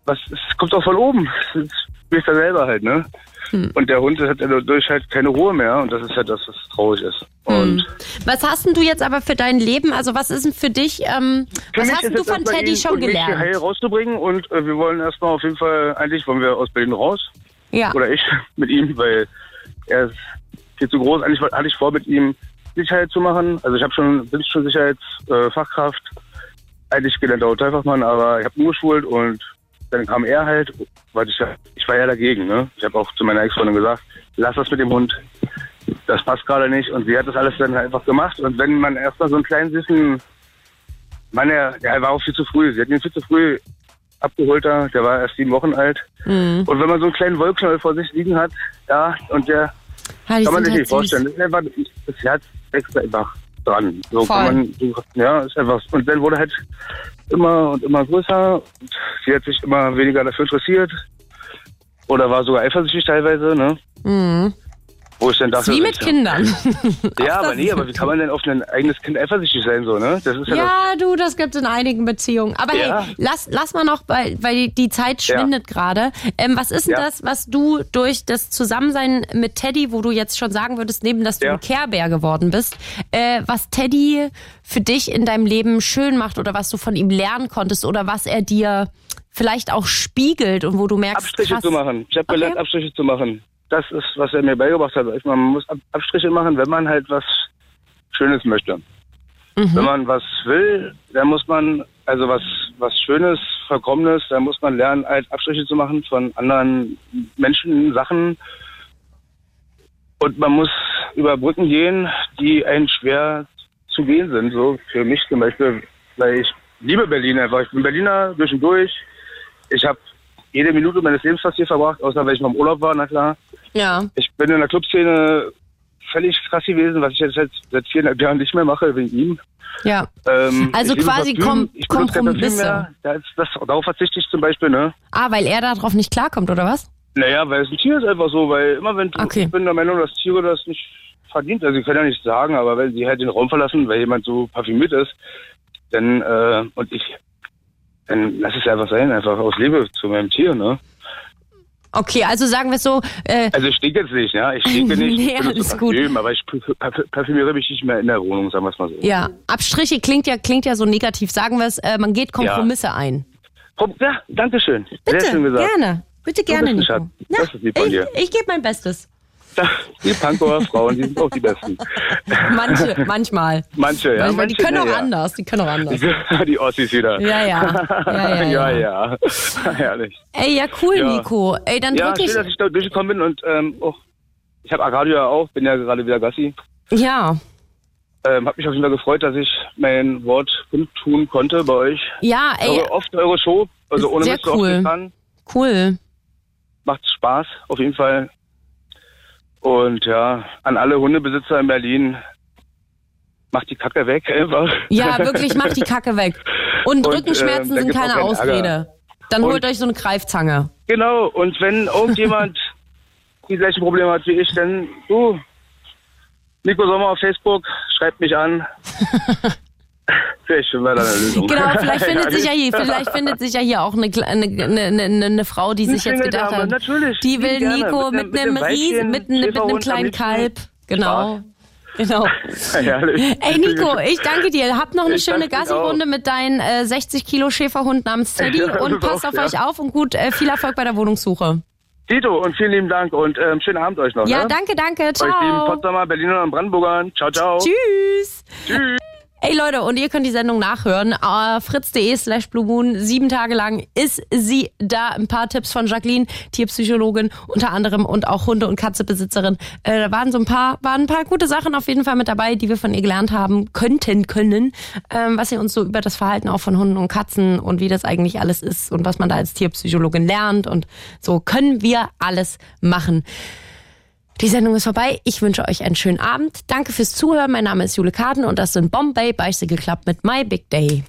was, es kommt doch von oben. Das bist ja selber halt, ne? Und der Hund hat dadurch halt keine Ruhe mehr und das ist halt das, was traurig ist. Und Was hast denn du jetzt aber für dein Leben? Also was ist denn für dich? Ähm, Für was hast denn du von Teddy schon und mich heil gelernt? rauszubringen und äh, wir wollen erstmal auf jeden Fall, eigentlich wollen wir aus Berlin raus. Ja. Oder ich mit ihm, weil er ist viel zu groß. Eigentlich hatte ich vor, mit ihm Sicherheit zu machen. Also ich habe schon, bin schon Sicherheitsfachkraft, äh, eigentlich gelernter Hotelfachmann, aber ich habe umgeschult und dann kam er halt, weil ich ich war ja dagegen, ne? Ich habe auch zu meiner Ex-Freundin gesagt, lass das mit dem Hund. Das passt gerade nicht. Und sie hat das alles dann halt einfach gemacht. Und wenn man erstmal so einen kleinen süßen Mann, der, der war auch viel zu früh. Sie hat ihn viel zu früh abgeholt da. Der war erst sieben Wochen alt. Mhm. Und wenn man so einen kleinen Wollknäuel vor sich liegen hat, ja, und der Ja, kann man sich halt nicht vorstellen. Das, ist einfach, das Herz wächst einfach dran. So Voll. kann man, ja, ist einfach. Und dann wurde halt immer und immer größer. Sie hat sich immer weniger dafür interessiert. Oder war sogar eifersüchtig teilweise, ne? Mhm. Wo ich dann dachte, Wie mit ja, Kindern. Ja, aber das- nee, aber wie kann man denn auf ein eigenes Kind eifersüchtig sein, so, ne? Das ist ja, Ja, du, das gibt's in einigen Beziehungen. Aber Ja. hey, lass, lass mal noch, weil, weil die- Zeit schwindet gerade. Ähm, was ist denn Ja. das, was du durch das Zusammensein mit Teddy, wo du jetzt schon sagen würdest, neben dass du Ja. ein Care-Bär geworden bist, äh, was Teddy für dich in deinem Leben schön macht oder was du von ihm lernen konntest oder was er dir vielleicht auch spiegelt und wo du merkst, Abstriche krass, zu machen. Ich habe Okay. gelernt, Abstriche zu machen. Das ist, was er mir beigebracht hat. Man muss Ab- Abstriche machen, wenn man halt was Schönes möchte. Mhm. Wenn man was will, dann muss man, also was, was Schönes, Vollkommenes, dann muss man lernen, halt Abstriche zu machen von anderen Menschen, Sachen. Und man muss über Brücken gehen, die einen schwer zu gehen sind. So für mich zum Beispiel, weil ich liebe Berlin einfach. Ich bin Berliner durch und durch. Ich habe jede Minute meines Lebens fast hier verbracht, außer wenn ich mal im Urlaub war, na klar. Ja. Ich bin in der Clubszene völlig krass gewesen, was ich jetzt seit, seit viereinhalb Jahren nicht mehr mache, wegen ihm. Ja. Ähm, Also quasi Parfüm. Kom- Kompromisse. mehr. Das, das, darauf verzichte ich zum Beispiel, ne? Ah, weil er darauf nicht klarkommt, oder was? Naja, weil es ein Tier ist einfach so, weil immer wenn du, Okay. ich bin der Meinung, dass Tiere das nicht verdient, also ich kann ja nicht sagen, aber wenn sie halt den Raum verlassen, weil jemand so parfümiert ist, dann, äh, und ich, dann lass es einfach sein, einfach aus Liebe zu meinem Tier, ne? Okay, also sagen wir es so. Äh, Also ich stinke jetzt nicht, ja. Ich stinke nicht. Nee, ich alles gut. Parfüm, aber ich parfü- parfümiere mich nicht mehr in der Wohnung, sagen wir es mal so. ja, Abstriche klingt ja, klingt ja so negativ. Sagen wir es, äh, man geht Kompromisse ein. Komm, Ja, danke schön. Bitte, Sehr schön gesagt. gerne. Bitte gerne, ein Nico. Schatz. Das ist lieb von ich ich gebe mein Bestes. Die Pankower Frauen, die sind auch die Besten. Manche, manchmal. Manche, ja. Manchmal, die manche, können auch ja, anders. Die können auch anders. Die Ossis wieder. Ja, ja. Ja, ja, ja. ja. Herrlich. Ey, ja, cool. Nico. Ey, dann Ja, drück ich. schön, dass ich da durchgekommen bin und ähm, oh, ich habe Radio ja auch, bin ja gerade wieder Gassi. Ja, Ähm, hab mich auf jeden Fall gefreut, dass ich mein Wort kundtun konnte bei euch. ja, ey, Eure, oft eure Show, also ohne Sehr Mist oft cool. kann. cool. Macht Spaß, auf jeden Fall. Und ja, an alle Hundebesitzer in Berlin, macht die Kacke weg einfach. Ja, wirklich, macht die Kacke weg. Und, Und, Rückenschmerzen da sind keine Ausrede. Dann Und- holt euch so eine Greifzange. Genau, und wenn irgendjemand die gleichen Probleme hat wie ich, dann du, Nico Sommer auf Facebook, schreibt mich an. Vielleicht finden wir da eine Lösung. Genau, vielleicht findet sich ja hier, vielleicht findet sich ja hier auch eine, eine, eine, eine, eine Frau, die sich jetzt gedacht Single-Dame, hat, natürlich, die will gerne. Nico Mit mit, einem- mit einem riesen, mit, einem- mit einem kleinen. Kalb. Genau. Genau. Herrlich. Ey Nico, ich danke dir. Habt noch eine Ich schöne Gassi-Runde mit deinem äh, 60 Kilo Schäferhund namens Teddy Ja, und passt auch, auf ja. euch auf und gut äh, viel Erfolg bei der Wohnungssuche. Tito und vielen lieben Dank und ähm, schönen Abend euch noch. Ja, ne? danke, danke. Euch lieben Ciao. Potsdamer, Berliner und Brandenburgern. Ciao, ciao. Tschüss. Tschüss. Ey Leute, und ihr könnt die Sendung nachhören. Uh, fritz.de slash Blue Moon. Sieben Tage lang ist sie da. Ein paar Tipps von Jacqueline, Tierpsychologin unter anderem und auch Hunde- und Katzebesitzerin. Äh, da waren so ein paar, waren ein paar gute Sachen auf jeden Fall mit dabei, die wir von ihr gelernt haben könnten können. Ähm, was sie uns so über das Verhalten auch von Hunden und Katzen und wie das eigentlich alles ist und was man da als Tierpsychologin lernt. Und so können wir alles machen. Die Sendung ist vorbei. Ich wünsche euch einen schönen Abend. Danke fürs Zuhören. Mein Name ist Jule Karten und das sind Bombay Bicycle Club mit My Big Day.